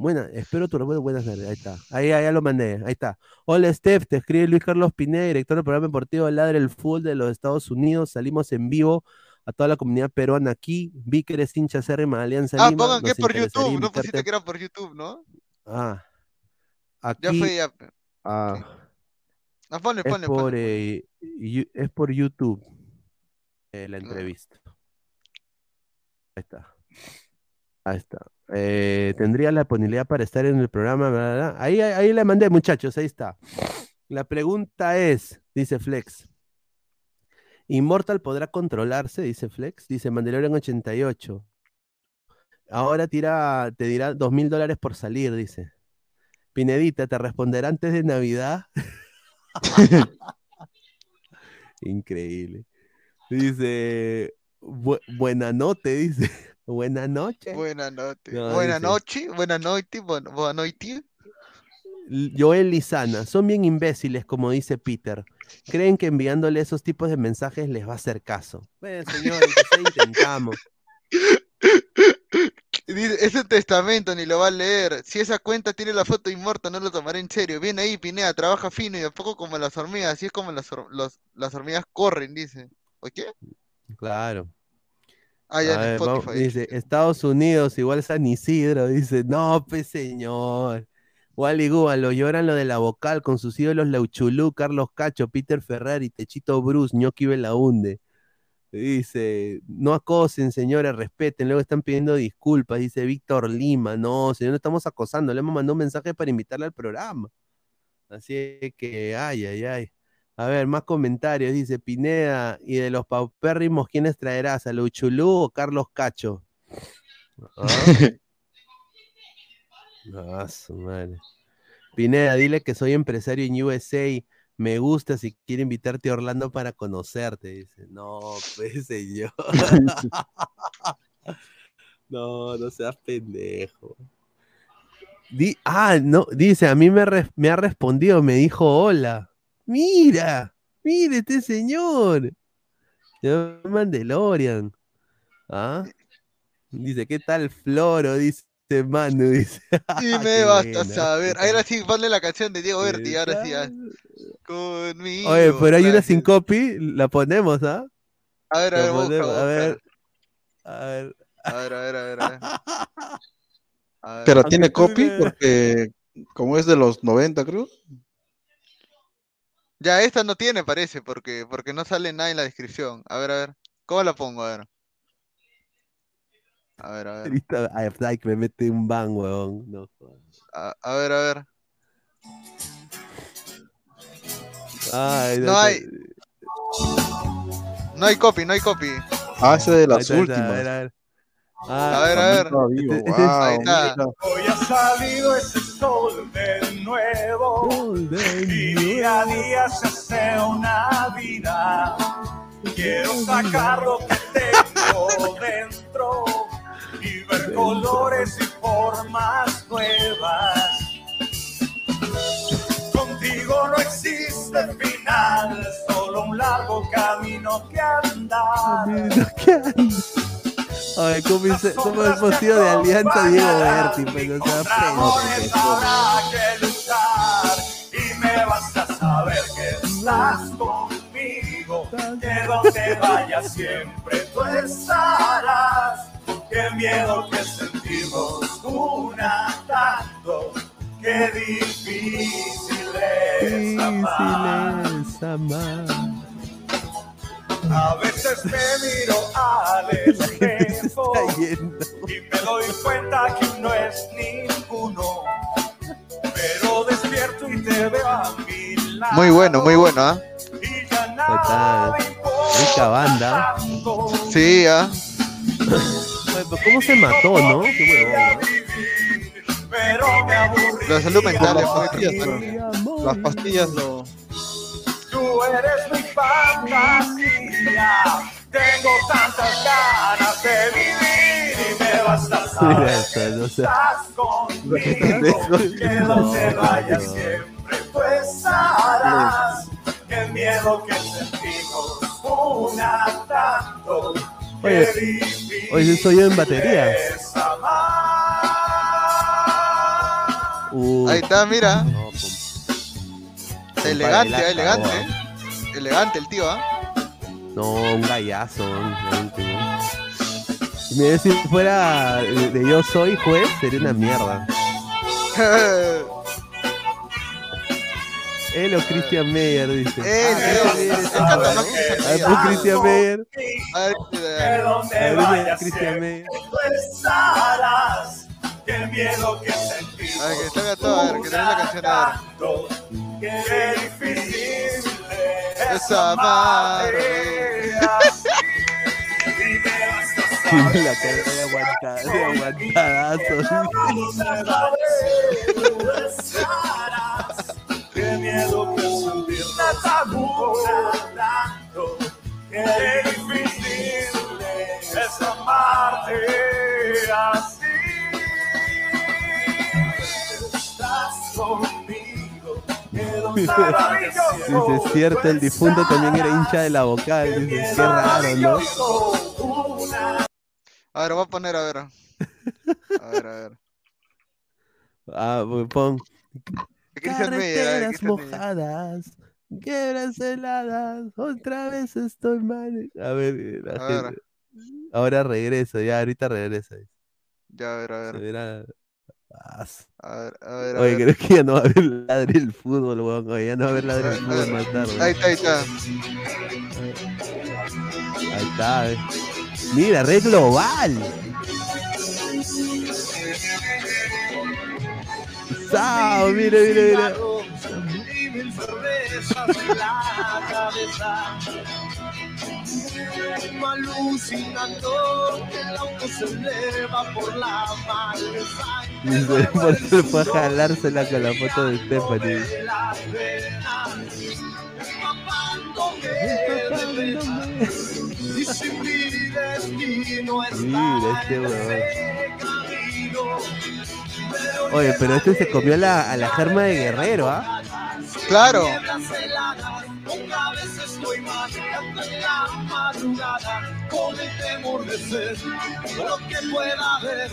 Buena, espero tu respuesta. Buenas tardes. Ahí está. Ahí, ya lo mandé. Ahí está. Hola, Steph. Te escribe Luis Carlos Pineda, director del programa deportivo Ladre el Fútbol de los Estados Unidos. Salimos en vivo a toda la comunidad peruana aquí. Vi que eres hincha acérrima Alianza Ah, Lima. pongan que Nos es por YouTube, no pusiste que era por YouTube, ¿no? Ah. Ya Aquí. fue, ya. ah, Ah, ponle, es, ponle, por, ponle. eh, es por YouTube eh, la entrevista. Ahí está. Ahí está. Eh, tendría la disponibilidad para estar en el programa. Ahí, ahí, le mandé, muchachos. Ahí está. La pregunta es, dice Flex. ¿Immortal podrá controlarse? Dice Flex. Dice Mandalorian 88. Ahora tira, te dirá dos mil dólares por salir, dice. Pinedita, ¿te responderá antes de Navidad? <laughs> Increíble. Dice, bu- buena noche, dice. Buena noche. Buena noche. No, Buena dice, noche, buena noche, buena, buena noche. L- Joel Lizana, son bien imbéciles, como dice Peter. Creen que enviándole esos tipos de mensajes les va a hacer caso. Bueno, señor, intentamos. <laughs> Dice, ese testamento ni lo va a leer. Si esa cuenta tiene la foto inmorta, no lo tomaré en serio. Viene ahí, Pinea, trabaja fino y de poco como las hormigas. Así es como las, los- las hormigas corren, dice. ¿O qué? Claro. Ah, ya en vamos- Spotify. dice, Estados Unidos, igual San Isidro, dice, no, pues señor. Wally Gua, lo lloran lo de la vocal con sus ídolos Lauchulú, Carlos Cacho, Peter Ferrari, Techito Bruce, Ñoqui Belaunde. Dice, no acosen, señores, respeten, luego están pidiendo disculpas, dice Víctor Lima. No, señor, no estamos acosando, le hemos mandado un mensaje para invitarle al programa. Así que, ay, ay, ay. A ver, más comentarios. Dice Pineda, y de los paupérrimos, ¿quiénes traerás? ¿A Luchulú o Carlos Cacho? Ah. <laughs> Su madre. Pineda, dile que soy empresario en USA. Me gusta si quiere invitarte a Orlando para conocerte. Dice, no, pues señor. <laughs> no, no seas pendejo. Di- ah, no, dice, a mí me ha respondido, me dijo hola. Mira, mire este señor. Señor Mandalorian. ¿Ah? Dice, ¿qué tal Floro? Dice Manu, dice. <laughs> <laughs> Y Ah, me basta buena. saber. Ahora sí, ponle la canción de Diego Berti, ahora sí. ya. Conmigo. Oye, pero hay una sin copy, la ponemos, ¿ah? A ver, a ver, ponemos, busca. a ver, a ver. A ver, a ver, a ver. A ver. <laughs> A ver. Pero tiene copy porque como es de los 90, creo. Ya, esta no tiene, parece, porque, porque no sale nada en la descripción. A ver, a ver. ¿Cómo la pongo? A ver. A ver, a ver. Me mete un ban, weón. No. A, a ver, a ver. Ay, No hay. No hay copy, no hay copy. Ah, ese de Ahí las últimas. A ver, a ver. A Ah, ver, a ver. Vivo, Este- este es- wow, Ahí está. Hoy ha salido ese sol de nuevo y día a día se hace una vida. Quiero sacar lo que tengo dentro y ver colores y formas nuevas. Contigo no existe final, solo un largo camino que andar. Ay, ¿cómo, hice- cómo hemos sido de alianza Diego Berti? Pues no sea y me vas a saber que estás conmigo, que donde vayas siempre tú estarás. Qué miedo que sentimos una tanto, qué. Difícil es amar. A veces me miro al espejo y me doy cuenta que no es ninguno. Pero despierto y te veo a mi lado. Muy bueno, muy bueno, ¿ah? Y ya nada está. Rica banda. Sí, ¿ah? Pero ¿Cómo se mató, no? Qué huevón, ¿no? pero me aburrí. La salud mental es Las muy pero- las pastillas lo. Tú eres mi fantasía. Tengo tantas ganas de vivir y me vas a <laughs> saber no estás conmigo. <laughs> Que donde vayas siempre tú estarás. Qué miedo que sentimos una tanto. Oye, oye, soy yo en batería. Uh, Ahí está, mira. no, pum. Elegante, la elegante. cagó, Elegante el tío, ¿ah? No, un gallazo, realmente, ¿no? Mira, si fuera de de yo soy juez, sería una mierda. <laughs> Él o Christian Meyer, dice. Él, él, ver, Christian Meyer. Ver, ver, dice vayas Christian Meyer. Qué miedo que sentimos. a ver, que salga todo, a ver, que tenga la canción, a tanto. Qué difícil Esa madre. <laughs> la cara de aguantada, de aguantadazo. Qué miedo que sentir tanto, tanto. Qué difícil es amarte así. Estás conmigo. Dice, es cierto, el difunto también era hincha de la vocal. Dice, qué raro, ¿no? A ver, voy a poner, a ver. A ver, a ver. <laughs> Ah, pues pon. Carreteras mojadas, quebras heladas, otra vez estoy mal. A ver, eh, la A ver. gente- Ahora regreso, ya ahorita regreso. Ya, a ver, a Se ver. A ver, a ver, a Oye, ver. creo que ya no va a haber ladre el fútbol, weón. Oye, ya no va a haber ladre el fútbol más tarde. Ahí está, ahí está. Ahí está, eh. Mira, red global. Sao, mira, mira, mira. <laughs> Alucinando que el auto se eleva por la maleza. Dice, por eso fue a jalársela con la foto de Stephanie. Y mi destino está este. Oye, pero este se comió la, a la germa de Guerrero, ¿ah? Claro. Una vez estoy manejando en la madrugada con el temor de ser lo que pueda ver.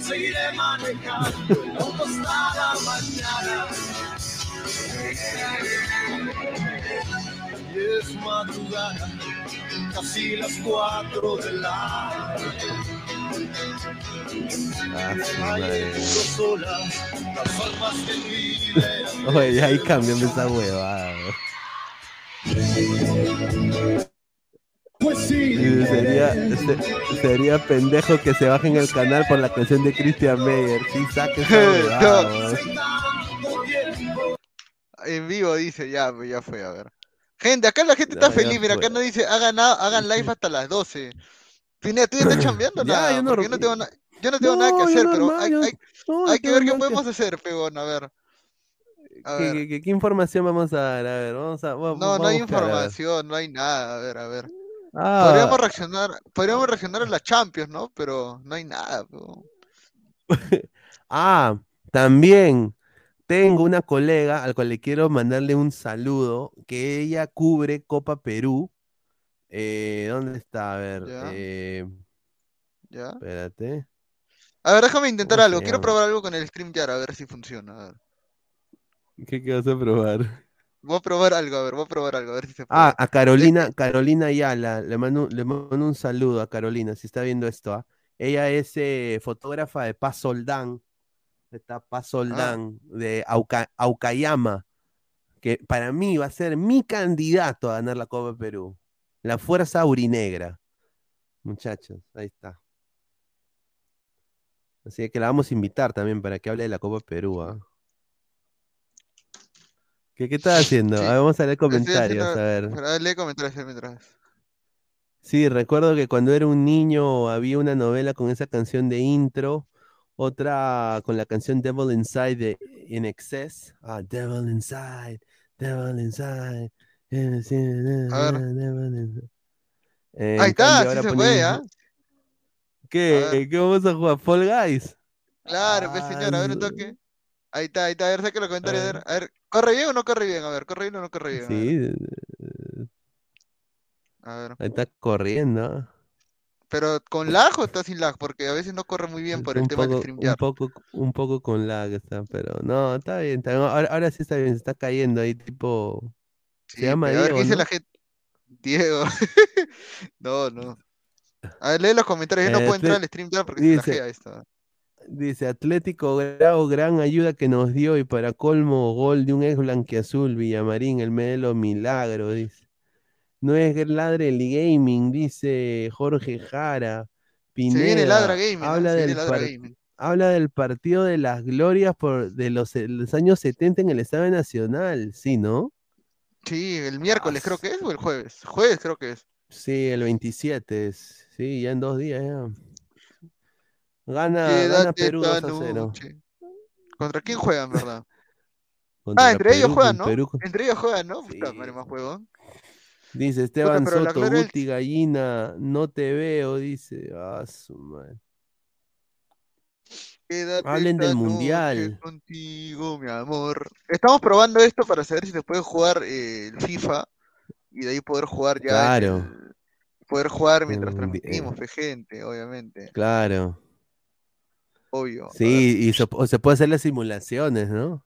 Seguiré manejando hasta la mañana. Y es madrugada, casi las cuatro de la Ah. Oye, ahí cambiame esa huevada. Pues sí, Sería, se- sería pendejo que se bajen el canal por la canción de Christian Meyer. Sí, saque. <laughs> En vivo dice, ya, ya fue, a ver. Gente, acá la gente está Ya, feliz, mira, acá no dice, hagan, hagan live hasta las 12. Pineda, ¿tú <laughs> ya estás chambeando? Nada, yo no- yo no tengo, na- yo no tengo nada que hacer, pero hay, que ver qué que- podemos hacer, pegón, a ver. A ¿Qué, ver. qué- qué- qué información vamos a dar? A ver, vamos a. No, no hay buscar, información, no hay nada, a ver, a ver. Ah. Podríamos reaccionar, podríamos reaccionar a la Champions, ¿no? Pero no hay nada, pegón. <laughs> Ah, también tengo una colega al cual le quiero mandarle un saludo, que ella cubre Copa Perú. Eh, ¿dónde está? A ver, Ya. eh, ¿Ya? espérate. A ver, déjame intentar ¿Cómo algo. Quiero probar algo con el StreamYard, a ver si funciona. A ver. ¿Qué, qué vas a probar? Voy a probar algo, a ver, voy a probar algo, a ver si se puede. Ah, a Carolina, Carolina Ayala, le mando, le mando un saludo a Carolina, si está viendo esto, ¿ah? Ella es eh, fotógrafa de Paz Soldán, está Paz Soldán, de Auca- Aucayama, que para mí va a ser mi candidato a ganar la Copa Perú. La Fuerza Aurinegra. Muchachos, ahí está. Así que la vamos a invitar también para que hable de la Copa Perú, ¿ah? ¿Qué, qué estás haciendo? Sí, A ver, vamos a leer comentarios, haciendo- a ver. Lee comentarios mientras. Sí, recuerdo que cuando era un niño había una novela con esa canción de intro, otra con la canción Devil Inside de In Excess. Ah, Devil Inside, Devil Inside. A ver. Eh, Ahí está, cambio sí se puede, ¿ah? ¿Qué? ¿Qué vamos a jugar? ¿Fall Guys? Claro, pues señor, a ver un toque. Ahí está, ahí está, a ver, saque los comentarios, a ver, a ver, ¿corre bien o no corre bien? A ver, ¿corre bien o no corre bien? Sí, a ver. ahí está corriendo. Pero con lag o está sin lag, porque a veces no corre muy bien por el un tema del poco, un StreamYard. poco, un poco con lag está, pero no, está bien, está bien. Ahora, ahora sí está bien, se está cayendo ahí tipo. Se llama a ver qué dice ¿no? la gente. Diego. <laughs> No, no. A ver, lee los comentarios, yo no Eh, puedo entrar al StreamYard porque se dice- esto. Dice Atlético Grau, gran ayuda que nos dio y para colmo, gol de un ex blanquiazul, Villamarín, el Medelo Milagro, dice. No es ladre el gaming, dice Jorge Jara. viene Pineda, Ladra Gaming, habla Se viene del Ladra Gaming. habla del partido de las glorias por, de los, los años 70 en el Estadio Nacional, ¿sí, no? Sí, el miércoles creo que es o el jueves. Jueves creo que es. Sí, el 27, es- sí, ya en dos días ya. Gana, Perú 2 esta a 0. noche. ¿Contra quién juegan, verdad? <laughs> Contra Ah, entre ellos juegan, ¿no? Perú. Entre ellos juegan, ¿no? Puta madre, más juego. Dice Esteban Soto, Guti Gallina, no te veo, dice. Ah, su madre. Quédate Hablen del mundial. contigo, mi amor. Estamos probando esto para saber si se puede jugar eh, el FIFA y de ahí poder jugar ya. Claro. el- poder jugar mientras mundi- transmitimos, fe, gente, obviamente. Claro. Obvio. Sí, y se, o se puede hacer las simulaciones, ¿no?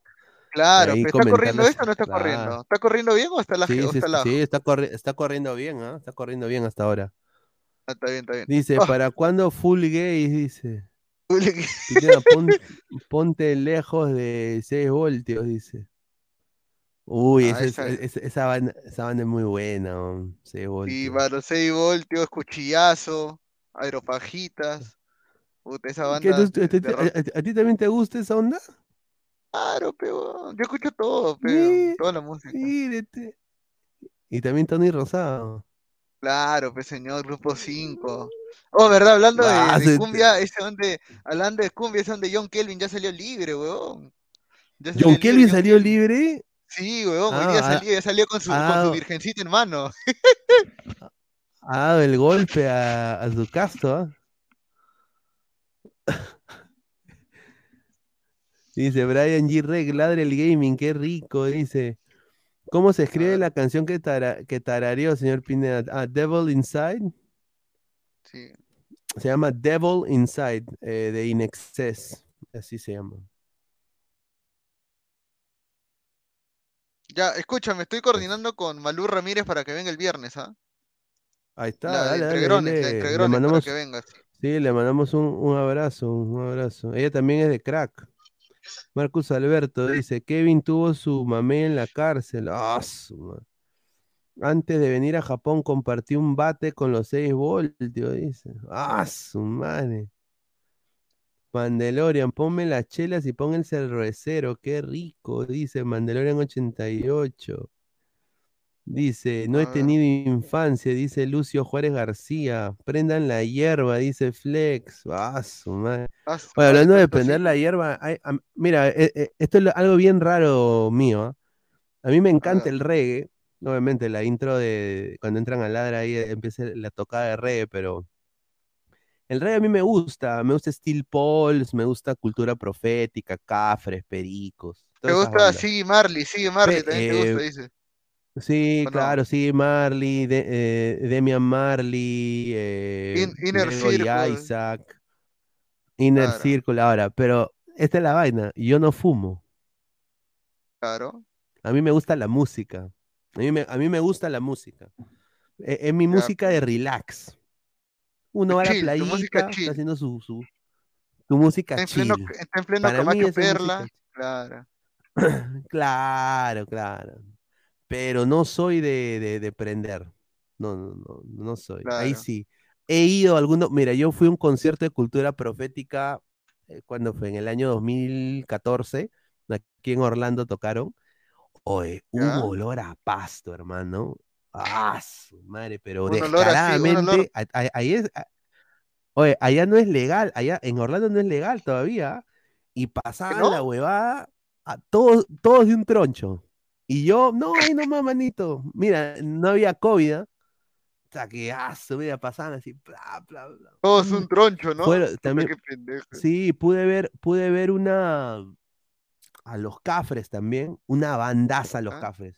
Claro, pero ¿está corriendo esto o no está Claro. corriendo? ¿Está corriendo bien o está la Sí, está la- sí, está, corri- está corriendo bien, ¿ah? Está corriendo bien hasta ahora. Ah, está bien, está bien. Dice, Ah, ¿para cuándo full gays? Dice. <laughs> Pon- ponte lejos de 6 voltios, dice. Uy, Ah, esa, esa- es- esa- esa banda, esa banda es muy buena, um, 6 Y voltios. mano, 6 voltios, cuchillazo, aeropajitas. Puta, esa ¿Qué, banda tú- a, de- ti- de a- a- a ti también te gusta esa onda? Claro, pero yo escucho todo, pero Sí, toda la música. mírete. Y también Tony Rosado. Claro, pues señor, Grupo 5. Oh, ¿verdad? Hablando de, Ah, de cumbia, ese donde, hablando de cumbia, ese donde John Kelvin ya salió libre, weón. Salió John libre, Kelvin John salió libre. Sí, weón, hoy Ah, día ah, salió, ya salió con su, con ah, su virgencita en mano. Ha dado el golpe a, a su casto, ¿ah? <laughs> Dice Brian G. Reg, ladre el gaming, qué rico, dice. ¿Cómo se escribe la canción que, tara- que tarareó, señor Pineda? Ah, Devil Inside. Sí. Se llama Devil Inside, eh, de In Excess. Así se llama. Ya, escúchame, estoy coordinando con Malú Ramírez para que venga el viernes, ¿ah? Ahí está, La dale, dale, la le Entregrones, para mandamos, que venga. sí. sí, le mandamos un, un abrazo, un abrazo. Ella también es de crack. Marcus Alberto dice, Kevin tuvo su mamé en la cárcel. Ah, su Antes de venir a Japón compartió un bate con los 6 voltios, dice. Ah, su madre. Mandalorian, ponme las chelas y pon el cervecero, qué rico, dice Mandalorian 88. Dice, no he A ver. tenido infancia, dice Lucio Juárez García. Prendan la hierba, dice Flex. Ah, su madre. Ah, su hablando de prender la hierba, hay- mira, eh, eh, esto es algo bien raro mío. ¿ah? A mí me encanta el reggae. Obviamente, la intro de cuando entran a ladra ahí eh, empieza la tocada de reggae, pero el reggae a mí me gusta. Me gusta Steel Pulse, me gusta Cultura Profética, Cafres, Pericos. ¿Te gusta. Siggy Marley? Siggy Marley también te gusta, dice. Sí, claro, sí, Marley, de- eh, Demian Marley, eh, In- Inner Circle. Isaac, Inner Claro. Circle ahora, pero esta es la vaina, yo no fumo, Claro. a mí me gusta la música, a mí me, a mí me gusta la música, E- es, mi música de relax, uno va a la playita, está haciendo su, su, tu música Está en pleno, está en pleno para mí es Perla. música <clears throat> Claro. Claro, claro. Pero no soy de, de, de prender. No, no, no, no soy. Ahí sí. He ido a algunos. Mira, yo fui a un concierto de cultura profética eh, cuando fue en el año 2014. Aquí en Orlando tocaron. Oye, hubo olor a pasto, hermano. Ah, su madre, pero Un olor así, un olor. descaradamente. a- a- Ahí es. a- Oye, allá no es legal. Allá en Orlando no es legal todavía. Y pasaban no? la huevada a todos, todos de un troncho. Y yo, no, ahí nomás, manito. Mira, no había COVID, ¿ah? O sea, que, ah, su vida pasaban así, bla, bla, bla. Todo es un troncho, ¿no? <laughs> También, sí, pude ver, pude ver una, a los Cafres también, una bandaza a los Ah. Cafres.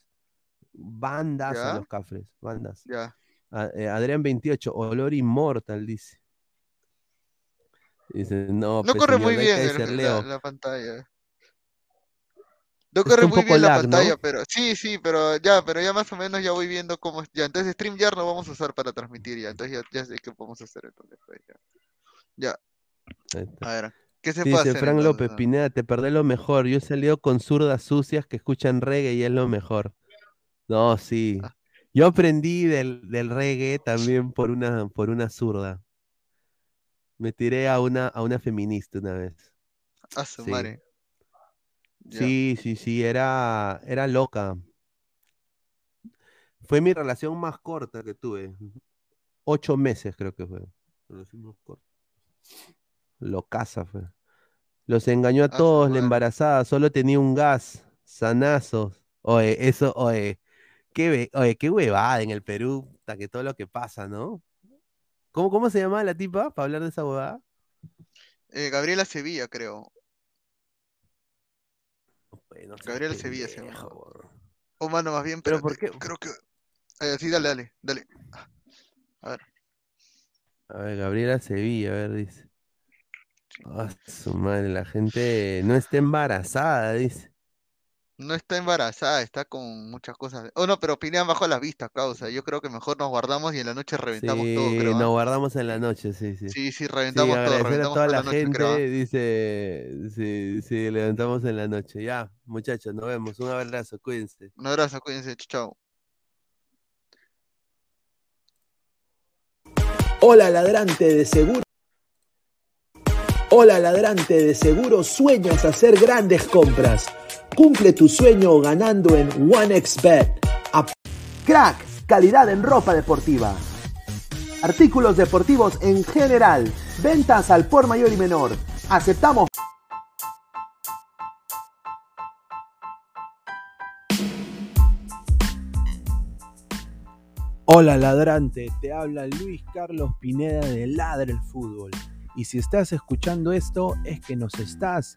Bandas a los Cafres, bandas. Ya. A- eh, Adrián 28, olor inmortal, dice. Dice, no, No pues, corre señor, muy bien el- la, la pantalla. No corre muy bien la pantalla, pero sí, sí, pero ya, pero ya más o menos ya voy viendo cómo. Ya, entonces StreamYard no vamos a usar para transmitir ya, entonces ya, ya sé qué podemos hacer entonces. pues, ya. Ya, a ver, ¿qué se puede Dice hacer Frank entonces? López, no? Pineda, te perdés lo mejor. Yo he salido con zurdas sucias que escuchan reggae y es lo mejor. No, sí. Ah. Yo aprendí del, del reggae también por una, por una zurda. Me tiré a una, a una feminista una vez. A su Sí. madre. Sí, sí, sí, era, era loca. Fue mi relación más corta que tuve. Ocho meses creo que fue. Relación más corta. Locaza fue. Los engañó a A su todos, la embarazada, solo tenía un gas, sanazos. Oye, eso, oye, qué, oye, qué huevada en el Perú, hasta que todo lo que pasa, ¿no? ¿Cómo, cómo se llama la tipa para hablar de esa huevada? Eh, Gabriela Sevilla, creo. No seas Gabriela Sevilla se llama. O mano, más bien, Pero ¿por qué? creo que. Eh, sí, dale, dale, dale. A ver. A ver, Gabriela Sevilla, a ver, dice. Ah, su madre, la gente no está embarazada, dice. No está embarazada, está con muchas cosas. Oh, no, pero opinan bajo las vistas, causa. Yo creo que mejor nos guardamos y en la noche reventamos todo, Sí, creo. ¿ah? nos guardamos en la noche, sí, sí. Sí, sí, Sí, reventamos todo, agradecer a reventamos toda toda la la noche, creo. gente, ¿ah? dice, sí, sí, levantamos en la noche. Ya, muchachos, nos vemos. Un abrazo, cuídense. Un abrazo, cuídense, chao. Hola ladrante de seguro. Hola ladrante, de seguro sueñas hacer grandes compras. Cumple tu sueño ganando en OneXBet. Crack, calidad en ropa deportiva. Artículos deportivos en general. Ventas al por mayor y menor. Aceptamos Hola ladrante, te habla Luis Carlos Pineda de Ladre el Fútbol. Y si estás escuchando esto, es que nos estás